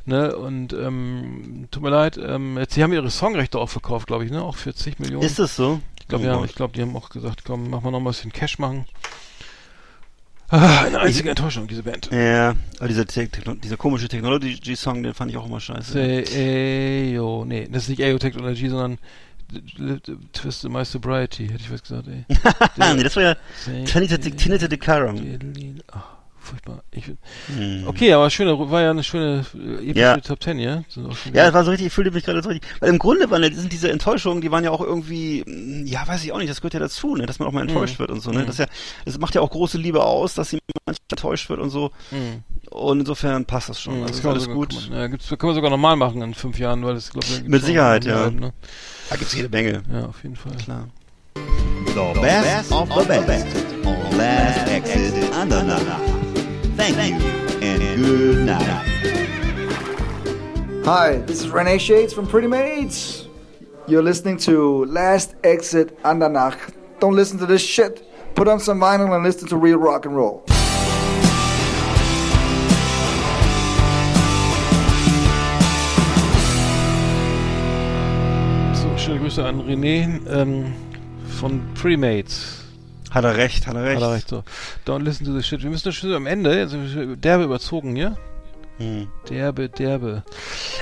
Ne, und ähm, tut mir leid, ähm, jetzt, sie haben ihre Songrechte auch verkauft, glaube ich, ne? Auch 40 Millionen. Ist das so? ich glaube, Oh ja, ich glaube, die haben auch gesagt, komm, mach mal noch mal ein bisschen Cash machen. Ah, eine einzige Enttäuschung, diese Band. Ja, aber dieser, Techno- dieser komische Technology-Song, den fand ich auch immer scheiße. Ayo, nee, das ist nicht Ayo Technology, sondern Twisted My Sobriety, hätte ich was gesagt, ey. <laughs> Nee, das war ja Tinita de Carum. Furchtbar. Ich, Hm. okay, aber schöne, war ja eine schöne äh, epische Ja. Top Ten, ja? Sind auch schon Ja, das war so richtig, ich fühlte mich gerade so richtig. Weil im Grunde waren ja- sind diese Enttäuschungen, die waren ja auch irgendwie, mh, ja, weiß ich auch nicht, das gehört ja dazu, ne, dass man auch mal enttäuscht Mhm. wird und so, ne. Mhm. Das ist ja, das macht ja auch große Liebe aus, dass sie manchmal enttäuscht wird und so. Mhm. Und insofern passt das schon. Mhm, Also das ist alles sogar, gut. kann man, ja, gibt's, können wir sogar nochmal machen in fünf Jahren, weil das, glaube ich, Mit Sicherheit, ja. Ne? Da gibt's jede Menge. Ja, auf jeden Fall. Klar. The best of the best on Last Exit Andernach. Thank you and good night. Hi, this is Renee Shades from Pretty Maids. You're listening to Last Exit Andernach. Don't listen to this shit. Put on some vinyl and listen to real rock and roll. So, schöne Grüße an René ähm, von Premates. Hat er recht, hat er recht. Hat er recht so. Don't listen to the shit. Wir müssen schon so am Ende, also derbe überzogen hier. Hm. Derbe, derbe.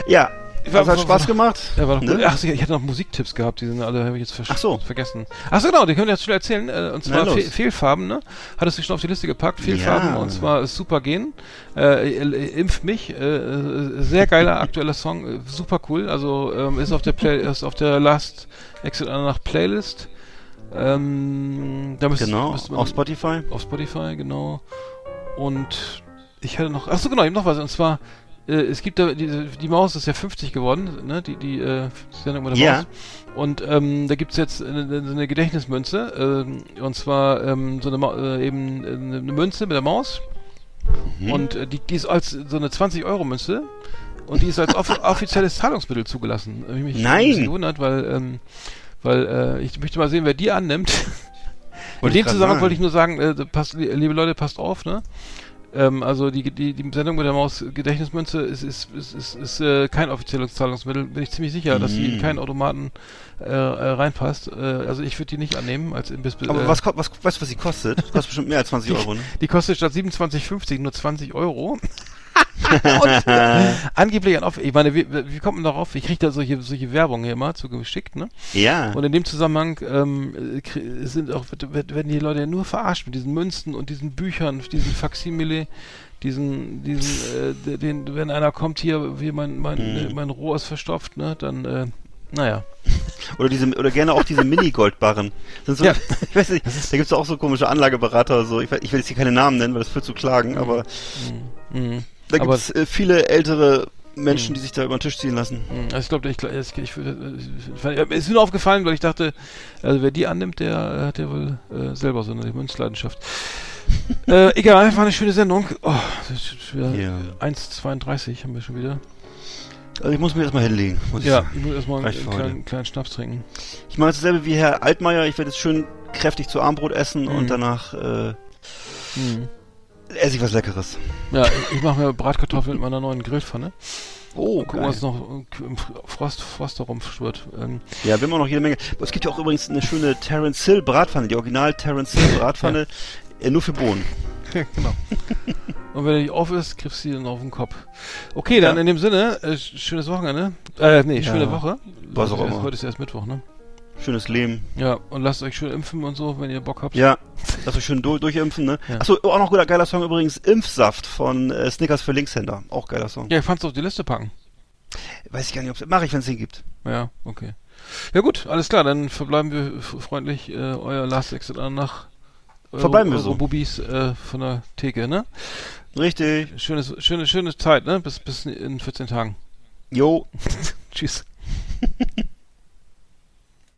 Ja, War- das hat war- Spaß war- gemacht. Ja, war doch gut. Ne? Ach, ich hatte noch Musiktipps gehabt, die sind alle, habe ich jetzt versch- Ach so. vergessen. Ach so, genau, die können wir jetzt schon erzählen. Äh, und zwar. Fe Fehlfarben, ne? Hattest du schon auf die Liste gepackt? Fehlfarben Ja. und zwar Supergen. Äh, äh, Impf mich. Äh, äh, sehr geiler aktueller Song, äh, super cool. Also ähm, ist auf der Play ist auf der Last Exit nach Playlist. Ähm, da müsste, Genau, müsste man auf Spotify. auf Spotify, genau. Und ich hatte noch, ach so genau, eben noch was, und zwar, äh, es gibt da, die, die Maus ist ja 50 geworden, ne, die, die, äh, Sendung mit der Ja. Maus. Und ähm, da gibt's jetzt eine, eine Gedächtnismünze, ähm, und zwar ähm, so eine, Ma äh, eben eine, eine Münze mit der Maus. Mhm. Und äh, die, die ist als so eine 20-Euro-Münze. Und die ist als off <laughs> offizielles Zahlungsmittel zugelassen. Hab ich mich Nein. gewundert, weil, ähm, weil äh, ich möchte mal sehen, wer die annimmt. <laughs> In dem Zusammenhang wollte ich nur sagen, äh, passt, li- liebe Leute, passt auf, ne? Ähm, also die, die, die Sendung mit der Maus Gedächtnismünze ist, ist, ist, ist, ist äh, kein offizielles Zahlungsmittel. Bin ich ziemlich sicher, dass die in Mm. keinen Automaten äh, äh, reinpasst. Äh, also ich würde die nicht annehmen als Imbiss. Aber äh, was, ko- was, weißt du, was sie kostet? Kostet bestimmt mehr als 20 Euro, ne? die kostet statt 27,50 nur 20 Euro. <laughs> und äh, <laughs> angeblich ein Off ich meine, wie, wie kommt man darauf? Ich kriege da solche, solche Werbung hier mal zugeschickt, ne? Ja. Und in dem Zusammenhang ähm, äh, sind auch, werden die Leute ja nur verarscht mit diesen Münzen und diesen Büchern, diesen Faximile, diesen, diesen, äh, den, wenn einer kommt hier, wie mein, mein, Mhm. äh, mein Rohr ist verstopft, ne, dann, äh, naja. <laughs> Oder diese, oder gerne auch diese Mini-Goldbarren. So, Ja. ich weiß nicht, da gibt's auch so komische Anlageberater, so, ich, ich will jetzt hier keine Namen nennen, weil das führt zu Klagen, aber Mhm. Da Aber- gibt's äh, viele ältere Menschen, Mhm. die sich da über den Tisch ziehen lassen. Mhm, Also ich glaube, ich, ich, ich, würde- ich, mir ist nur aufgefallen, weil ich dachte, also wer die annimmt, der äh, hat ja wohl äh, selber so eine Münzleidenschaft. <laughs> äh, egal, war eine schöne Sendung. Oh, Ja. 1,32 haben wir schon wieder. Also ich muss mir erstmal hinlegen. Muss ich Ja, sagen. ich muss erstmal einen für kleinen, kleinen Schnaps trinken. Ich mache dasselbe wie Herr Altmaier. Ich werde jetzt schön kräftig zu Armbrot essen Mhm. und danach äh, Hm. Esse ich was Leckeres. Ja, ich, mache mir Bratkartoffeln mit meiner neuen Grillpfanne. Oh, Gucken, was noch äh, im Frost, Frost darum schwirrt. Ähm, Ja, wir haben noch jede Menge. Es gibt ja auch übrigens eine schöne Terence Hill Bratpfanne, die Original Terence Hill Bratpfanne, äh, nur für Bohnen. <laughs> genau. Und wenn er nicht auf ist, kriegst du sie dann auf den Kopf. Okay, dann Ja. in dem Sinne, äh, schönes Wochenende. Äh, nee, schöne Ja. Woche. Was auch immer. Heute ist erst Mittwoch, ne? Schönes Leben. Ja, und lasst euch schön impfen und so, wenn ihr Bock habt. Ja, lass euch schön durch, durchimpfen, ne? Ja. Achso, auch noch guter geiler Song übrigens, Impfsaft von äh, Snickers für Linkshänder. Auch geiler Song. Ja, ich fand's auf die Liste packen. Weiß ich gar nicht, ob mache ich, wenn es den gibt. Ja, okay. Ja gut, alles klar, dann verbleiben wir freundlich äh, euer Last Exit an nach eure- Verbleiben wir so. Bubis äh, von der Theke, ne? Richtig. Schönes, schöne, schöne Zeit, ne? Bis, bis in 14 Tagen. Jo. <laughs> Tschüss. <laughs>